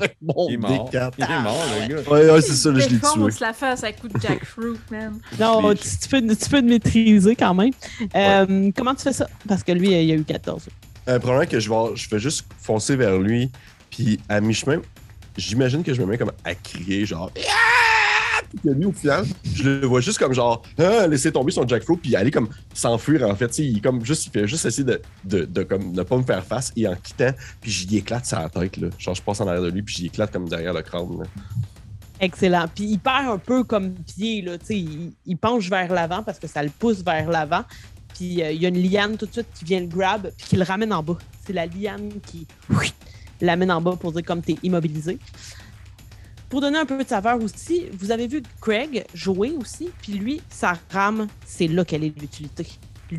avec mon Il est mort. D4. Il est mort, le gars. Ouais, ouais, c'est ça, là, je l'ai tué. La face à coup de jackfruit, man. Non, tu, peux, tu peux te maîtriser quand même. Euh, Comment tu fais ça? Parce que lui, il a eu 14. Euh, probablement que je vais, je vais juste foncer vers lui, puis à mi-chemin, j'imagine que je me mets comme à crier, genre. Puis que lui, au final, je le vois juste comme genre, ah, laisser tomber son jackfruit, puis aller comme s'enfuir, en fait. Il, comme juste, il fait juste essayer de, de, comme, ne pas me faire face, et en quittant, puis j'y éclate sa tête, là. Genre, je passe en arrière de lui, puis j'y éclate comme derrière le crâne. Excellent. Puis il perd un peu comme pied, là. Il, il penche vers l'avant parce que ça le pousse vers l'avant. Puis euh, il y a une liane tout de suite qui vient le grab, puis qui le ramène en bas. C'est la liane qui l'amène en bas pour dire comme t'es immobilisé. Pour donner un peu de saveur aussi, vous avez vu Craig jouer aussi, puis lui, sa rame, c'est là qu'elle est l'utilité.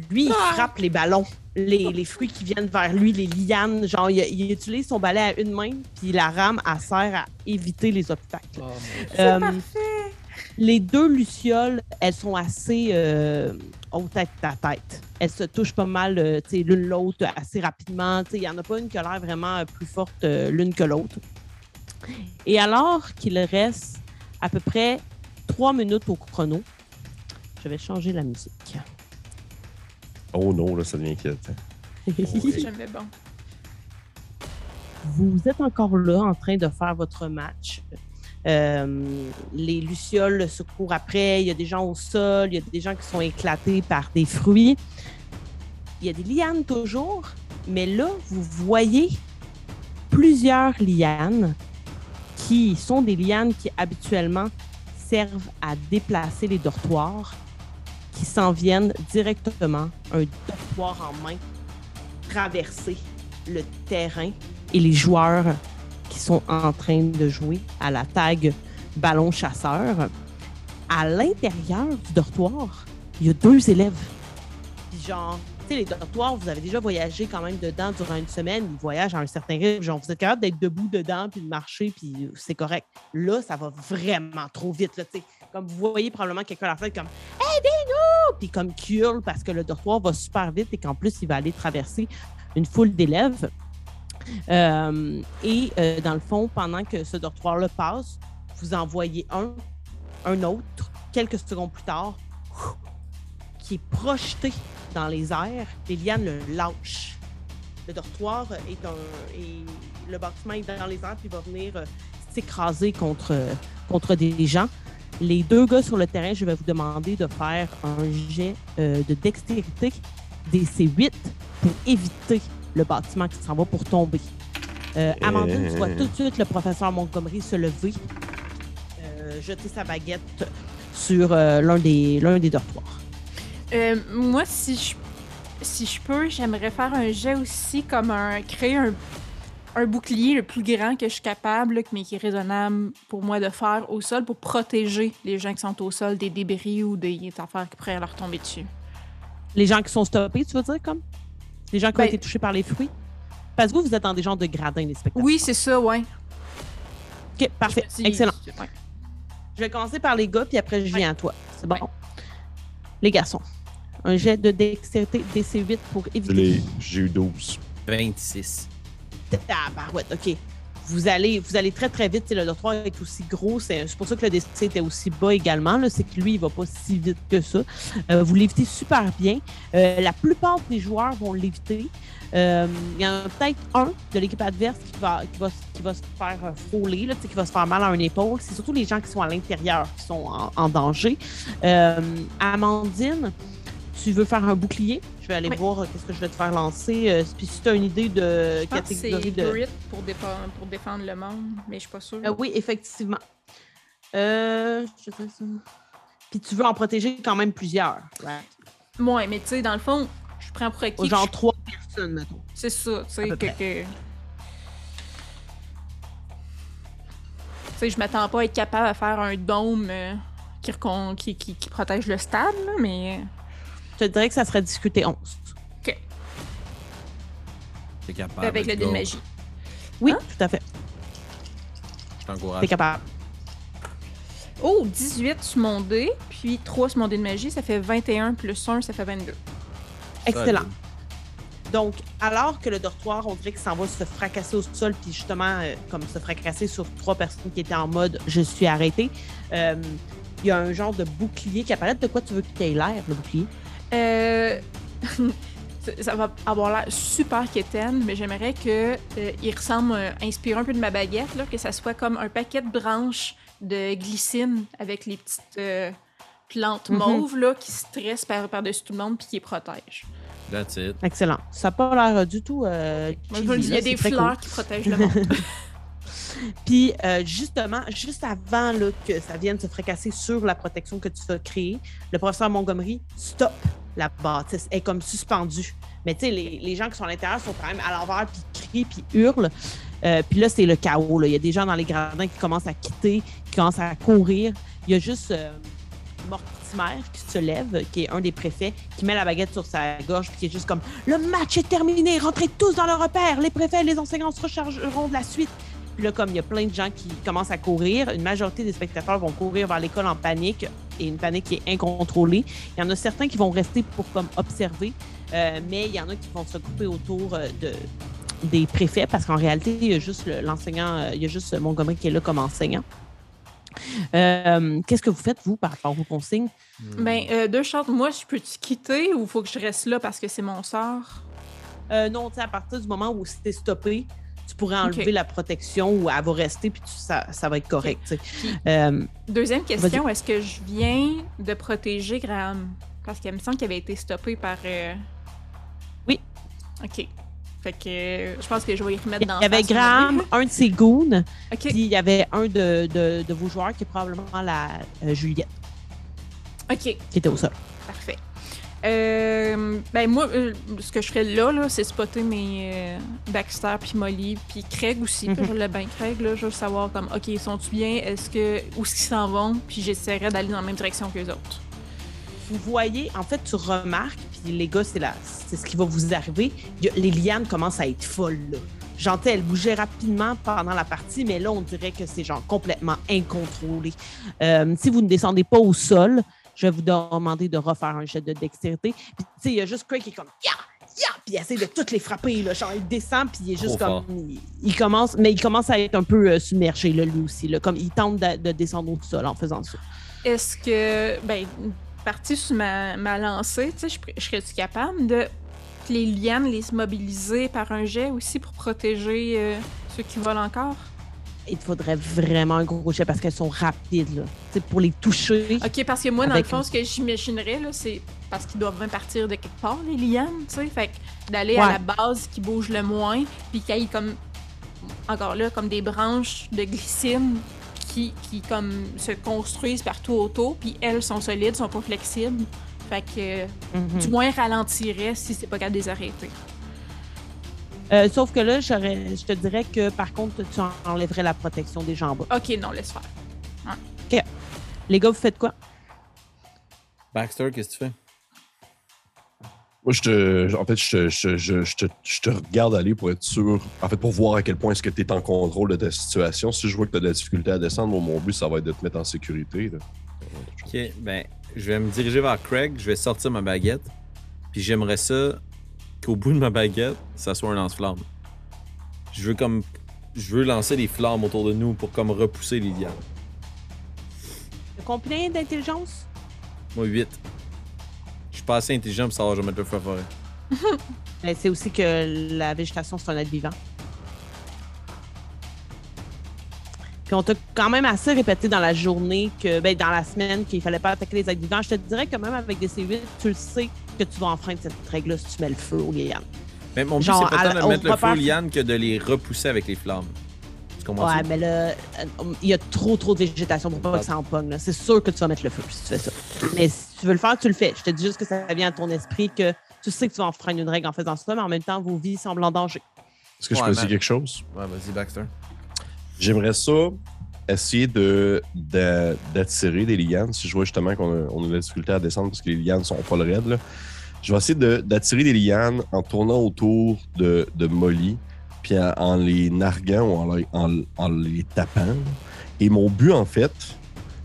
Lui, il frappe les ballons, les, les fruits qui viennent vers lui, les lianes. Genre, il, il utilise son balai à une main, puis la rame, elle sert à éviter les obstacles. Euh, les deux lucioles, elles sont assez euh, hautes à tête. Elles se touchent pas mal euh, tu sais, l'une l'autre assez rapidement. Tu sais, Il n'y en a pas une qui a l'air vraiment euh, plus forte euh, l'une que l'autre. Et alors qu'il reste à peu près trois minutes au chrono, je vais changer la musique. Oh non, là, ça devient inquiétant. C'est jamais bon. vous êtes encore là en train de faire votre match. Euh, les lucioles se courent après, il y a des gens au sol, il y a des gens qui sont éclatés par des fruits. Il y a des lianes toujours, mais là, vous voyez plusieurs lianes qui sont des lianes qui habituellement servent à déplacer les dortoirs, qui s'en viennent directement, un dortoir en main, traverser le terrain et les joueurs qui sont en train de jouer à la tag ballon chasseur. À l'intérieur du dortoir, il y a deux élèves. Genre, les dortoirs, vous avez déjà voyagé quand même dedans durant une semaine. Ils voyagent à un certain rythme. Genre, vous êtes capable d'être debout dedans, puis de marcher, puis c'est correct. Là, ça va vraiment trop vite. Comme vous voyez probablement quelqu'un à la fenêtre comme « Aidez-nous! » Puis comme qui hurle parce que le dortoir va super vite et qu'en plus, il va aller traverser une foule d'élèves. Euh, et euh, dans le fond, pendant que ce dortoir-là passe, vous en voyez un, un autre, quelques secondes plus tard, qui est projeté dans les airs. Les lianes le lâchent. Le dortoir est un. est- le bâtiment est dans les airs puis va venir euh, s'écraser contre, contre des gens. Les deux gars sur le terrain, je vais vous demander de faire un jet euh, de dextérité des C8 pour éviter le bâtiment qui s'en va pour tomber. Euh, Amandine, tu vois tout de suite le professeur Montgomery se lever, euh, jeter sa baguette sur l'un des, des dortoirs. Euh, moi, si je, si je peux, j'aimerais faire un jet aussi comme un. créer un, un bouclier le plus grand que je suis capable, mais qui est raisonnable pour moi de faire au sol pour protéger les gens qui sont au sol des débris ou des affaires qui pourraient leur tomber dessus. Les gens qui sont stoppés, tu veux dire, comme? Les gens qui ont Ben- été touchés par les fruits? Parce que vous, vous êtes dans des genres de gradins, des spectacles. Oui, c'est ça, ouais. OK, parfait. Dis- Excellent. Je vais commencer par les gars, puis après, je viens à toi. C'est bon? Les garçons, un jet de dextérité DC8 pour éviter. J'ai eu 12. 26. Tabarouette, OK. Vous allez, vous allez très, très vite. Le dortoir est aussi gros. C'est c'est pour ça que le DC était aussi bas également. C'est que lui, il va pas si vite que ça. Euh, vous l'évitez super bien. Euh, la plupart des joueurs vont l'éviter. Euh, Il y en a peut-être un de l'équipe adverse qui va, qui va, qui va se faire euh, frôler, là, qui va se faire mal à un épaule. C'est surtout les gens qui sont à l'intérieur qui sont en, en danger. Euh, Amandine, tu veux faire un bouclier? Je vais aller Oui. voir euh, qu'est-ce que je vais te faire lancer. Euh, puis si tu as une idée de Je pense que catégorie de. Grit pour, défendre, pour défendre le monde, mais je suis pas sûre. Euh, oui, effectivement. Euh, je sais ça. Puis tu veux en protéger quand même plusieurs. Ouais. Ouais, mais tu sais, dans le fond, je prends pour acquis. Genre je- trois personnes, mettons. C'est ça, tu sais, que. Tu sais, je m'attends pas à être capable de faire un dôme euh, qui, recon- qui, qui, qui protège le stade, là, mais. Je te dirais que ça serait discuté 11. Ok. T'es capable. avec le dé de magie. Oui, Hein? tout à fait. Je t'encourage. T'es capable. Oh, 18 sur mon dé, puis 3 sur mon dé de magie, ça fait 21 plus 1, ça fait 22. Excellent. Donc, alors que le dortoir, on dirait qu'il s'en va se fracasser au sol, puis justement, euh, comme se fracasser sur trois personnes qui étaient en mode je suis arrêté, euh, il y a un genre de bouclier qui apparaît. De quoi tu veux qu'il ait l'air, le bouclier? Euh. ça- va avoir l'air super quétaine, mais j'aimerais que euh, il ressemble, euh, inspire un peu de ma baguette, là, que ça soit comme un paquet de branches de glycine avec les petites euh, plantes Mhm. mauves là, qui stressent par- par-dessus tout le monde puis qui les protègent. That's it. Excellent. Ça n'a pas l'air du tout. euh, il y a des cool. fleurs qui protègent le monde. Puis euh, justement, juste avant que ça vienne se fracasser sur la protection que tu as créée, le professeur Montgomery stop la bâtisse. Est comme suspendue. Mais tu sais, les, gens qui sont à l'intérieur sont quand même à l'envers, puis crient, puis hurlent. Euh, puis là, c'est le chaos. Il y a des gens dans les gradins qui commencent à quitter, qui commencent à courir. Il y a juste euh, Mortimer qui se lève, qui est un des préfets, qui met la baguette sur sa gorge, puis qui est juste comme Le match est terminé, rentrez tous dans le repère. Les préfets et les enseignants se rechargeront de la suite. Puis là, comme il y a plein de gens qui commencent à courir, une majorité des spectateurs vont courir vers l'école en panique et une panique qui est incontrôlée. Il y en a certains qui vont rester pour comme observer, euh, mais il y en a qui vont se regrouper autour euh, de, des préfets parce qu'en réalité, il y a juste le- l'enseignant, euh, il y a juste Montgomery qui est là comme enseignant. Euh, Qu'est-ce que vous faites, vous, par rapport aux consignes? ben, euh, deux choses. Moi, je peux-tu quitter ou faut que je reste là parce que c'est mon sort? Euh, non, tu sais, à partir du moment où c'était stoppé, tu pourrais enlever la protection ou elle va rester, puis tu- ça, ça va être correct. Puis- Euh, Deuxième question, est-ce que je viens de protéger Graham? Parce qu'il me semble qu'il avait été stoppé par. euh, Oui. Ok. Fait que euh, je pense que je vais y remettre il dans y avait Graham, un de ses goons, puis il y avait un de, de- de vos joueurs qui est probablement la euh, Juliette, Ok. qui était au sol. Euh, ben moi, euh, ce que je ferais là, là c'est spotter mes euh, Baxter puis Molly puis Craig aussi. Mhm. Je l'ai bien Craig là, je veux savoir comme ok ils sont-tu bien, est-ce que où est-ce qu'ils s'en vont, puis j'essaierai d'aller dans la même direction que les autres. Vous voyez, en fait, tu remarques, puis les gars, c'est c'est ce qui va vous arriver. les lianes commencent à être folles. Là. Genre, elles bougeaient rapidement pendant la partie, mais là, on dirait que c'est genre complètement incontrôlé. Euh, si vous ne descendez pas au sol, je vais vous demander de refaire un jet de dextérité. Puis, tu sais, il y a juste Craig qui est comme Ya! Ya! Puis il essaie de toutes les frapper. Là. Genre, il descend, puis il est juste Trop comme. Il, il commence, mais il commence à être un peu euh, submergé, là, lui aussi. Là, comme il tente de, de descendre au sol en faisant ça. Est-ce que ben parti sur ma, ma lancée, tu sais, je, je serais-tu capable de les lianes les mobiliser par un jet aussi pour protéger euh, ceux qui volent encore? Il te faudrait vraiment un gros jet parce qu'elles sont rapides. Là. Pour les toucher. Ok, parce que moi, dans Avec le fond, ce que j'imaginerais, là, c'est parce qu'ils doivent bien partir de quelque part, les lianes, tu sais. Fait que d'aller Ouais. à la base qui bouge le moins, puis qu'il y ait comme, encore là, comme des branches de glycine qui, qui comme, se construisent partout autour, puis elles sont solides, sont pas flexibles. Fait que, Mhm. du moins, ralentirait si c'est pas capable de les arrêter. Euh, sauf que là, je te dirais que par contre, tu enlèverais la protection des jambes. Ok, non, laisse faire. Les gars, vous faites quoi? Baxter, qu'est-ce que tu fais? Moi, je te, en fait, je te, je, je- je te, je te regarde aller pour être sûr, en fait, pour voir à quel point est-ce que tu es en contrôle de ta situation. Si je vois que tu as de la difficulté à descendre, moi, mon but, ça va être de te mettre en sécurité. là. Ok, ben, je vais me diriger vers Craig, je vais sortir ma baguette, puis j'aimerais ça qu'au bout de ma baguette, ça soit un lance-flamme. Je veux comme. Je veux lancer des flammes autour de nous pour comme repousser les lianes. Combien d'intelligence? Moi, 8. Je suis pas assez intelligent pour savoir je vais mettre le feu forêt. Ben, c'est aussi que la végétation, c'est un être vivant. Puis on t'a quand même assez répété dans la journée que, ben, dans la semaine, qu'il fallait pas attaquer les êtres vivants. Je te dirais que même avec des C8, tu le sais que tu vas enfreindre cette règle-là si tu mets le feu aux lianes. Mais mon but, Genre, c'est pas tant de mettre le feu aux lianes que de les repousser avec les flammes. Tu comprends Ouais, mais là, euh, il y a trop, trop de végétation pour pas que ça empogne. là. C'est sûr que tu vas mettre le feu si tu fais ça. Mais si tu veux le faire, tu le fais. Je te dis juste que ça vient à ton esprit que tu sais que tu vas enfreindre une règle en faisant ça, mais en même temps, vos vies semblent en danger. Est-ce que je peux man. essayer quelque chose? Ouais, vas-y, Baxter. J'aimerais ça essayer de, de- d'attirer des lianes. Si je vois justement qu'on a, on a de la difficulté à descendre parce que les lianes sont pas le raide, là. je vais essayer de- d'attirer des lianes en tournant autour de, de Molly, puis en, en les narguant ou en, les- en- en les tapant. Et mon but, en fait,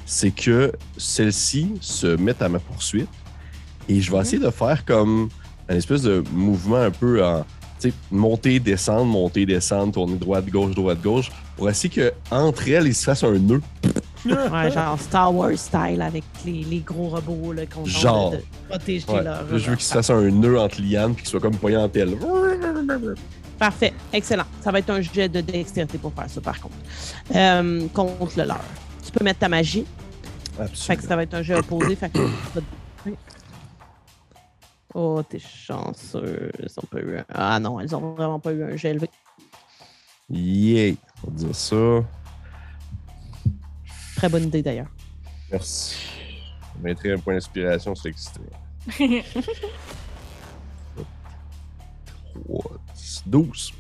c'est que celles-ci se mettent à ma poursuite. Et je vais essayer de faire comme un espèce de mouvement un peu en monter, descendre, monter, descendre, tourner droite, gauche, droite, gauche, pour essayer que entre elles, ils se fassent un nœud. Ouais, genre Star Wars style avec les, les gros robots là, qu'on Genre. de, de protéger Ouais. leur. Là, je veux qu'ils se fassent un nœud entre lianes puis qu'ils soient comme poignés en. Parfait, excellent. Ça va être un jet de dextérité pour faire ça, par contre. Euh, contre le leur. Tu peux mettre ta magie. Fait que Absolument. ça va être un jet opposé. Fait que Oh, t'es chanceuse. Elles ont pas eu un... Ah non, elles ont vraiment pas eu un jet élevé. Yeah! On va dire ça. Très bonne idée d'ailleurs. Merci. Je mettrai un point d'inspiration, c'est extrait. 3, 12.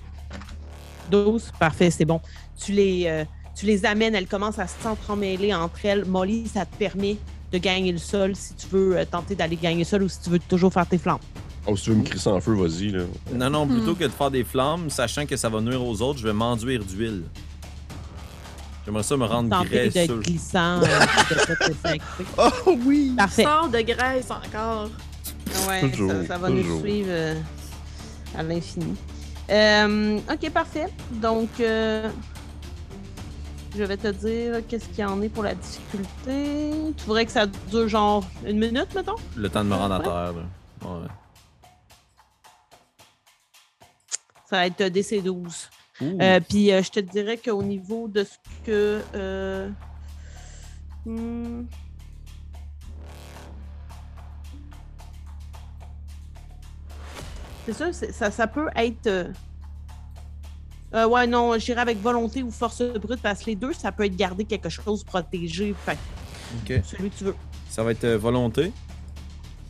12, parfait, c'est bon. Tu les, euh, tu les amènes, elles commencent à s'entremêler entre elles. Molly, ça te permet de gagner le sol si tu veux euh, tenter d'aller gagner le sol ou si tu veux toujours faire tes flammes. Oh, si tu veux me crisser en feu, vas-y. Là. Non, non, Hmm. plutôt que de faire des flammes, sachant que ça va nuire aux autres, je vais m'enduire d'huile. J'aimerais ça me rendre graisseux. d'être glissant, euh, de. Oh oui! Parfait. Sors de graisse encore. Ouais, Toujours, ça, ça va toujours. nous suivre euh, à l'infini. Euh, ok, parfait. Donc, euh, je vais te dire qu'est-ce qu'il y en est pour la difficulté. Tu voudrais que ça dure genre une minute, mettons? Le temps de me rendre à terre. là. Ouais. Ça va être euh, DC12. Ouh. Euh, Puis euh, je te dirais qu'au niveau de ce que. euh, hmm, c'est ça, c'est- ça, ça peut être. Euh, ouais, non, j'irai avec volonté ou force brute parce que les deux, ça peut être garder quelque chose protégé. Fait que Ok. celui que tu veux. Ça va être euh, volonté.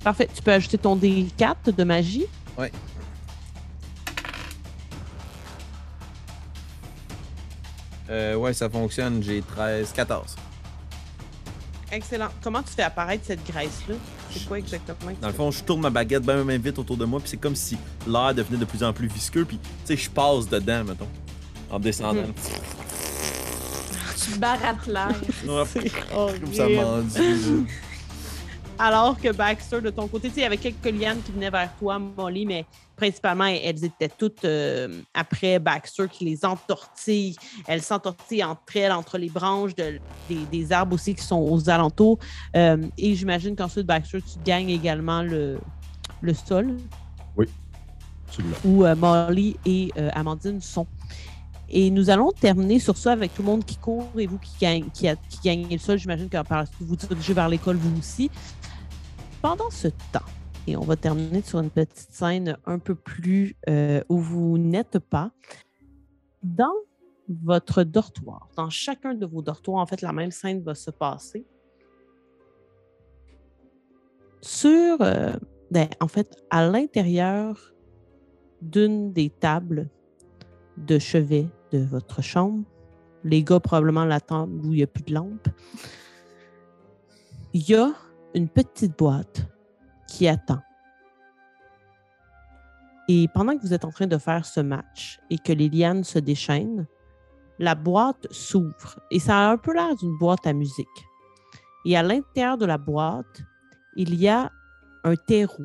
Parfait. Tu peux ajouter ton D4 de magie. Euh, ouais, ça fonctionne. J'ai 13, 14. Excellent. Comment tu fais apparaître cette graisse-là? C'est quoi exactement? Dans le fond, je tourne ma baguette bien, bien vite autour de moi, puis c'est comme si l'air devenait de plus en plus visqueux, puis tu sais, je passe dedans, mettons, en descendant. Tu barattes l'air. Comme ça. Alors que Baxter, de ton côté, tu sais, il y avait quelques lianes qui venaient vers toi, Molly, mais principalement, elles étaient toutes euh, après Baxter qui les entortille. Elles s'entortillent entre elles, entre les branches de- des, des arbres aussi qui sont aux alentours. Euh, et j'imagine qu'ensuite, Baxter, tu gagnes également le, le sol Absolument. où euh, Molly et Amandine sont. Et nous allons terminer sur ça avec tout le monde qui court et vous qui, gagne, qui, a- qui gagnez le sol. J'imagine que par vous dirigez vers l'école vous aussi. Pendant ce temps, et on va terminer sur une petite scène un peu plus euh, où vous n'êtes pas, dans votre dortoir, dans chacun de vos dortoirs, en fait, la même scène va se passer. Sur, euh, ben, en fait, à l'intérieur d'une des tables de chevet de votre chambre, les gars, probablement la table où il n'y a plus de lampe, il y a une petite boîte qui attend. Et pendant que vous êtes en train de faire ce match et que les lianes se déchaînent, la boîte s'ouvre et ça a un peu l'air d'une boîte à musique. Et à l'intérieur de la boîte, il y a un terreau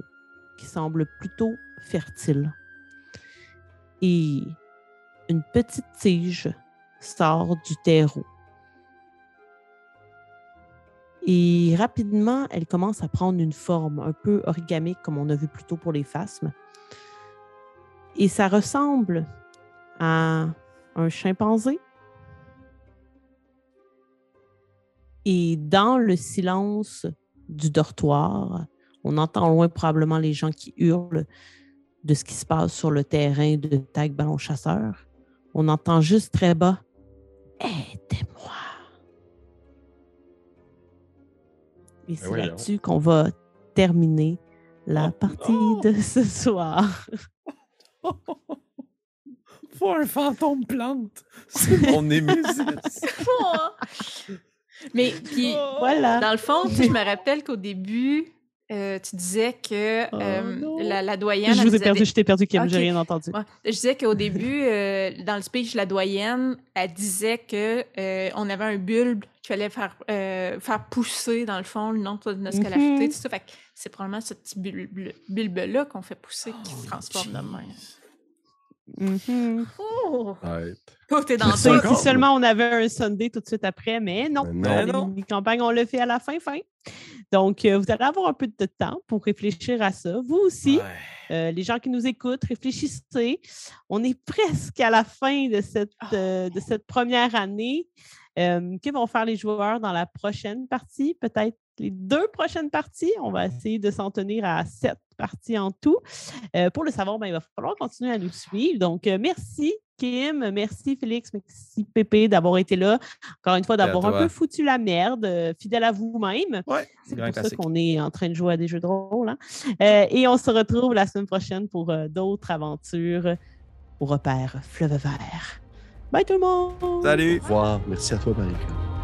qui semble plutôt fertile. Et une petite tige sort du terreau. Et rapidement, elle commence à prendre une forme un peu origamique, comme on a vu plus tôt pour les phasmes. Et ça ressemble à un chimpanzé. Et dans le silence du dortoir, on entend loin probablement les gens qui hurlent de ce qui se passe sur le terrain de tag ballon chasseur. On entend juste très bas Aidez-moi. Et c'est voyons. là-dessus qu'on va terminer la Oh, partie non. de ce soir. Faut un fantôme plante. C'est mon némésis. Mais puis, Voilà. dans le fond, je me rappelle qu'au début, euh, tu disais que Oh euh, la, la doyenne. Je vous ai perdu, je t'ai perdu, Kim, j'ai Ok. rien entendu. Ouais. Je disais qu'au début, euh, dans le speech, la doyenne, elle disait que euh, on avait un bulbe qu'il fallait faire, euh, faire pousser, dans le fond, le nom de notre scalafité, Mhm. tout ça. Fait que c'est probablement ce petit bulbe- bulbe-là qu'on fait pousser qui se transforme de. Oh! Ouais. Oh, t'es dans Ça, si seulement on avait un Sunday tout de suite après, mais non. Mais non. Les mini-campagnes, on le fait à la fin, fin. Donc, euh, vous allez avoir un peu de temps pour réfléchir à ça. Vous aussi, euh, les gens qui nous écoutent, réfléchissez. On est presque à la fin de cette, euh, de cette première année. Que vont faire les joueurs dans la prochaine partie? Peut-être les deux prochaines parties. On va essayer de s'en tenir à sept parties en tout. Pour le savoir, ben, il va falloir continuer à nous suivre. Donc, merci. Kim, merci Félix, merci Pépé d'avoir été là. Encore une fois, d'avoir un peu foutu la merde, euh, fidèle à vous-même. Ouais, C'est pour ça qu'on est en train de jouer à des jeux de rôle. hein. Euh, et on se retrouve la semaine prochaine pour euh, d'autres aventures au repère Fleuve Vert. Bye tout le monde! Salut! Au revoir. Merci à toi, Marie.